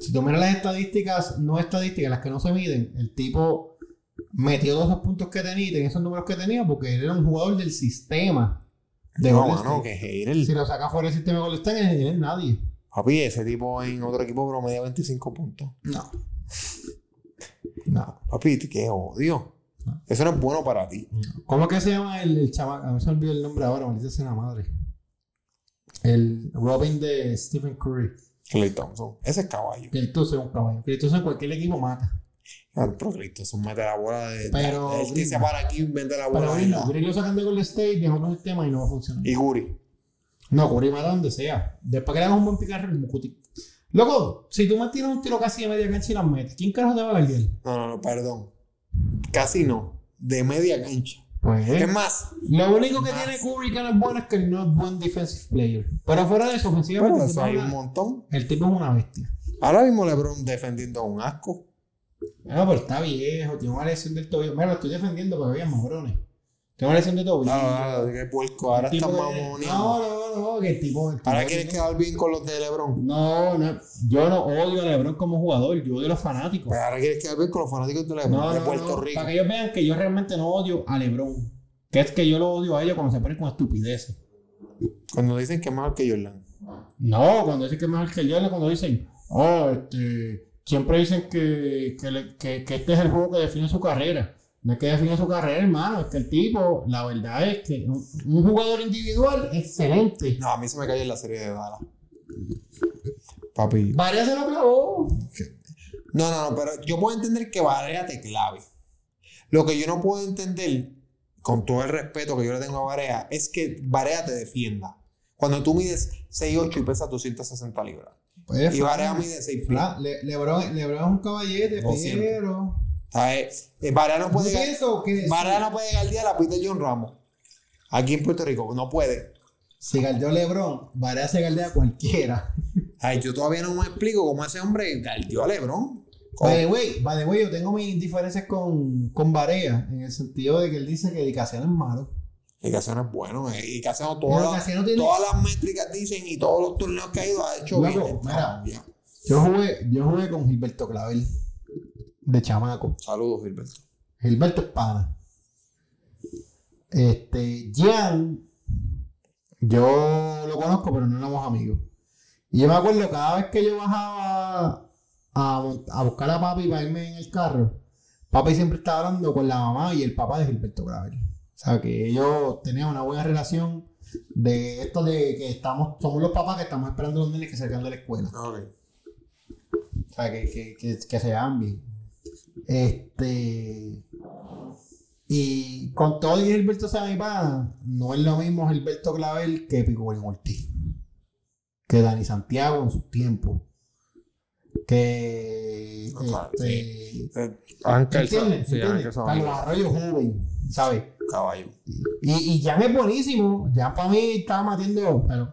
si tú miras las estadísticas, no estadísticas, las que no se miden, el tipo metió todos esos puntos que tenía y tenía esos números que tenía porque él era un jugador del sistema de No, Golden mano, State. que hater. Si lo sacas fuera del sistema de Golden State, es nadie. Papi, ese tipo en otro equipo promedia 25 puntos. No. No. Papi, qué odio. No. Eso no es bueno para ti. ¿Cómo es que se llama el, el chaval? A mí se me olvidó el nombre ahora, maldita sea la madre. El Robin de Stephen Curry. Clay Thompson. Ese es caballo. Que tú es un caballo. Que tú en cualquier equipo mata. Pero Clay Thompson mete la bola de. Pero, el que se para aquí mete la Pero bola de. Green no. Lo sacan de Golden State, de otro sistema y no va a funcionar. Y Guri. No, Curry mata donde sea. Después que le hagas un buen picarro, Mucuti. Loco, si tú me tiras un tiro casi de media cancha y las metes, ¿quién carajo te va a guardiar? No, no, no, perdón. Casi no. De media cancha. Pues Es más, Lo único que Más. tiene Curry que no es bueno es que él no es buen defensive player. Pero fuera de eso, ofensivamente, pero el, eso hay un montón. el tipo es una bestia. Ahora mismo LeBron defendiendo a un asco. No, pero está viejo, tiene una lesión del tobillo. Mira, lo estoy defendiendo porque había mabrones. Tiene una lesión de tobillo. No, no, no, qué puerco. Ahora está que- mamoneando. No, no, no, que el tipo. el tipo Ahora tiene- quieres quedar bien con los de LeBron. No, no, yo no odio a LeBron como jugador, yo odio a los fanáticos. Pues ahora quieres quedar bien con los fanáticos de LeBron No, de no, Puerto Rico. Para que ellos vean que yo realmente no odio a LeBron. Que es que yo lo odio a ellos cuando se ponen con estupideces. Cuando dicen que es mejor que Jordan. No, cuando dicen que es mejor que yo, cuando dicen, oh, este, siempre dicen que, que, le- que- que este es el juego que define su carrera. No es que define su carrera, hermano, es que el tipo, la verdad es que un, un jugador individual excelente. No, a mí se me cayó en la serie de Dallas. Papi. Varea se lo clavó. No, no, no, pero yo puedo entender que Varea te clave. Lo que yo no puedo entender, con todo el respeto que yo le tengo a Varea, es que Varea te defienda. Cuando tú mides 6'8 y pesas 260 libras. Pues, Y Varea mide 6 pies. Le- Lebron, Lebron es un caballete, Lo siento. pero. ¿Sabes? Eh, Varea no puede pienso que Varea no puede galdear a Peter John Ramos. Aquí en Puerto Rico, no puede. si galdeó Lebron, Varea se galdea a cualquiera. Ay, yo todavía no me explico cómo ese hombre galdeó a LeBron. By the way, by the way, yo tengo mis diferencias con, con Varea, en el sentido de que él dice que Dicasiano es malo. Y Casiano es bueno, y Casiano todas, tiene- todas las métricas dicen y todos los torneos que ha ido ha hecho Loco, bien. mira. Yo jugué, yo jugué con Gilberto Clavel, de chamaco. Saludos, Gilberto. Gilberto es pana. Este, Gian, yo lo conozco, pero no éramos amigos. Y yo me acuerdo cada vez que yo bajaba a, a buscar a papi para irme en el carro, papi siempre estaba hablando con la mamá y el papá de Gilberto Gravel. O sea, que ellos tenían una buena relación de esto de que estamos, somos los papás que estamos esperando a los nenes que salgan de la escuela. Ok. O sea, que, que, que, que se vean bien. Este. Y con todo y Gilberto sea mi pana, no es lo mismo Gilberto Clavel que Picolín Ortiz. Que Dani Santiago en sus tiempos. Que. Claro, este, Eh, Ángel, ¿Entiendes? sí, ¿Entiendes? Ángel Carlos. Arroyo joven, ¿sabes? Caballo. Y, y Jan es buenísimo. Jan para mí estaba matiendo, pero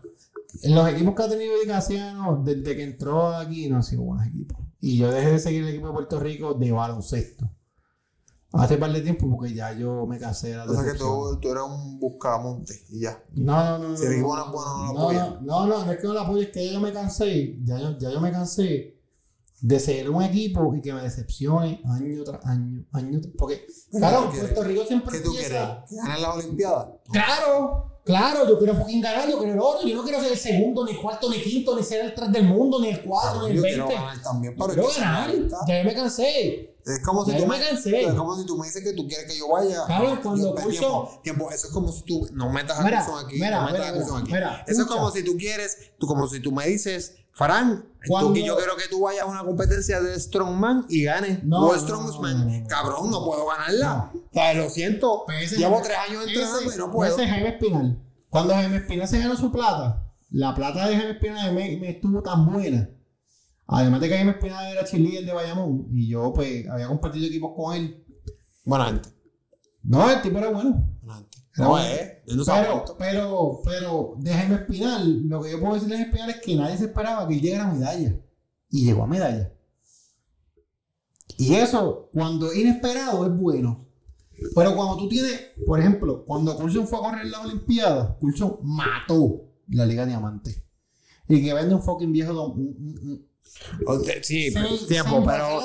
en los equipos que ha tenido Dicasiano, desde que entró aquí, no han sido buenos equipos. Y yo dejé de seguir el equipo de Puerto Rico de baloncesto. Hace par de tiempo porque ya yo me cansé de la O sea que tú, tú eres un buscamonte y ya. No, no, no. Si el no, equipo no, no es bueno, no lo no, no, no, no, no es que no lo apoye, es que ya yo me cansé. Ya yo, ya yo me cansé de seguir un equipo y que me decepcione año tras año, año tras Porque, claro. Puerto Rico siempre ¿Qué tú quieres? ¿Que ganen las Olimpiadas? Claro, claro, yo quiero fucking ganar, yo quiero el otro, yo no quiero ser el segundo, ni el cuarto, ni el quinto, ni ser el 3 del mundo, ni el 4, ni el Yo 20. quiero ganar también, pero Quiero es ganar, ya yo me cansé. Es como si Ya tú yo me cansé. Es como si tú me dices que tú quieres que yo vaya. Claro, cuando Yo- Coulson- tiempo, tiempo, eso es como si tú no metas a Mira, aquí, mira, no metas mira, a aquí. mira, eso es escucha. como si tú quieres, tú como si tú me dices, Farán, tú yo quiero que tú vayas a una competencia de Strongman y ganes. No, o Strongman. no, no, no. Cabrón, no puedo ganarla. O sea, lo siento. Llevo tres años entrenando ese- y no puedo. Ese es Jaime Espinal. Cuando Jaime Espinal se ganó su plata, la plata de Jaime Espinal me, me estuvo tan buena. Además de que Jaime Espinal era cheerleader de Bayamón y yo pues había compartido equipos con él. Buena gente. No, el tipo era bueno. Buena gente. No sabe Pero, pero, pero de Jaime Espinal, lo que yo puedo decir de Jaime Espinal es que nadie se esperaba que él llegara a medalla. Y llegó a medalla. Y eso, cuando es inesperado, es bueno. Pero cuando tú tienes, por ejemplo, cuando Coulson fue a correr la Olimpiada, Coulson mató la Liga Diamante. Y que vende un fucking viejo. dom- un- un- Sí, tiempo, pero.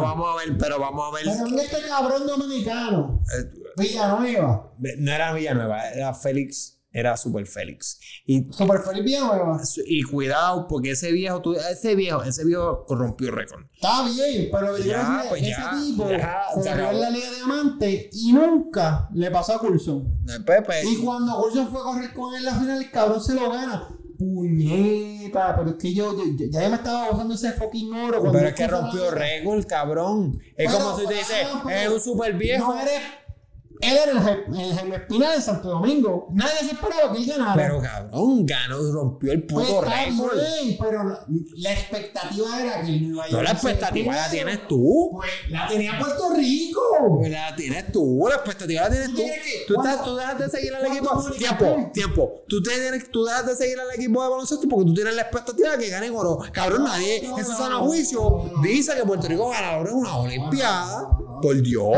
vamos a ver, pero vamos a ver. Pero mira este cabrón dominicano. Eh, Villanueva. No era Villanueva, era Félix, era Super Félix. Y, Super Feliz Villanueva. y cuidado, porque ese viejo, tú- ese viejo, ese viejo corrompió récord. Está bien, pero Ya, pues ese ya, tipo ya, se acabó. en la Liga Diamante y nunca le pasó a Coulson. Pepe. Y cuando Coulson fue a correr con él en la final, el cabrón se lo gana. Puñeta, pero es que yo, yo- yo- ya me estaba gozando ese fucking oro. Pero es que rompió récord, cabrón. Es Pero, como si te dices, ah, es un super viejo. No eres. Él era el, el Jaime Espinal de Santo Domingo. Nadie se esperaba que él ganara. Pero cabrón, ganó, rompió el Pues puto está récord. bien, pero la, la expectativa era que él no iba a No, la expectativa la tienes tú. Pues la tenía Puerto Rico. La tienes tú, la expectativa la tienes ¿Tú tú. estás- tú dejas de seguir al equipo. Tiempo, tiempo. Tú, te tienes, tú dejas de seguir al equipo de baloncesto porque tú tienes la expectativa de que ganen oro. Cabrón, nadie no, en su no, sano no, juicio dice que Puerto Rico ganador en una Olimpiada. Por Dios.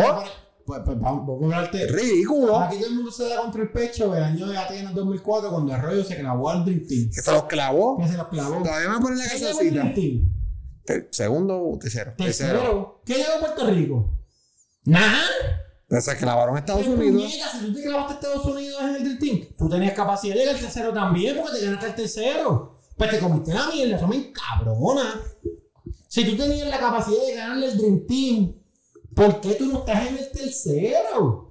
Pues, pues vamos, vamos a hablarte. Es ridículo. Aquí todo el mundo se da contra el pecho el año de Atenas 2004 cuando Arroyo se clavó al Dream Team. Que se los clavó. Que se los clavó. Todavía me ponen la ¿Qué llegó el casacita. Segundo o tercero. Tercero. ¿Qué llegó a Puerto Rico? Nada. Se clavaron a Estados Unidos. puñeta, si tú te clavaste a Estados Unidos en el Dream Team, tú tenías capacidad de llegar al tercero también porque te ganaste el tercero. Pues te comiste la mierda, eso me encabrona. Si tú tenías la capacidad de ganarle el Dream Team, ¿por qué tú no estás en el tercero?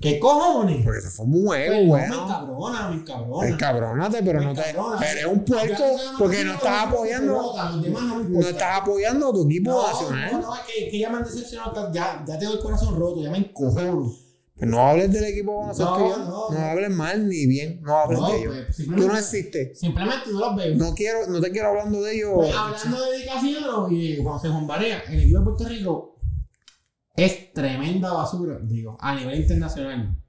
¿Qué cojones? Porque se fue Pues no, weón. me encabrona, me encabrona. Encabrónate, pero Me no te. encabrona. Eres un puerco porque no estás apoyando. de pelota, los demás no estás apoyando a tu equipo No, nacional. no, no, es que, que ya me han decepcionado, ya, ya tengo el corazón roto, ya me encojono. Pues no hables del equipo baloncesto No, no, hables mal ni bien. No hables de ellos. pues, Tú no existes. Simplemente no los veo. No quiero, no te quiero hablando de ellos. Pues, hablando de dedicación y Juan Juan Barea, el equipo de Puerto Rico es tremenda basura, digo, a nivel internacional.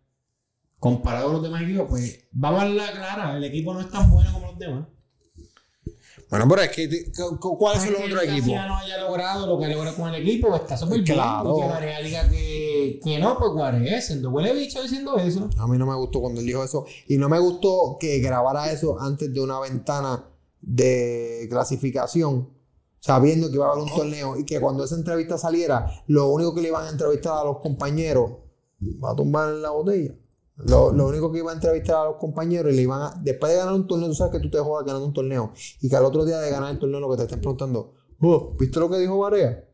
Comparado con los demás equipos, pues vamos a la clara, el equipo no es tan bueno como los demás. Bueno, pero es que, ¿cuáles son los otros el equipos? García no haya logrado lo que logra con el equipo, pues, está súper bien. Claro. Y que la que, que no, pues Guarez, no huele bicho diciendo eso. A mí no me gustó cuando él dijo eso. Y no me gustó que grabara eso antes de una ventana de clasificación, sabiendo que iba a haber un torneo. Y que cuando esa entrevista saliera, lo único que le iban a entrevistar a los compañeros, va a tumbar la botella. Lo, lo único que iba a entrevistar a los compañeros y le iban a, después de ganar un torneo, tú sabes que tú te jodas ganando un torneo. Y que al otro día de ganar el torneo lo que te estén preguntando, "Oh, ¿viste lo que dijo Barea?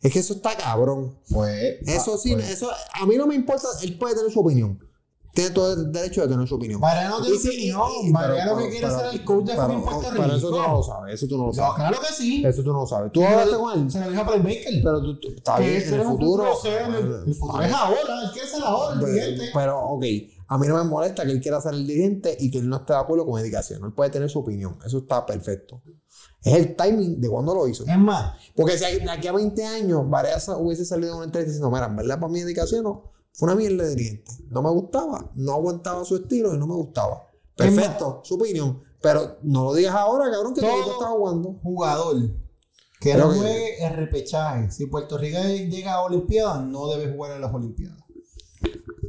Es que eso está cabrón. Pues. Eso sí, pues. eso a mí no me importa, él puede tener su opinión. Tiene todo el derecho de tener su opinión. Barea no tiene opinión, lo que quiere ser el coach de fucking Puerto Pero eso tú Rico. no lo sabes, eso tú no lo No, sabes. claro que sí. Eso tú no lo sabes. Tú hablaste con él, Se lo dijo a Playmaker. pero tú, está bien, ese en el futuro. el, futuro es ahora, él quiere ser ahora, el dirigente. pero, ok, a mí no me molesta que él quiera ser el dirigente y que él no esté de acuerdo con dedicación. Él puede tener su opinión, eso está perfecto. Es el timing de cuando lo hizo. Es más, Porque si de aquí a 20 años Varela hubiese salido en una entrevista diciendo, mira, en verdad para mi dedicación no, fue una mierda de dirigente. No me gustaba, no aguantaba su estilo y no me gustaba. Perfecto, su opinión. Pero no lo digas ahora, cabrón, que Todo- está jugando. jugador que Creo no que- juegue el repechaje. Si Puerto Rico llega a Olimpiadas, no debe jugar en las Olimpiadas.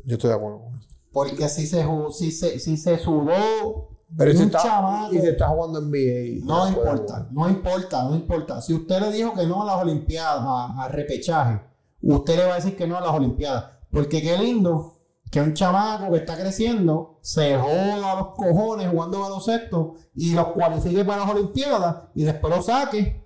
Yo estoy de acuerdo con eso. Porque si se, si se, si se sudó Pero y si un está, y jugando en NBA. no importa, no importa, no importa. Si usted le dijo que no a las Olimpiadas, a, a repechaje, usted le va a decir que no a las Olimpiadas. Porque qué lindo que un chamaco que está creciendo se joda los cojones jugando baloncesto y los cualifique para las Olimpiadas y después lo saque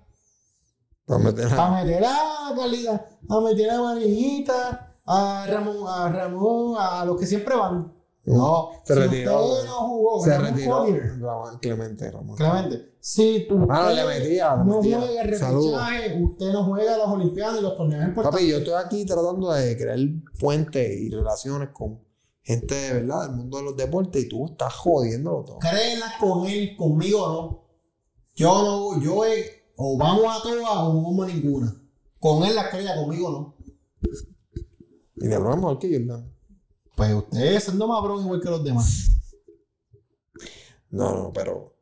Para meter a- a meter a Carlita, a meter a Vanillita, a Ramón, a Ramón, a los que siempre van. No, Se si retiró. usted no jugó, Se retiró. Ramón- Clemente Ramón. Clemente, si tú Ah, no, le metía, le no metía. juega repechaje, usted no juega las Olimpiadas y los torneos importantes. Papi, yo estoy aquí tratando de crear puentes y relaciones con gente de verdad del mundo de los deportes y tú estás jodiéndolo todo. Créela con él, conmigo no. Yo no, yo he, o vamos a todas o no vamos a ninguna. Con él la crea, conmigo no. Y de broma mejor que Jordan. Pues usted es no mabrón igual que los demás. No, no, pero.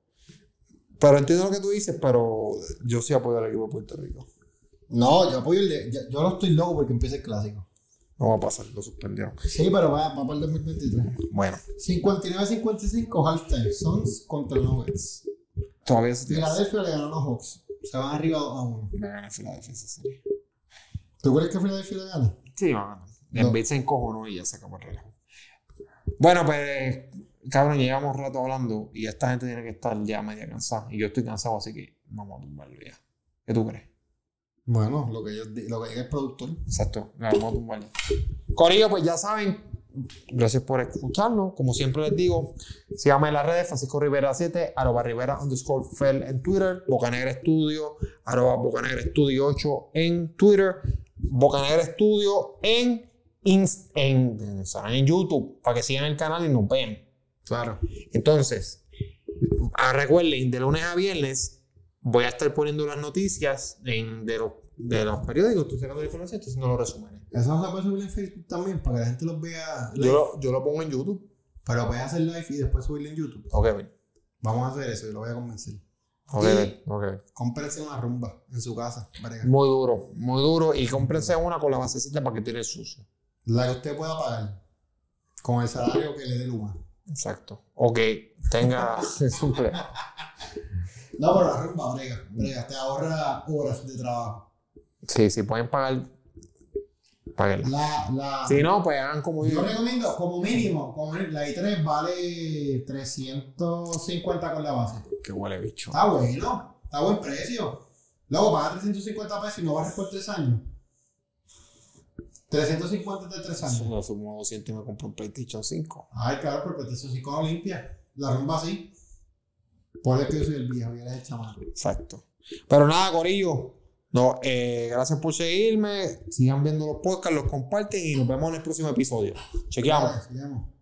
Pero entiendo lo que tú dices, pero yo sí apoyo al equipo de Puerto Rico. No, yo apoyo el de, yo, yo no estoy loco porque empiece el clásico. No va a pasar, lo suspendieron. Sí, pero va, va para el 2023. Bueno, 59-55 halftime. Suns contra Nuggets. todavía se tiene. Filadelfia le ganó a los Hawks. Se van arriba 2 a 1. Me gana Filadelfia esa serie. ¿Tú crees que Filadelfia le gana? Sí, va a ganar. No. En vez se encojonó y ya se acabó el relajo. Bueno, pues, cabrón, llevamos rato hablando y esta gente tiene que estar ya media cansada. Y yo estoy cansado, así que vamos a tumbarlo ya. ¿Qué tú crees? Bueno, lo que, yo, lo que diga el productor. Exacto, vamos a tumbar ya. Corillo, pues ya saben, gracias por escucharnos. Como siempre les digo, síganme en las redes, Francisco Rivera 7, arroba Rivera underscore Fel en Twitter, Bocanegra Estudio, arroba Bocanegra Estudio 8 en Twitter, Bocanegra Estudio en, Inst- en, en, YouTube, para que sigan el canal y nos vean. Claro. Entonces, recuerden, de lunes a viernes voy a estar poniendo las noticias en- de, los, de los periódicos, estoy sacando la información, estoy haciendo los resúmenes. Eso se puede subir en Facebook también para que la gente los vea live. Yo lo, yo lo pongo en YouTube. Pero puedes hacer live y después subirlo en YouTube. Ok, ven. Vamos a hacer eso y lo voy a convencer. Ok, Y-. Ok. Cómprense una rumba en su casa. Muy duro, muy duro. Y cómprense una con la basecita para que tire sucio. La que usted pueda pagar. Con el salario que le dé Luma. Exacto. O que tenga. No, pero la rumba, brega. Brega. Te ahorra horas de trabajo. Sí, si pueden pagar. La, la, Si no, pues hagan como yo. Yo recomiendo, como mínimo, como la i3 vale 350 con la base. Que huele bicho. Está bueno, está buen precio. Luego paga 350 pesos y no barres por 3 años. 350 de 3 años. Eso sumo 200 y me compro un PlayStation 5. Ay, claro, pero PlayStation 5 no limpia. La rumba así. Por eso que yo soy el viejo y eres el chamaco. Exacto. Pero nada, Corillo. No, eh, gracias por seguirme. Sigan viendo los podcasts, los comparten y nos vemos en el próximo episodio. Chequeamos. Sigamos.